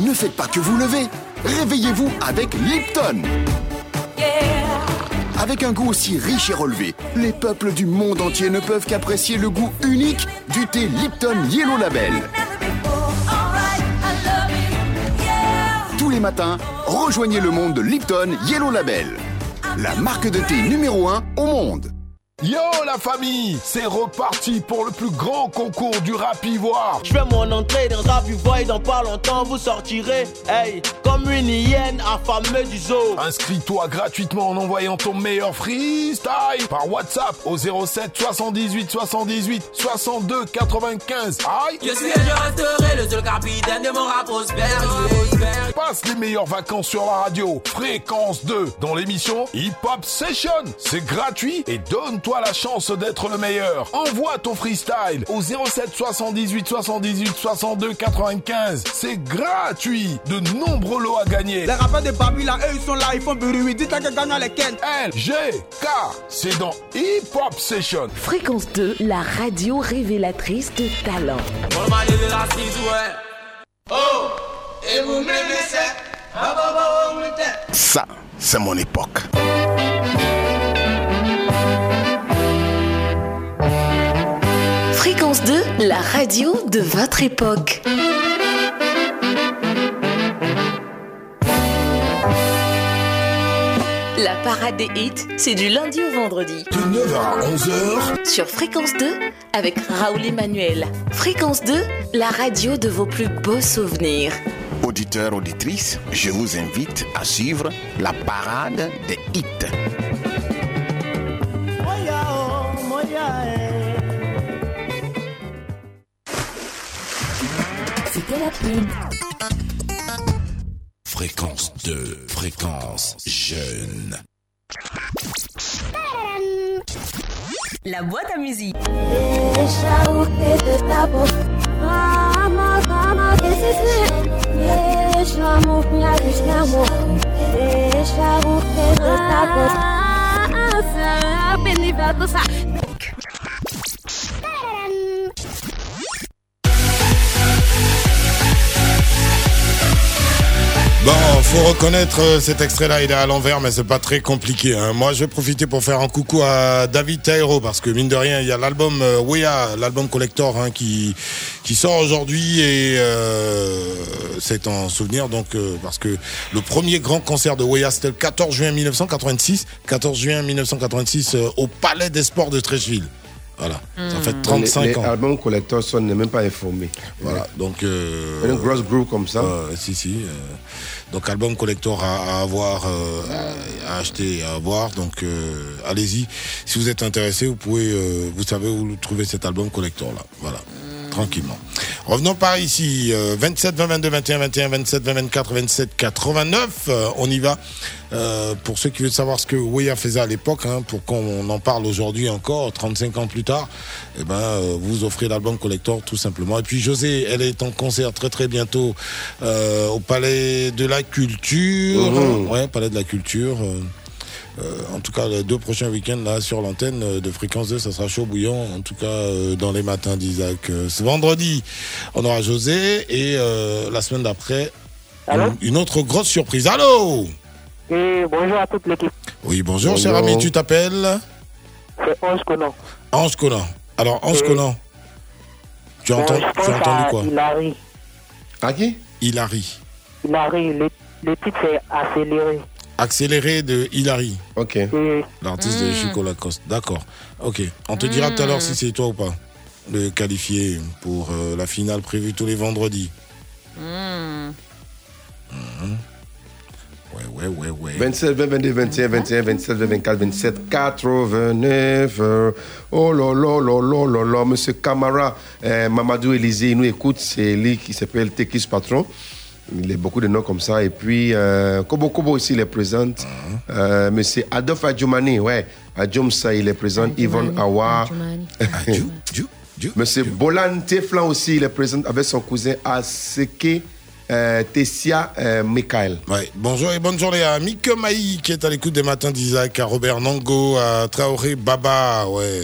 Speaker 64: Ne faites pas que vous levez. Réveillez-vous avec Lipton. Avec un goût aussi riche et relevé, les peuples du monde entier ne peuvent qu'apprécier le goût unique du thé Lipton Yellow Label. Tous les matins, rejoignez le monde de Lipton Yellow Label, la marque de thé numéro 1 au monde.
Speaker 3: Yo la famille, c'est reparti pour le plus grand concours du rap ivoire.
Speaker 65: Je fais mon entrée dans rap ivoire et dans pas longtemps vous sortirez, hey, comme une hyène affamée du zoo.
Speaker 3: Inscris-toi gratuitement en envoyant ton meilleur freestyle par WhatsApp au 07 78 78 62 95. Aïe
Speaker 76: Je suis et je resterai le seul capitaine de mon rap prospère.
Speaker 3: Passe les meilleures vacances sur la radio. Fréquence 2 dans l'émission Hip Hop Session. C'est gratuit et donne-toi la chance d'être le meilleur. Envoie ton freestyle au 07 78 78 62 95. C'est gratuit. De nombreux lots à gagner.
Speaker 76: Les rappeurs de Babi là, eux ils sont là, ils font bruit. Dites-leur que gagnent les Ken.
Speaker 3: L, G, K. C'est dans Hip Hop Session.
Speaker 73: Fréquence 2, la radio révélatrice de talent.
Speaker 76: On m'a dit de
Speaker 73: Fréquence 2, la radio de votre époque. La parade des hits, c'est du lundi au vendredi.
Speaker 3: De 9h à 11h.
Speaker 73: Sur Fréquence 2, avec Raoul Emmanuel. Fréquence 2, la radio de vos plus beaux souvenirs.
Speaker 77: Auditeurs, auditrices, je vous invite à suivre la parade des hits.
Speaker 73: C'était la pub.
Speaker 3: Fréquence 2, fréquence jeune.
Speaker 29: La boîte à musique.
Speaker 37: Bon, faut reconnaître euh, cet extrait-là, il est à l'envers, mais c'est pas très compliqué. hein. Moi, je vais profiter pour faire un coucou à David Tairo, parce que mine de rien, il y a l'album euh, Wea, l'album collector, hein, qui qui sort aujourd'hui et euh, c'est en souvenir donc euh, parce que le premier grand concert de Wea c'était le 14 juin 1986, 14 juin 1986 euh, au Palais des Sports de Trècheville. Voilà, ça fait 35
Speaker 7: les, les
Speaker 37: ans.
Speaker 7: albums collecteurs sont n'est même pas informés.
Speaker 37: Voilà, donc. Euh,
Speaker 7: Une grosse groupe comme ça.
Speaker 37: euh, si, si. euh, donc, album collector à, à avoir, euh, à, acheter et à avoir. Donc, euh, allez-y. Si vous êtes intéressé, vous pouvez, euh, vous savez où trouver cet album collector là. Voilà. Tranquillement. Revenons par ici. euh, 27, 20, 22, 21, 21, 27, 20, 24, 27, 89. euh, on y va. Euh, pour ceux qui veulent savoir ce que Weya faisait à l'époque, hein, pour qu'on en parle aujourd'hui encore, 35 ans plus tard, eh ben, euh, vous offrez l'album collector tout simplement. Et puis José, elle est en concert très très bientôt euh, au Palais de la Culture.
Speaker 7: Mhm.
Speaker 37: Ouais, Palais de la Culture. Euh, en tout cas, les deux prochains week-ends là sur l'antenne euh, de Fréquence 2, ça sera chaud bouillant. En tout cas, euh, dans les matins d'Isaac. Ce vendredi, on aura José et euh, la semaine d'après, une, une autre grosse surprise. Allô
Speaker 78: Et bonjour à toute l'équipe.
Speaker 37: Oui, bonjour,
Speaker 78: Bonjour.
Speaker 37: cher ami, tu t'appelles
Speaker 78: C'est Ange Conan.
Speaker 37: Ange Conan. Alors, Ange
Speaker 78: Et-
Speaker 37: Conan, tu as,
Speaker 78: Bon,
Speaker 37: entendu,
Speaker 78: je
Speaker 37: tu as
Speaker 78: pense
Speaker 37: entendu
Speaker 78: à
Speaker 37: quoi
Speaker 78: Hilary.
Speaker 7: À qui?
Speaker 37: Hilary.
Speaker 78: Hilary, le, le titre c'est accéléré.
Speaker 37: Accéléré de Hilary.
Speaker 7: Ok.
Speaker 37: L'artiste de
Speaker 78: Mm.
Speaker 37: Chico Lacoste. D'accord. Ok. On te dira tout à l'heure si c'est toi ou pas. Le qualifié pour euh, la finale prévue tous les vendredis. Ouais, ouais, ouais, ouais.
Speaker 7: 27, 20, 22, 21, 21, 27, 20, 24, 27, 89. euh, Oh là là là là là là, monsieur Camara, euh, Mamadou Élysée, il nous écoute, c'est lui qui s'appelle Tekis Patron. Il a beaucoup de noms comme ça. Et puis, euh, Kobo Kobo aussi, il est présent. Euh, monsieur Adolphe Adjoumani, ouais. Adjoumsa, il est présent. Yvonne Awa. Monsieur Bolan Teflan aussi, il est présent avec son cousin Aseke euh, Tessia euh, Michael.
Speaker 37: Ouais. Bonjour et bonne journée à Mike Maï qui est à l'écoute des matins d'Isaac, à Robert Nango, à Traoré Baba, ouais,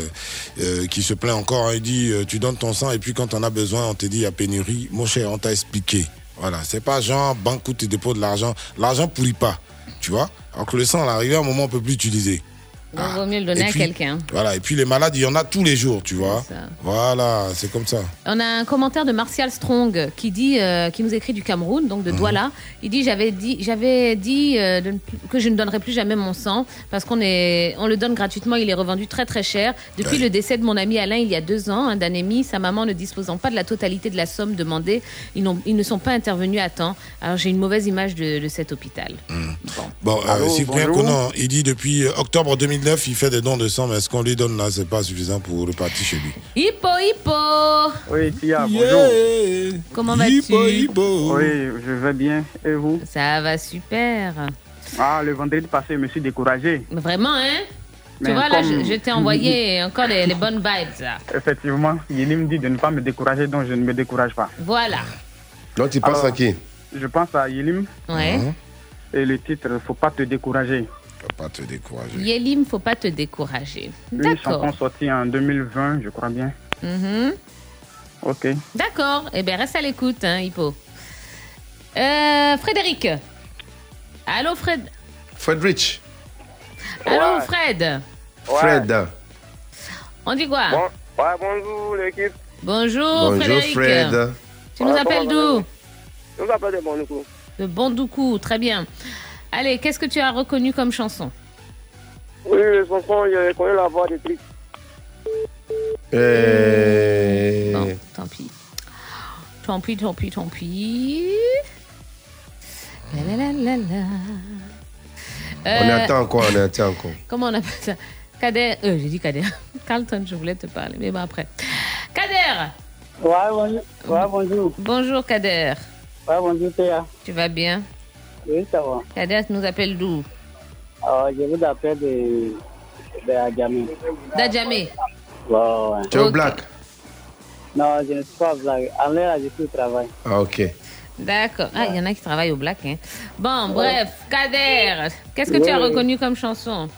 Speaker 37: euh, qui se plaint encore. hein. Il dit euh, Tu donnes ton sang et puis quand on a besoin, on te dit il y a pénurie. Mon cher, on t'a expliqué. Voilà, c'est pas genre banque où tu déposes de l'argent. L'argent pourrit pas, tu vois. Alors que le sang, à l'arrivée, à un moment, on peut plus l'utiliser.
Speaker 10: Donc, vaut mieux le donner à quelqu'un.
Speaker 37: Voilà, et puis les malades, il y en a tous les jours, tu vois. Voilà, c'est comme ça.
Speaker 10: On a un commentaire de Martial Strong qui dit, euh, qui nous écrit du Cameroun, donc
Speaker 37: Mhm.
Speaker 10: de Douala. Il dit j'avais dit, j'avais dit euh, de que je ne donnerai plus jamais mon sang parce qu'on est, on le donne gratuitement. Il est revendu très très cher. Depuis le décès de mon ami Alain il y a deux ans, hein, d'anémie, sa maman ne disposant pas de la totalité de la somme demandée, ils, n'ont- ils ne sont pas intervenus à temps. Alors j'ai une mauvaise image de, de cet hôpital.
Speaker 37: Bon, euh,
Speaker 10: Allô,
Speaker 37: Cyprien
Speaker 10: bonjour.
Speaker 37: Conan, il dit depuis euh, octobre 2009, il fait des dons de sang, mais est-ce qu'on lui donne là, c'est pas suffisant pour repartir chez lui
Speaker 10: Hippo hippo.
Speaker 78: Oui, Tia,
Speaker 37: bonjour.
Speaker 10: Comment vas-tu?
Speaker 78: Oui, je vais bien. Et vous?
Speaker 10: Ça va super.
Speaker 78: Ah, le vendredi passé, je me suis découragé.
Speaker 10: Vraiment, hein? Tu
Speaker 78: Mais
Speaker 10: vois, là, je, je t'ai envoyé encore les, les bonnes vibes. là.
Speaker 78: Effectivement, il me dit de ne pas me décourager, donc je ne me décourage pas.
Speaker 10: Voilà.
Speaker 7: Donc tu penses
Speaker 78: Alors,
Speaker 7: à qui?
Speaker 78: Je pense à Yelim.
Speaker 10: Ouais.
Speaker 37: Mhm.
Speaker 78: Et le titre, Faut pas te décourager.
Speaker 37: Faut pas te décourager.
Speaker 10: Yélim, faut pas te décourager.
Speaker 78: Une
Speaker 10: D'accord.
Speaker 78: chanson sortie en 2020, je crois bien.
Speaker 10: Mhm.
Speaker 78: Ok.
Speaker 10: D'accord. Eh bien, reste à l'écoute, hein, Hippo. Euh, Frédéric. Allô, Fred.
Speaker 7: Fredrich.
Speaker 10: Allô, Fred.
Speaker 7: Fred.
Speaker 10: On dit quoi?
Speaker 40: Ouais, bonjour l'équipe.
Speaker 10: Bonjour,
Speaker 7: Bonjour,
Speaker 10: Frédéric.
Speaker 7: Fred.
Speaker 10: Tu nous appelles d'où?
Speaker 40: Je vous appelle de Monaco.
Speaker 10: De Bondoukou. Très bien. Allez, qu'est-ce que tu as reconnu comme chanson?
Speaker 40: Oui, le chanson, je connais la voix de Trick.
Speaker 7: Eh,
Speaker 10: Bon, tant pis. Tant pis, tant pis, tant pis. La, la, la, la, la.
Speaker 7: On
Speaker 10: Euh,
Speaker 7: attend encore, on attend encore.
Speaker 10: Comment on appelle ça? Kader. Euh, j'ai dit Kader. Carlton, je voulais te parler, mais bon, après. Kader
Speaker 79: Ouais, bonjour. Ouais, bonjour.
Speaker 10: Bonjour, Kader.
Speaker 79: Ouais, bonjour, Théa.
Speaker 10: Tu vas bien?
Speaker 79: Oui, ça va.
Speaker 10: Kader, tu nous appelles d'où?
Speaker 79: Alors, je vous appelle de, de Adjamé.
Speaker 10: D'Adjamé.
Speaker 79: Ouais.
Speaker 7: Tu es au black?
Speaker 79: Non, je ne suis pas blague. En l'air, je suis au travail.
Speaker 7: Ah, ok.
Speaker 10: D'accord. Ah, il y en a qui travaillent au black. Hein. Bon, bref, Kader, qu'est-ce que tu as reconnu comme chanson?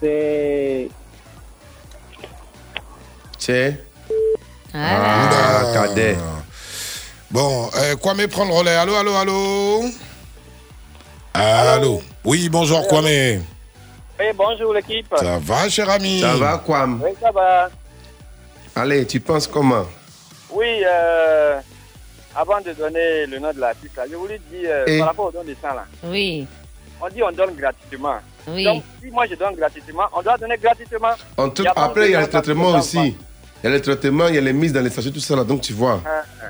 Speaker 79: C'est.
Speaker 7: C'est?
Speaker 10: Voilà.
Speaker 7: Ah, cadet.
Speaker 37: Bon, euh, Kwame prend le relais. Allô, allô, allô? Allô? Oui, bonjour Kwame.
Speaker 40: Oui, bonjour l'équipe.
Speaker 37: Ça va, cher ami?
Speaker 7: Ça va, Kwam
Speaker 40: Oui, ça va.
Speaker 7: Allez, tu penses comment?
Speaker 40: Oui, euh, avant de donner le nom de l'artiste, je voulais dire euh,
Speaker 7: Et-
Speaker 40: par rapport au don de sang là.
Speaker 10: Oui.
Speaker 40: On dit on donne gratuitement.
Speaker 10: Oui.
Speaker 40: Donc, si moi je donne gratuitement, on doit donner gratuitement.
Speaker 7: En tout- Après, il y a le traitement aussi. Il y a le traitement, il y a les mises dans les sachets, tout ça là. Donc tu vois.
Speaker 40: Hein, hein.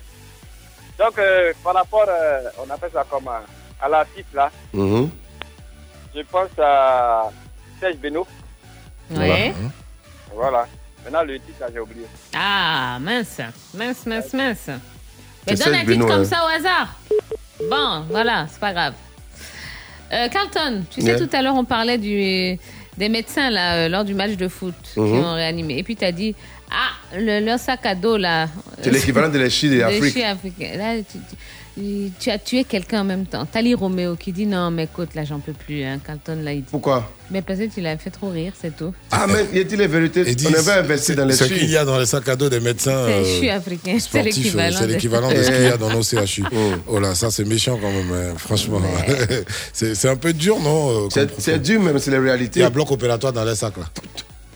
Speaker 40: Donc, euh, par rapport, euh, on appelle ça comme euh, à l'artiste là,
Speaker 7: Mhm.
Speaker 40: je pense à Serge Beno.
Speaker 10: Oui.
Speaker 40: Voilà. Maintenant, le titre, j'ai oublié.
Speaker 10: Ah, mince. Mince, mince, mince. Mais donne
Speaker 40: Serge
Speaker 10: un titre comme
Speaker 40: hein.
Speaker 10: ça au hasard. Bon, voilà, c'est pas grave. Euh, Carlton, tu sais,
Speaker 7: Yeah.
Speaker 10: tout à l'heure, on parlait du, des médecins là, euh, lors du match de foot qui
Speaker 7: Mhm.
Speaker 10: ont réanimé. Et puis, tu as dit, ah, le, leur sac à dos là.
Speaker 7: C'est l'équivalent de la Chine et
Speaker 10: de
Speaker 7: l'Afrique.
Speaker 10: Chine africaine. Là, tu, tu- tu as tué quelqu'un en même temps. Tali Roméo qui dit non, mais écoute, là, j'en peux plus. Hein. Carlton, là, il dit.
Speaker 7: Pourquoi?
Speaker 10: Mais parce que tu l'as fait trop rire, c'est tout.
Speaker 7: Ah, mais il dit les vérités. On avait investi dans les
Speaker 37: Ce qu'il y a dans les sacs à dos des médecins.
Speaker 10: C'est
Speaker 37: euh,
Speaker 10: CHU africain, c'est
Speaker 37: euh,
Speaker 10: l'équivalent.
Speaker 37: C'est
Speaker 10: de-
Speaker 37: l'équivalent de ce qu'il y a dans nos CHU. Oh là, ça c'est méchant quand même, hein, franchement. c'est c'est un peu dur, non euh,
Speaker 7: C'est dur, même, c'est la
Speaker 37: Il
Speaker 7: réalité.
Speaker 37: y a bloc opératoire dans les sacs là.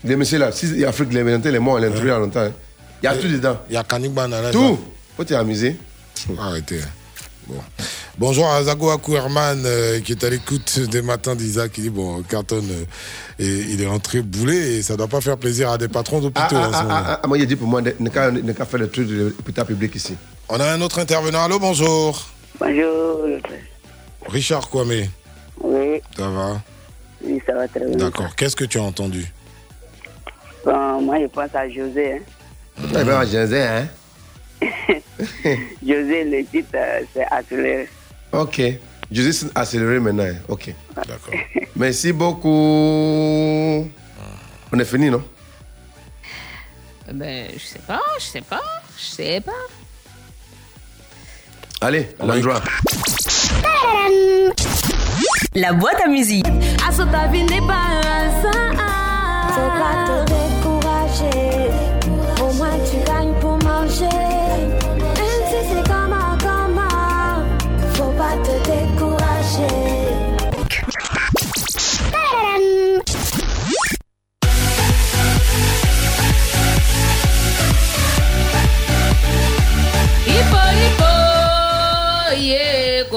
Speaker 7: Les messieurs là, si l'Afrique les médecins, les morts, à l'intérieur longtemps. hein. Il y a tout dedans.
Speaker 37: Il y a Kanigba dans les
Speaker 7: Tout. Faut t'amuser.
Speaker 37: Arrêtez. Bon. Bonjour à Zago Akouerman euh, qui est à l'écoute des matins d'Isaac. qui dit bon, Carton, euh, et, il est rentré boulé et ça doit pas faire plaisir à des patrons d'hôpitaux
Speaker 7: ah,
Speaker 37: en ce
Speaker 7: ah,
Speaker 37: moment.
Speaker 7: ah, ah, moi, il dit pour moi, ne qu'à ne qu'à faire le truc de l'hôpital public ici.
Speaker 37: On a un autre intervenant. Allô, bonjour.
Speaker 79: Bonjour.
Speaker 37: Richard Kwame.
Speaker 79: Oui,
Speaker 37: Ça va?
Speaker 79: Oui, ça va très bien.
Speaker 37: D'accord. Qu'est-ce que tu as entendu?
Speaker 79: Bon, moi, je pense à José. Hein.
Speaker 7: Eh ben, José, hein
Speaker 79: José, le titre, euh, c'est accéléré.
Speaker 7: Ok. José, c'est accéléré maintenant. hein. Ok.
Speaker 37: D'accord.
Speaker 7: Merci beaucoup. On est fini, non?
Speaker 10: Ben, je sais pas, je sais pas, je sais pas.
Speaker 7: Allez, l'endroit.
Speaker 1: La boîte à musique.
Speaker 29: Ah, ta vie n'est pas un hasard. Faut pas te décourager. Au moins tu gagnes pour manger.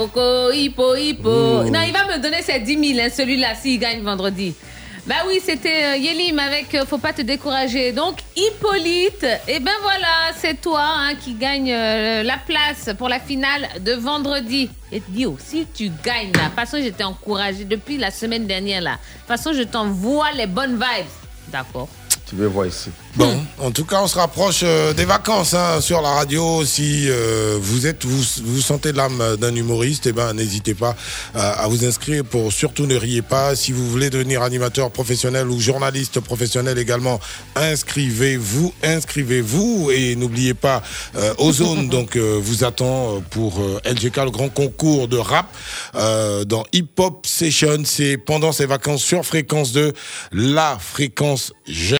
Speaker 10: Hippo, hippo.
Speaker 7: Mmh.
Speaker 10: Non, il va me donner ses 10 000, hein, celui-là, s'il gagne vendredi. Bah oui, c'était euh, Yelim avec euh, Faut pas te décourager. Donc, Hippolyte, et ben voilà, c'est toi hein, qui gagne euh, la place pour la finale de vendredi. Et Dio, si tu gagnes là, de toute façon, j'étais encouragé depuis la semaine dernière là. De toute façon, je t'envoie les bonnes vibes. D'accord.
Speaker 7: Tu veux voir ici.
Speaker 37: Bon, en tout cas, on se rapproche euh, des vacances hein, sur la radio. Si euh, vous êtes, vous, vous sentez l'âme d'un humoriste, eh ben, n'hésitez pas euh, à vous inscrire. Pour surtout ne riez pas. Si vous voulez devenir animateur professionnel ou journaliste professionnel également, inscrivez-vous, inscrivez-vous et n'oubliez pas euh, Ozone. donc euh, vous attend pour euh, LGK le grand concours de rap euh, dans Hip Hop Session. C'est pendant ces vacances sur fréquence 2, la fréquence jeune.